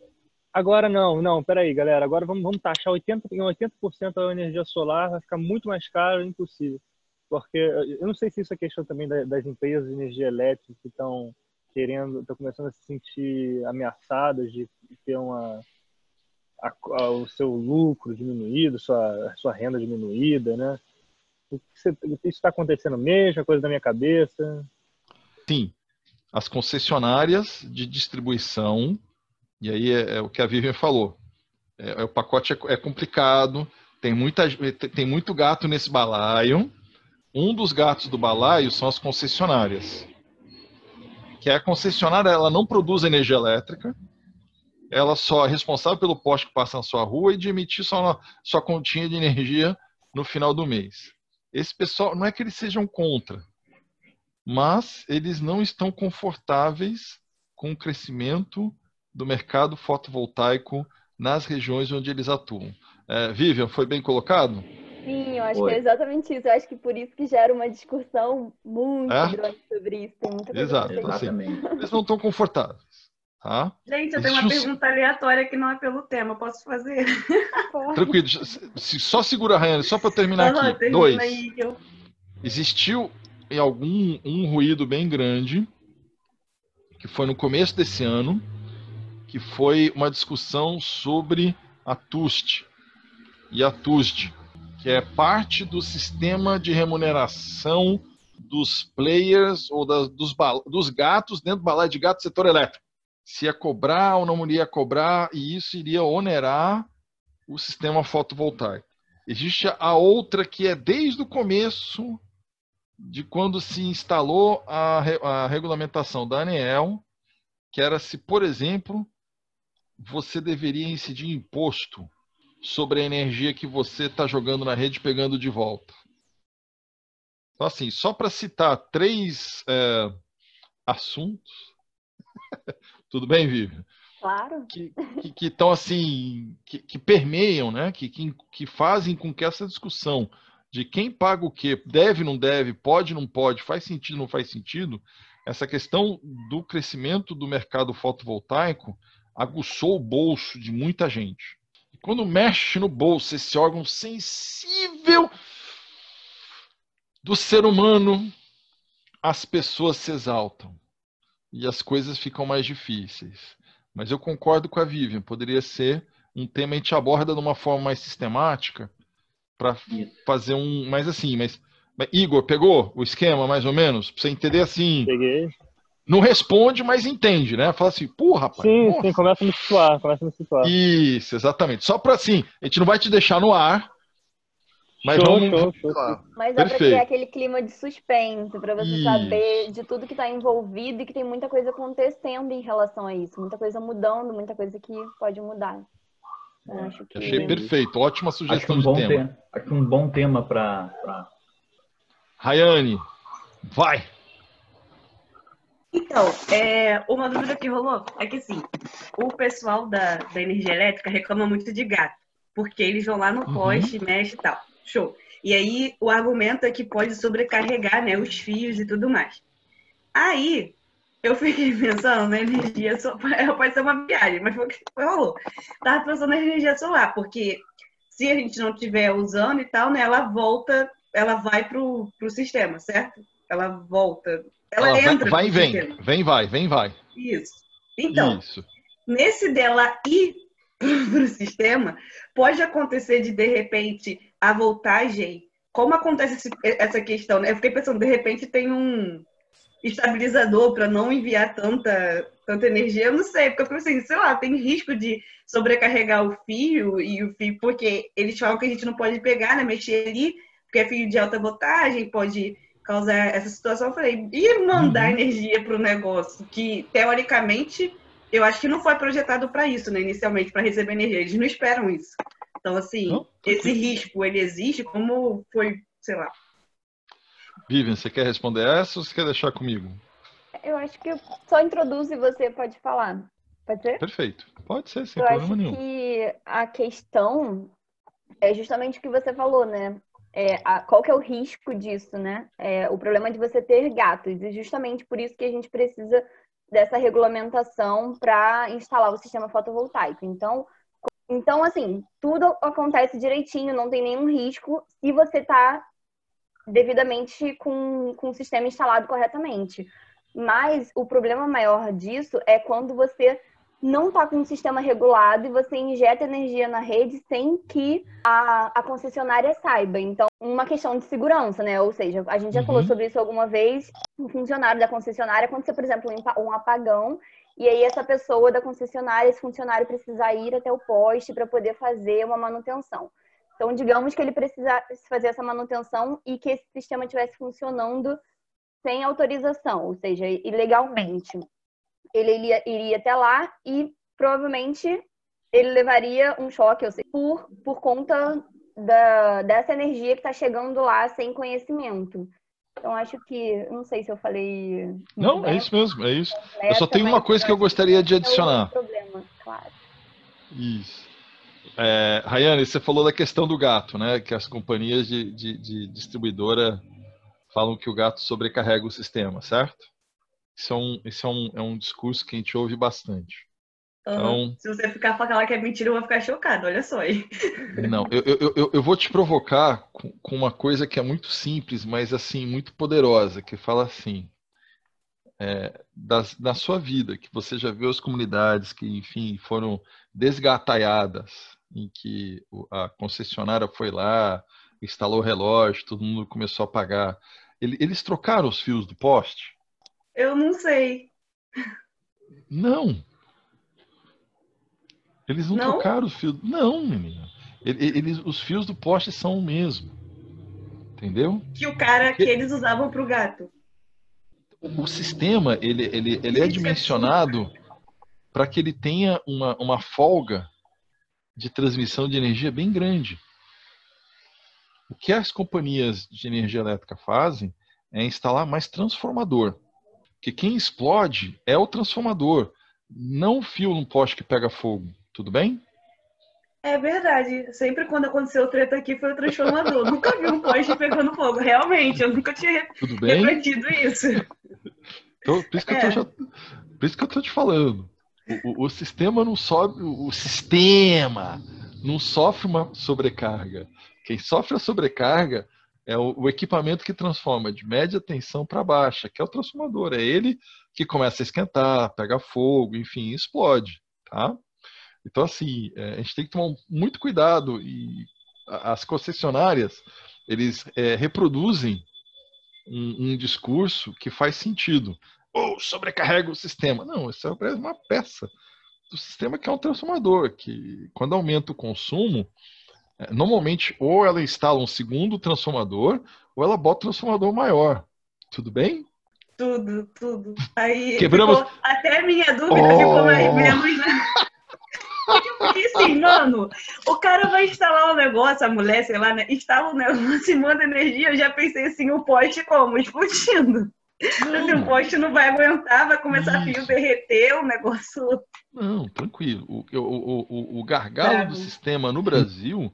C: agora não, não, peraí, galera, agora vamos, vamos taxar 80, em 80% da energia solar, vai ficar muito mais caro, impossível. Porque eu não sei se isso é questão também da- das empresas de energia elétrica que estão querendo, estão começando a se sentir ameaçadas de ter uma, a- a- o seu lucro diminuído, sua, sua renda diminuída, né? Isso está acontecendo mesmo? É coisa da minha cabeça?
A: Sim, as concessionárias de distribuição, e aí é, é o que a Vivian falou. É, é, o pacote é, é complicado, tem, muita, tem muito gato nesse balaio. Um dos gatos do balaio são as concessionárias. Que a concessionária ela não produz energia elétrica, ela só é responsável pelo poste que passa na sua rua e de emitir sua, sua continha de energia no final do mês. Esse pessoal, não é que eles sejam contra, mas eles não estão confortáveis com o crescimento do mercado fotovoltaico nas regiões onde eles atuam. É, Vivian, foi bem colocado?
B: Sim, eu acho
D: Oi.
B: que é exatamente isso. Eu acho que por isso que gera uma discussão muito
A: É?
B: grande sobre isso. Tem muita coisa
A: Exato, assim.
D: Exatamente.
A: Eles não estão confortáveis. Tá?
E: Gente, eu tenho uma
A: um-
E: pergunta aleatória que não é pelo tema, posso fazer?
A: Tranquilo, se- só segura, Rayane, só para terminar aqui.
E: termina
A: Dois.
E: aí eu-
A: existiu em algum um ruído bem grande que foi no começo desse ano, que foi uma discussão sobre a TUST e a TUSD, que é parte do sistema de remuneração dos players ou das- dos, dos gatos dentro do balaio de gato do setor elétrico. Se ia cobrar ou não iria cobrar, e isso iria onerar o sistema fotovoltaico. Existe a outra que é desde o começo de quando se instalou a, a regulamentação da ANEEL, que era se, por exemplo, você deveria incidir imposto sobre a energia que você está jogando na rede pegando de volta. Então, assim, só para citar três é, assuntos. Tudo bem, Vivian?
B: Claro.
A: que estão assim que, que permeiam, né? Que, que que fazem com que essa discussão de quem paga o quê, deve não deve, pode não pode, faz sentido não faz sentido, essa questão do crescimento do mercado fotovoltaico aguçou o bolso de muita gente. E quando mexe no bolso esse órgão sensível do ser humano, as pessoas se exaltam e as coisas ficam mais difíceis. Mas eu concordo com a Vivian, poderia ser um tema que a gente aborda de uma forma mais sistemática, para fazer um. Mas assim, mas, mas, Igor, pegou o esquema mais ou menos? Pra você entender assim.
H: Peguei.
A: Não responde, mas entende, né? Fala assim, pô, rapaz.
H: Sim,
A: nossa.
H: sim, começa a me situar, começa a me situar.
A: Isso, exatamente. Só para assim, a gente não vai te deixar no ar, mas
H: Show,
A: vamos.
H: show, show.
B: Mas dá pra
A: Perfeito.
B: criar aquele clima de suspense, pra você
A: Isso.
B: saber de tudo que tá envolvido e que tem muita coisa acontecendo em relação a isso. Muita coisa mudando, muita coisa que pode mudar. Eu acho que...
A: Achei perfeito, ótima
D: Acho
A: sugestão
D: um
A: de
D: bom
A: tema.
D: tema. Acho um bom tema para
A: Rayane, vai!
E: Então, é, uma dúvida que rolou é que, assim, o pessoal da, da energia elétrica reclama muito de gato, porque eles vão lá no
A: Uhum.
E: poste, mexe e tal. Show. E aí, o argumento é que pode sobrecarregar, né, os fios e tudo mais. Aí, eu fiquei pensando na energia solar, pode ser uma viagem, mas foi o que rolou. Tava pensando na energia solar, porque se a gente não estiver usando e tal, né, ela volta, ela vai pro, pro sistema, certo? Ela volta, ela,
A: Ela
E: entra
A: vai e
E: pro
A: vem,
E: sistema.
A: vem, vai, vem, vai.
E: Isso. Então,
A: Isso.
E: nesse dela ir para o sistema, pode acontecer de, de repente, a voltagem. Como acontece essa questão? né? Eu fiquei pensando, de repente, tem um estabilizador para não enviar tanta, tanta energia. Eu não sei, porque eu assim, sei lá, tem risco de sobrecarregar o fio e o fio, porque eles falam que a gente não pode pegar, né? Mexer ali, porque é fio de alta voltagem, pode causar essa situação. Eu falei, e mandar
A: Uhum.
E: energia para o negócio, que teoricamente eu acho que não foi projetado para isso, né? Inicialmente, para receber energia. Eles não esperam isso. Então, assim,
A: Não,
E: esse risco, ele existe como foi, sei lá.
A: Vivian, você quer responder essa ou você quer deixar comigo?
B: Eu acho que eu só introduzo e você pode falar. Pode ser?
A: Perfeito. Pode ser, sem
B: Eu
A: problema
B: acho
A: nenhum.
B: que a questão é justamente o que você falou, né? É, a- qual que é o risco disso, né? É, o problema de você ter gatos. E justamente por isso que a gente precisa dessa regulamentação para instalar o sistema fotovoltaico. Então, então, assim, tudo acontece direitinho, não tem nenhum risco se você está devidamente com, com o sistema instalado corretamente. Mas o problema maior disso é quando você não está com um sistema regulado e você injeta energia na rede sem que a, a concessionária saiba. Então, uma questão de segurança, né? Ou seja, a gente já
A: Uhum.
B: falou sobre isso alguma vez. Um funcionário da concessionária, aconteceu, por exemplo, um apagão, e aí essa pessoa da concessionária, esse funcionário precisa ir até o poste para poder fazer uma manutenção. Então, digamos que ele precisasse fazer essa manutenção e que esse sistema estivesse funcionando sem autorização, ou seja, ilegalmente. Ele iria, até lá e provavelmente ele levaria um choque, ou seja, por, por conta da, dessa energia que está chegando lá sem conhecimento. Então, acho que, não sei se eu falei.
A: Não, é
B: bem,
A: isso mesmo, é isso. Eu
B: nessa,
A: só tenho uma coisa que eu gostaria de
B: é
A: adicionar.
B: problema, claro.
A: Isso. É, Rayane, você falou da questão do gato, né? Que as companhias de, de- de distribuidora falam que o gato sobrecarrega o sistema, certo? Isso é um, isso é um, é um discurso que a gente ouve bastante. Então-
E: Se você ficar falando que é mentira, eu vou ficar chocado. Olha só aí.
A: Não, eu, eu, eu, eu vou te provocar com, com uma coisa que é muito simples, mas assim, muito poderosa, que fala assim, é, das, na sua vida, que você já viu as comunidades que, enfim, foram desgataiadas, em que a concessionária foi lá, instalou o relógio, todo mundo começou a pagar. Ele- Eles trocaram os fios do poste?
E: Eu não sei.
A: Não. Eles não,
E: Não?
A: trocaram os fios. Não, menina. Ele- Eles, os fios do poste são o mesmo. Entendeu?
E: Que o cara que eles usavam pro gato.
A: O o sistema ele, ele, ele é
E: Gente,
A: dimensionado para que ele tenha uma, uma folga de transmissão de energia bem grande. O que as companhias de energia elétrica fazem é instalar mais transformador. Que quem explode é o transformador, não o fio no poste que pega fogo. Tudo bem?
E: É verdade. Sempre quando aconteceu treta aqui foi o transformador. nunca vi um poste pegando fogo. Realmente, eu nunca tinha
A: Tudo bem?
E: refletido isso.
A: Então, por, isso que eu tô
E: É.
A: já- por isso que eu tô te falando. O, o- o sistema não sobe, o sistema não sofre uma sobrecarga. Quem sofre a sobrecarga é o, o equipamento que transforma de média tensão para baixa, que é o transformador. É ele que começa a esquentar, pega fogo, enfim, explode, tá? Então, assim, é, a gente tem que tomar muito cuidado e as concessionárias eles é, reproduzem um, um, discurso que faz sentido. Ou sobrecarrega o sistema. Não, isso é uma peça do sistema que é um transformador, que quando aumenta o consumo, é, normalmente ou ela instala um segundo transformador, ou ela bota um transformador maior. Tudo bem?
E: Tudo, tudo. Aí
A: Quebramos.
E: Até minha dúvida oh. ficou mais menos. Porque assim, mano, o cara vai instalar um negócio, a mulher, sei lá, né? instala um negócio e manda energia. Eu já pensei assim, o poste como? Explodindo. Assim, o poste não vai aguentar, vai começar Isso. a fio derreter, o negócio.
A: Não, tranquilo. O, o, o, o gargalo do sistema no Brasil,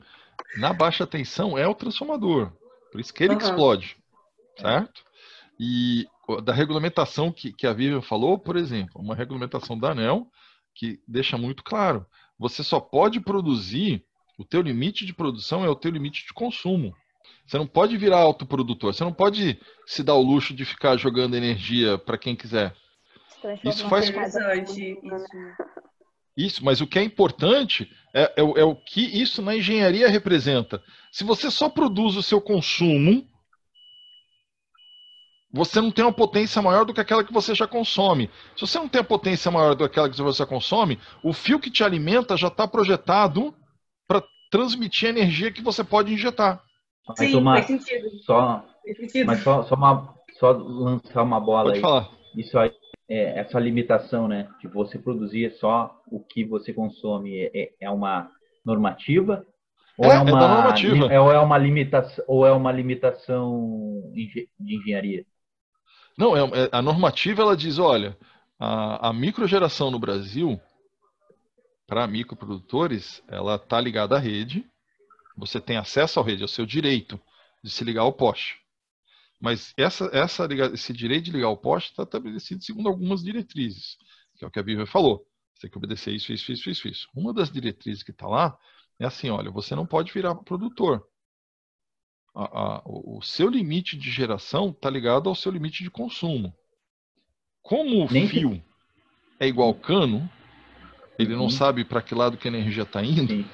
A: na baixa tensão, é o transformador. Por isso que ele uhum. explode. Certo? E da regulamentação que, que a Vivian falou, por exemplo, uma regulamentação da ANEL que deixa muito claro você só pode produzir, o teu limite de produção é o teu limite de consumo. Você não pode virar autoprodutor, você não pode se dar o luxo de ficar jogando energia para quem quiser. Isso faz isso, mas o que é importante é, é, é, o que isso na engenharia representa. Se você só produz o seu consumo, você não tem uma potência maior do que aquela que você já consome. Se você não tem a potência maior do que aquela que você consome, o fio que te alimenta já está projetado para transmitir a energia que você pode injetar.
E: Sim, uma, faz sentido.
D: Só, faz sentido. Mas só, só, uma, só lançar uma bola
A: pode
D: aí.
A: Falar.
D: Isso aí, é, essa limitação, né, de você produzir só o que você consome, é, é uma normativa ou é, é uma, é normativa. ou é uma limitação ou é uma limitação de engenharia?
A: Não, é, é, a normativa ela diz, olha, a, a microgeração no Brasil, para microprodutores, ela está ligada à rede, você tem acesso à rede, é o seu direito de se ligar ao poste. Mas essa, essa, esse direito de ligar ao poste está estabelecido segundo algumas diretrizes, que é o que a Bíblia falou. Você tem que obedecer isso, isso, isso, isso, isso. Uma das diretrizes que está lá é assim, olha, você não pode virar produtor a, a, o seu limite de geração está ligado ao seu limite de consumo. Como o Nem fio que... é igual ao cano, ele não sabe para que lado que a energia está indo. Sim.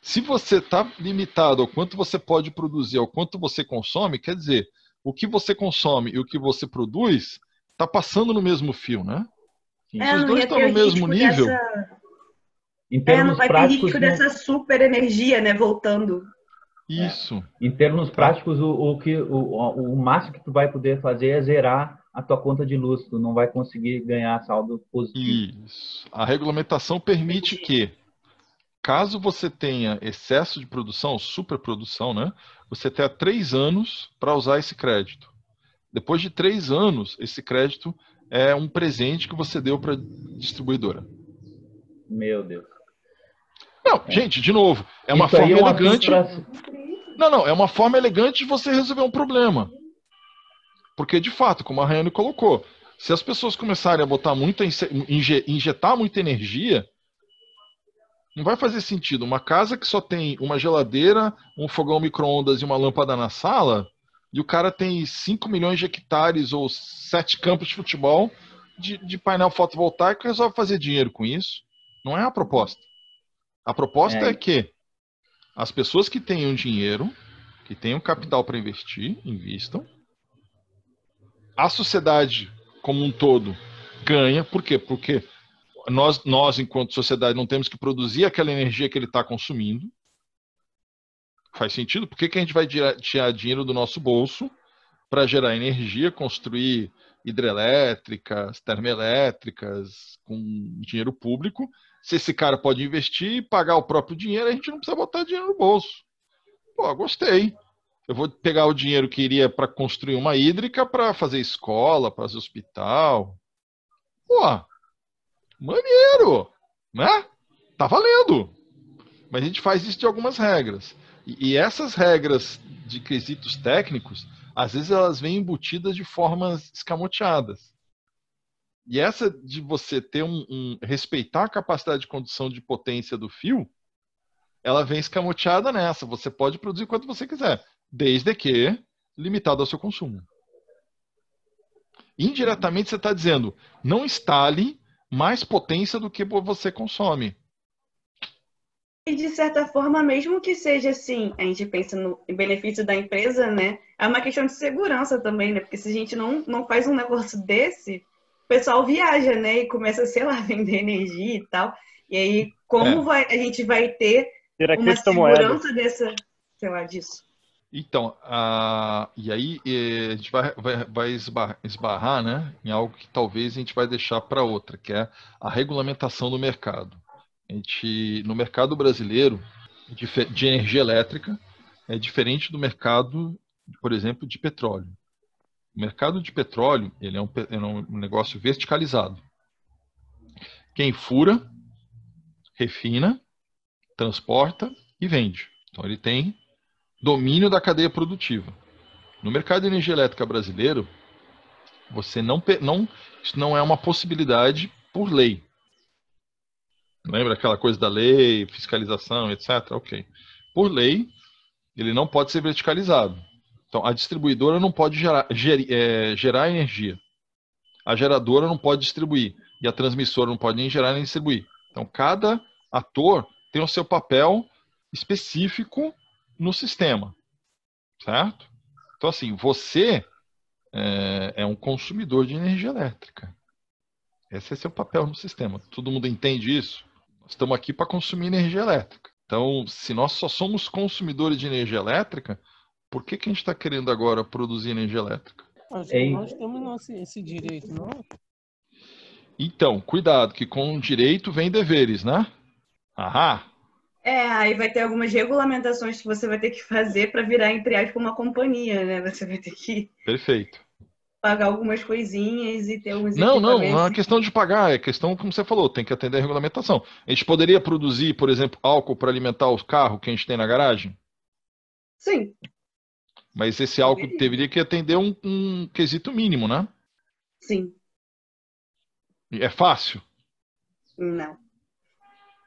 A: Se você está limitado ao quanto você pode produzir, ao quanto você consome, quer dizer, o que você consome e o que você produz está passando no mesmo fio, né?
E: É, Se os dois estão no mesmo nível. Dessa... Em termos é, não vai práticos, ter risco não... dessa super energia, né, voltando.
A: Isso.
D: É. Em termos práticos, o, o que, o, o máximo que tu vai poder fazer é zerar a tua conta de luz. Tu não vai conseguir ganhar saldo positivo.
A: Isso. A regulamentação permite que, caso você tenha excesso de produção, superprodução, né? Você tenha três anos para usar esse crédito. Depois de três anos, esse crédito é um presente que você deu para a distribuidora.
D: Meu Deus.
A: Não, é. gente, de novo, é uma Isso forma é uma elegante. Não, não, é uma forma elegante de você resolver um problema. Porque, de fato, como a Rayane colocou, se as pessoas começarem a botar muita, injetar muita energia, não vai fazer sentido. Uma casa que só tem uma geladeira, um fogão micro-ondas e uma lâmpada na sala, e o cara tem 5 milhões de hectares ou 7 campos de futebol de, de painel fotovoltaico, resolve fazer dinheiro com isso. Não é a proposta. A proposta é, é que as pessoas que tenham dinheiro, que tenham capital para investir, investam. A sociedade como um todo ganha. Por quê? Porque nós, nós, enquanto sociedade, não temos que produzir aquela energia que ele está consumindo. Faz sentido? Por que, que a gente vai tirar dinheiro do nosso bolso para gerar energia, construir hidrelétricas, termoelétricas com dinheiro público, se esse cara pode investir e pagar o próprio dinheiro, a gente não precisa botar dinheiro no bolso. Pô, gostei. Eu vou pegar o dinheiro que iria para construir uma hídrica para fazer escola, para fazer hospital. Pô, maneiro, né? Tá valendo. Mas a gente faz isso de algumas regras. E, essas regras de quesitos técnicos, às vezes elas vêm embutidas de formas escamoteadas. E essa de você ter um, um, respeitar a capacidade de condução de potência do fio, ela vem escamoteada nessa. Você pode produzir quanto você quiser, desde que limitado ao seu consumo. Indiretamente você está dizendo, não instale mais potência do que você consome.
E: E de certa forma, mesmo que seja assim, a gente pensa no benefício da empresa, né? É uma questão de segurança também, né? Porque se a gente não, não faz um negócio desse, o pessoal viaja, né? E começa, sei lá, a vender energia e tal. E aí, como
A: É.
E: vai, a gente vai ter uma segurança dessa, sei lá, disso?
A: Então, a- e aí a gente vai, vai, vai esbar- esbarrar, né, em algo que talvez a gente vai deixar para outra, que é a regulamentação do mercado. A gente, no mercado brasileiro de energia elétrica é diferente do mercado, por exemplo, de petróleo. O mercado de petróleo ele é um, pe- é um negócio verticalizado. Quem fura, refina, transporta e vende. Então ele tem domínio da cadeia produtiva. No mercado de energia elétrica brasileiro, você não, não isso não é uma possibilidade por lei. Lembra aquela coisa da lei, fiscalização, etc. Ok. Por lei, ele não pode ser verticalizado. Então, a distribuidora não pode gerar, geri- eh, gerar energia. A geradora não pode distribuir. E a transmissora não pode nem gerar nem distribuir. Então, cada ator tem o seu papel específico no sistema, certo? Então, assim, você é, é um consumidor de energia elétrica. Esse é seu papel no sistema. Todo mundo entende isso? Nós estamos aqui para consumir energia elétrica. Então, se nós só somos consumidores de energia elétrica, por que, que a gente está querendo agora produzir energia elétrica?
F: Mas
D: Ei.
F: nós temos nosso, esse direito, não?
A: Então, cuidado, que com direito vem deveres, né? Ahá!
E: É, aí vai ter algumas regulamentações que você vai ter que fazer para virar, entre aspas, uma companhia, né? Você vai ter que
A: Perfeito.
E: pagar algumas coisinhas e ter alguns
A: Não, não, não é questão de pagar, é questão, como você falou, tem que atender a regulamentação. A gente poderia produzir, por exemplo, álcool para alimentar o carro que a gente tem na garagem,
E: Sim,
A: mas esse álcool deveria que atender um, um quesito mínimo, né?
E: sim,
A: É fácil.
E: não.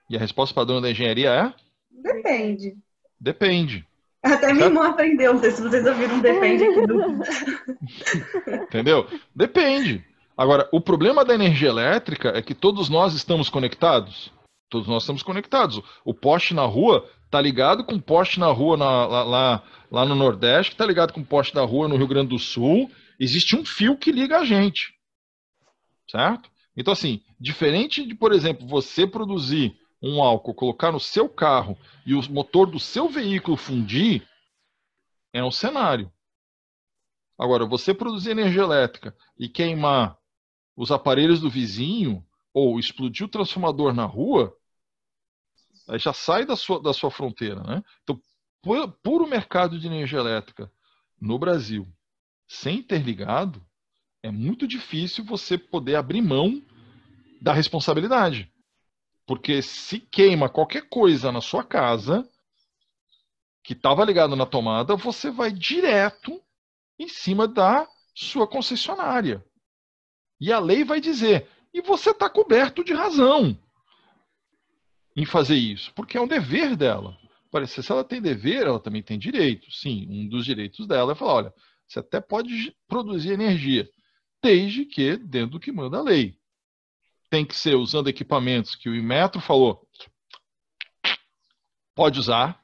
A: E a resposta padrão da engenharia é?
E: Depende.
A: Depende.
E: Até minha irmã aprendeu, não sei se vocês ouviram depende aqui do.
A: Entendeu? Depende. Agora, o problema da energia elétrica é que todos nós estamos conectados. Todos nós estamos conectados. O poste na rua tá ligado com o poste na rua na- lá, lá, lá no Nordeste, que tá ligado com o poste na rua no Rio Grande do Sul. Existe um fio que liga a gente. Certo? Então, assim, diferente de, por exemplo, você produzir um álcool, colocar no seu carro e o motor do seu veículo fundir, é um cenário. Agora, você produzir energia elétrica e queimar os aparelhos do vizinho ou explodir o transformador na rua, aí já sai da sua, da sua fronteira. Né? Então, puro mercado de energia elétrica no Brasil, sem interligado, é muito difícil você poder abrir mão da responsabilidade. Porque se queima qualquer coisa na sua casa que estava ligado na tomada, você vai direto em cima da sua concessionária. E a lei vai dizer, e você está coberto de razão em fazer isso, porque é um dever dela. Parece se ela tem dever, ela também tem direito. Sim, um dos direitos dela é falar, olha, você até pode produzir energia, desde que dentro do que manda a lei. Tem que ser usando equipamentos que o Inmetro falou, pode usar,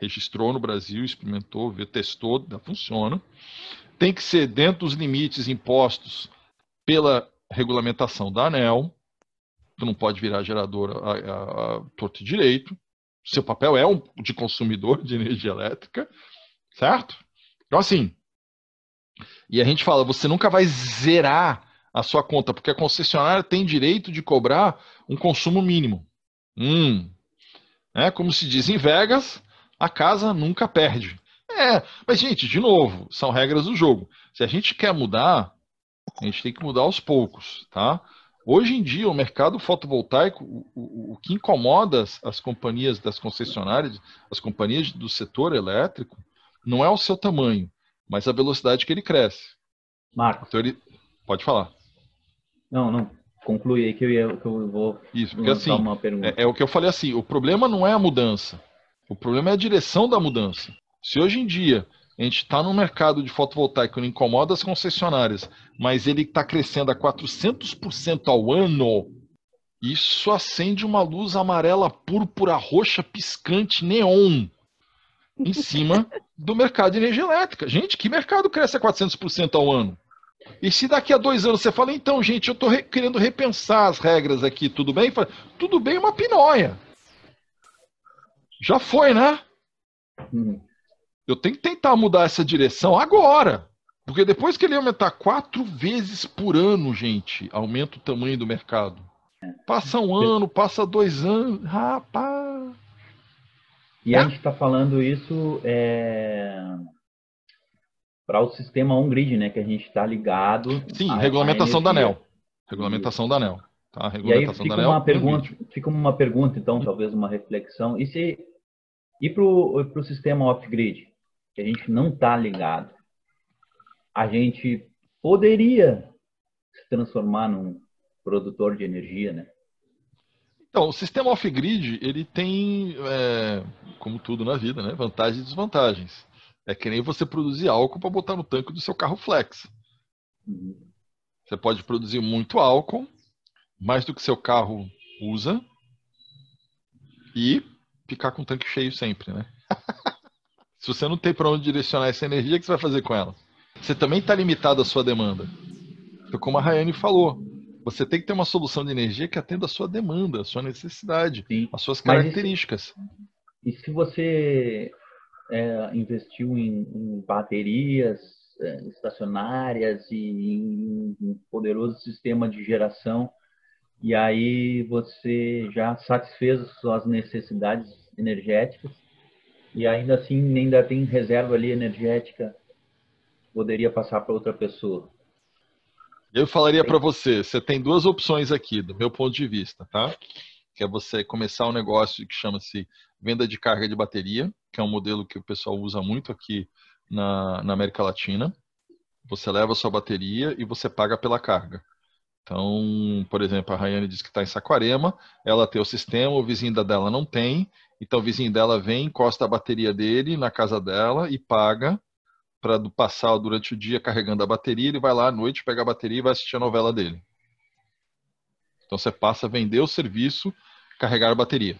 A: registrou no Brasil, experimentou, viu, testou, funciona. Tem que ser dentro dos limites impostos pela regulamentação da ANEL. Tu não pode virar geradora a, a, a torto e direito. Seu papel é um de consumidor de energia elétrica, certo? Então, assim, e a gente fala, você nunca vai zerar a sua conta, porque a concessionária tem direito de cobrar um consumo mínimo. Hum, é como se diz em Vegas, a casa nunca perde. É, mas gente, de novo, são regras do jogo. Se a gente quer mudar, a gente tem que mudar aos poucos, tá? Hoje em dia, o mercado fotovoltaico, o, o, o que incomoda as, as companhias das concessionárias, as companhias do setor elétrico, não é o seu tamanho, mas a velocidade que ele cresce.
D: Marcos,
A: Então ele pode falar.
D: não, não. Conclui aí que eu, ia, que eu vou
A: Isso, porque assim,
D: uma pergunta.
A: É, é o que eu falei assim, o problema não é a mudança, o problema é a direção da mudança. Se hoje em dia a gente está no mercado de fotovoltaico que não incomoda as concessionárias, mas ele está crescendo a 400% ao ano, Isso acende uma luz amarela, púrpura, roxa, piscante, neon em cima do mercado de energia elétrica. Gente, que mercado cresce a 400% ao ano? E se daqui a dois anos você fala, então, gente, eu estou re querendo repensar as regras aqui, tudo bem? Fala, tudo bem, uma pinóia. Já foi, né?
D: Uhum.
A: Eu tenho que tentar mudar essa direção agora. Porque depois que ele aumentar quatro vezes por ano, gente, aumenta o tamanho do mercado. Passa um ano, passa dois anos, rapaz.
D: E a gente está falando isso é, para o sistema on-grid, né? Que a gente está ligado.
A: Sim,
D: à
A: regulamentação da. ANEL. Regulamentação da ANEL. Tá?
D: E aí
A: Regulamentação
D: fica uma pergunta, fica uma pergunta, então, talvez uma reflexão. E se ir para o sistema off-grid, que a gente não está ligado, a gente poderia se transformar num produtor de energia, né?
A: Então, o sistema off-grid, ele tem, é, como tudo na vida, né, vantagens e desvantagens. É que nem você produzir álcool para botar no tanque do seu carro flex.
D: Uhum.
A: Você pode produzir muito álcool, mais do que seu carro usa, e ficar com o tanque cheio sempre, né? Se você não tem para onde direcionar essa energia, o que você vai fazer com ela? Você também está limitado à sua demanda. Então, como a Rayane falou, você tem que ter uma solução de energia que atenda a sua demanda, a sua necessidade,
D: Sim.
A: as suas
D: Mas isso-
A: características.
D: E se você é, investiu em, em baterias é, estacionárias e em um poderoso sistema de geração, e aí você já satisfez as suas necessidades energéticas, e ainda assim ainda tem reserva ali energética que poderia passar para outra pessoa.
A: Eu falaria para você, você tem duas opções aqui, do meu ponto de vista, tá? Que é você começar um negócio que chama-se venda de carga de bateria, que é um modelo que o pessoal usa muito aqui na, na América Latina. Você leva a sua bateria e você paga pela carga. Então, por exemplo, a Rayane disse que está em Saquarema, ela tem o sistema, o vizinho da dela não tem, então o vizinho dela vem, encosta a bateria dele na casa dela e paga para passar durante o dia carregando a bateria, ele vai lá à noite, pega a bateria e vai assistir a novela dele. Então você passa a vender o serviço, carregar a bateria.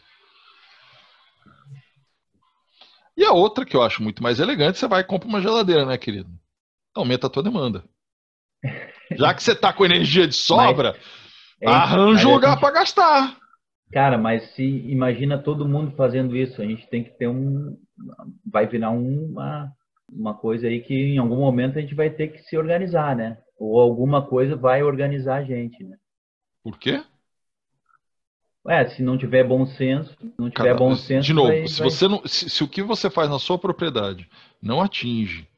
A: E a outra, que eu acho muito mais elegante, você vai e compra uma geladeira, né, querido? Aumenta a tua demanda. Já que você tá com energia de sobra,
D: É,
A: arranja
D: mas
A: um lugar para gastar.
D: Cara, mas se imagina todo mundo fazendo isso, a gente tem que ter um. Vai virar uma, uma coisa aí que em algum momento a gente vai ter que se organizar, né? Ou alguma coisa vai organizar a gente, né?
A: Por quê?
D: É, se não tiver bom senso, se não tiver bom senso.
A: de novo,
D: vai-
A: se
D: vai-
A: você não, se, se o que você faz na sua propriedade não atinge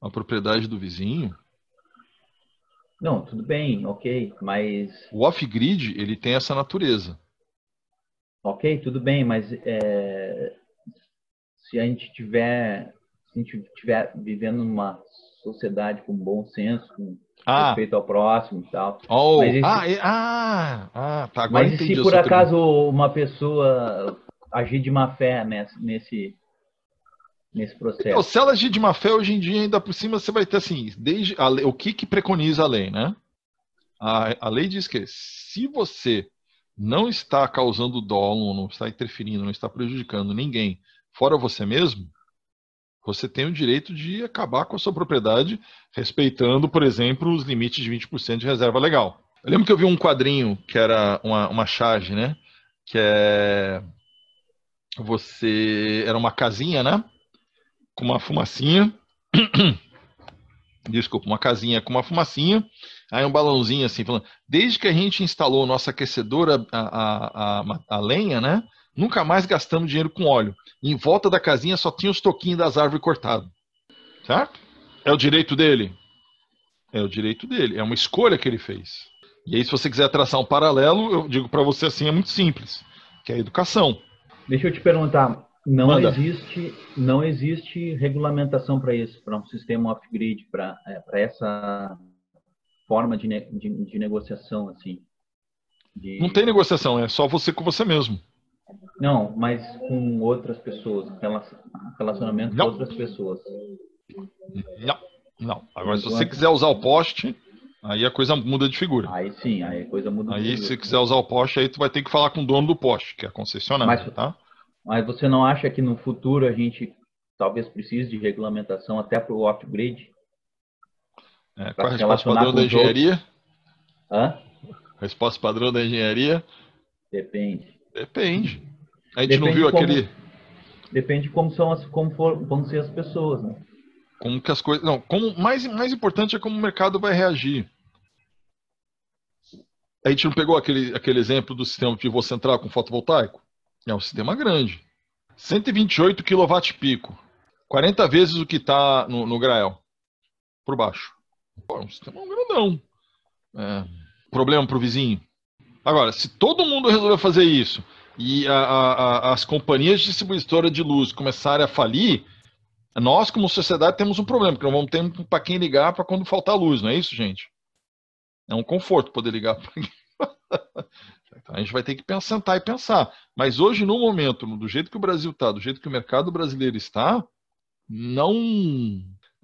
A: a propriedade do vizinho,
D: Não, tudo bem, ok, mas.
A: o off-grid ele tem essa natureza.
D: Ok, tudo bem, mas é, se a gente tiver. Se a gente tiver vivendo numa sociedade com bom senso, com
A: Ah,
D: respeito ao próximo e tal.
A: oh,
D: Mas esse-
A: ah, é- ah, ah, tá. Agora
D: Mas e se por acaso uma pessoa agir de má fé nesse, nesse, nesse
A: Então,
D: processo?
A: se ela agir de má fé, hoje em dia, ainda por cima, você vai ter assim, desde lei- o que, que preconiza a lei, né? A, a lei diz que se você não está causando dolo, não está interferindo, não está prejudicando ninguém, fora você mesmo, você tem o direito de acabar com a sua propriedade, respeitando, por exemplo, os limites de 20% de reserva legal. Eu lembro que eu vi um quadrinho que era uma, uma charge, né? Que é. Você. Era uma casinha, né? com uma fumacinha. Desculpa, uma casinha com uma fumacinha. Aí um balãozinho assim, falando. Desde que a gente instalou o nosso aquecedor a, a, a, a lenha, né? Nunca mais gastamos dinheiro com óleo. Em volta da casinha só tinha os toquinhos das árvores cortados. Certo? É o direito dele? É o direito dele. É uma escolha que ele fez. E aí, se você quiser traçar um paralelo, eu digo para você assim, é muito simples. Que é a educação.
D: Deixa eu te perguntar, não
A: Manda.
D: existe, não existe regulamentação para isso, para um sistema off-grid, para para essa forma de, ne- de, de negociação assim? De-
A: Não tem negociação, é só você com você mesmo.
D: Não, mas com outras pessoas, rela- relacionamento
A: Não.
D: com outras pessoas.
A: Não, não. Agora, se você quiser usar o poste, Aí a coisa muda de figura.
D: Aí sim, aí a coisa muda.
A: Aí se quiser usar o poste, aí tu vai ter que falar com o dono do poste, que é a concessionária,
D: Mas-
A: tá?
D: Mas você não acha que no futuro a gente talvez precise de regulamentação até para o off-grid?
A: É, qual a
D: se
A: resposta padrão da
D: outros.
A: engenharia?
D: Hã?
A: Resposta padrão da engenharia?
D: Depende.
A: Depende. A gente não
D: Depende
A: viu
D: como-
A: aquele.
D: Depende de como são as, como for, vão ser as pessoas, né?
A: Como que as coisas. Não, como mais, mais importante é como o mercado vai reagir. A gente não pegou aquele, aquele exemplo do sistema pivô central com fotovoltaico? É um sistema grande. 128 kW pico. 40 vezes o que está no, no Grael. Por baixo. Pô, um sistema grandão. É, problema para o vizinho. Agora, se todo mundo resolver fazer isso e a- a- a- as companhias distribuidoras de luz começarem a falir, nós, como sociedade, temos um problema, porque não vamos ter para quem ligar para quando faltar luz, não é isso, gente? É um conforto poder ligar para Então, a gente vai ter que pensar, sentar e pensar. Mas hoje, no momento, do jeito que o Brasil está, do jeito que o mercado brasileiro está, não.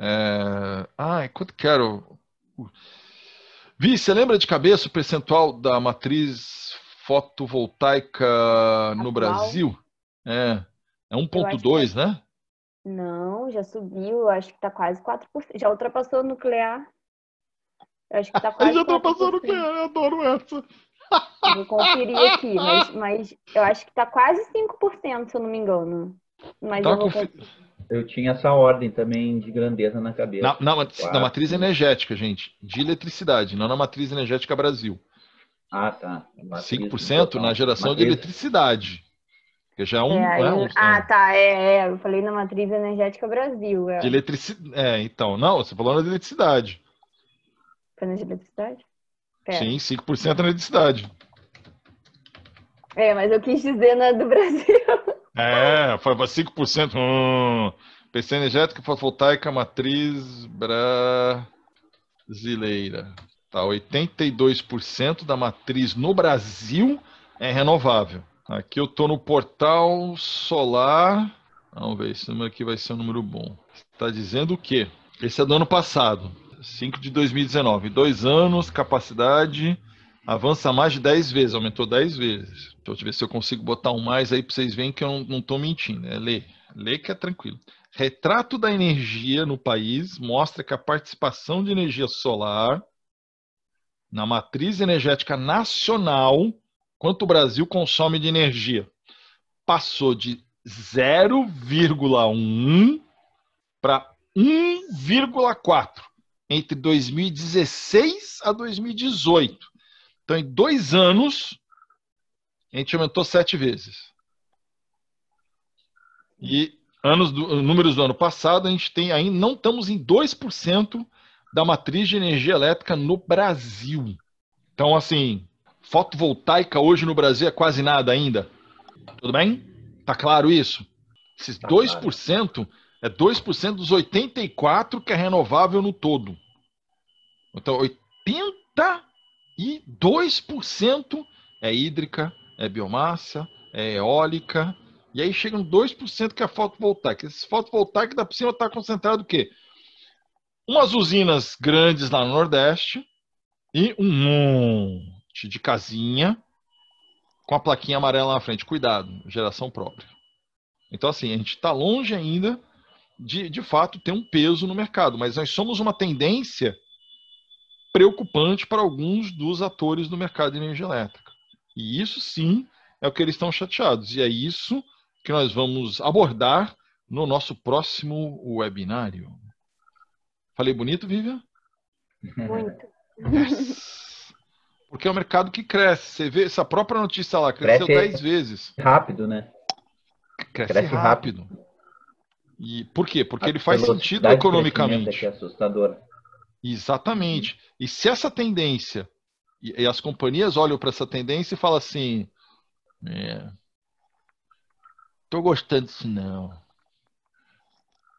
A: É... Ai, quanto quero. Vi, você lembra de cabeça o percentual da matriz fotovoltaica no
B: Atual?
A: Brasil? É. É
B: Eu acho
A: 1,2, né?
B: Não, já subiu, acho que tá quase 4%. Já ultrapassou o nuclear. Eu acho que tá quase
A: já ultrapassou
B: 4%.
A: que eu adoro essa.
B: Vou conferir aqui, mas, mas eu acho que tá quase 5%, se eu não me engano. Mas
A: Tá
B: eu vou conferir.
D: Eu tinha essa ordem também de grandeza na cabeça.
A: Na, na,
D: Quatro.
A: na matriz energética, gente, de eletricidade, não na matriz energética Brasil.
D: Ah, tá. Matriz
A: 5%
D: total.
A: na geração de
D: Matriz-
A: eletricidade. Que já é um.
B: É, aí-
A: é um-
B: ah, tá, é, é, eu falei na matriz energética Brasil. É.
A: de eletricidade. É, então, não, você falou na eletricidade.
B: Foi na de eletricidade? Pera.
A: Sim, 5% na eletricidade.
B: É, mas eu quis dizer na do Brasil.
A: É, foi para 5%. Hum. PC energética fotovoltaica matriz brasileira. Tá, 82% da matriz no Brasil é renovável. Aqui eu tô no portal solar. Vamos ver, esse número aqui vai ser um número bom. Está dizendo o quê? Esse é do ano passado, 5 de 2019. Dois anos, capacidade avança mais de 10 vezes, aumentou 10 vezes. Deixa eu ver se eu consigo botar um mais aí para vocês verem que eu não, tô mentindo. É ler. Ler que é tranquilo. Retrato da energia no país mostra que a participação de energia solar na matriz energética nacional, quanto o Brasil consome de energia, passou de 0,1 para 1,4 entre 2016 a 2018. Então, em dois anos, a gente aumentou sete vezes. E anos do, números do ano passado, a gente tem ainda não estamos em 2% da matriz de energia elétrica no Brasil. Então, assim, fotovoltaica hoje no Brasil é quase nada ainda. Tudo bem? Tá claro isso? Esses
D: Tá
A: 2% é 2% dos 84 que é renovável no todo. Então, 82% é hídrica, é biomassa, é eólica, e aí chegam 2% que é fotovoltaica. Esse fotovoltaico da por cima está concentrado o quê? Umas usinas grandes lá no Nordeste e um monte de casinha com a plaquinha amarela na frente. Cuidado, geração própria. Então, assim, a gente está longe ainda de, de fato, ter um peso no mercado, mas nós somos uma tendência preocupante para alguns dos atores do mercado de energia elétrica. E isso sim é o que eles estão chateados. E é isso que nós vamos abordar no nosso próximo webinário. Falei bonito, Vivian?
B: Muito.
A: Yes. Porque é um mercado que cresce. Você vê essa própria notícia lá, cresceu
D: Cresce-
A: 10 vezes.
D: Rápido, né?
A: Cresce,
D: cresce
A: rápido. E por quê? Porque
D: A
A: ele faz sentido economicamente.
D: É que é assustadora.
A: Exatamente. E se essa tendência, e, e as companhias olham para essa tendência e falam assim, é, tô gostando disso não.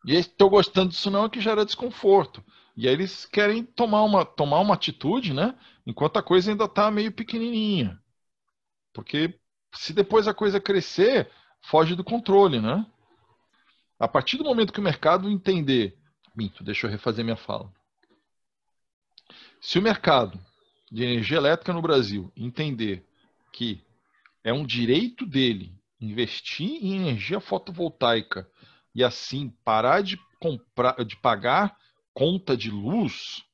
A: E tô gostando disso não é que gera desconforto. E aí eles querem tomar uma, tomar uma atitude, né? Enquanto a coisa ainda está meio pequenininha. Porque se depois a coisa crescer, foge do controle, né? A partir do momento que o mercado entender, minto, deixa eu refazer minha fala. Se o mercado de energia elétrica no Brasil entender que é um direito dele investir em energia fotovoltaica e assim parar de comprar, de pagar conta de luz,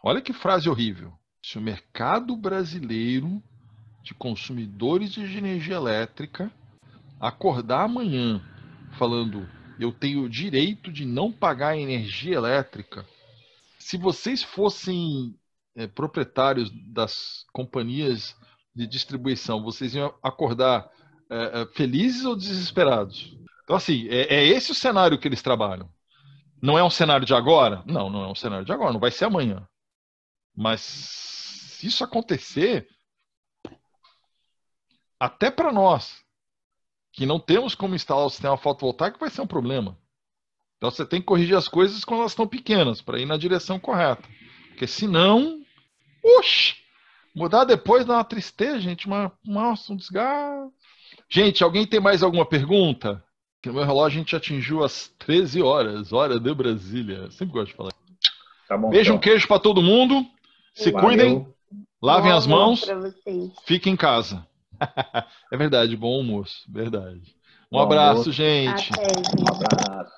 A: olha que frase horrível. Se o mercado brasileiro de consumidores de energia elétrica acordar amanhã falando eu tenho o direito de não pagar energia elétrica, se vocês fossem é, proprietários das companhias de distribuição, vocês iam acordar é, felizes ou desesperados? Então, assim, é, é, esse o cenário que eles trabalham. Não é um cenário de agora? Não, não é um cenário de agora, não vai ser amanhã. Mas se isso acontecer, até para nós, que não temos como instalar o sistema fotovoltaico, vai ser um problema. Então você tem que corrigir as coisas quando elas estão pequenas, para ir na direção correta. Porque senão, oxe, mudar depois dá uma tristeza, gente, uma, nossa, um desgaste. Gente, alguém tem mais alguma pergunta? Que no meu relógio a gente atingiu as 13 horas, hora de Brasília. Sempre gosto de falar. Tá bom, Beijo, então. um queijo para todo mundo. Se Valeu. cuidem, lavem bom as mãos, fiquem em casa. é verdade, bom almoço, verdade. Um bom abraço, almoço. gente.
B: Até, gente.
A: Um abraço.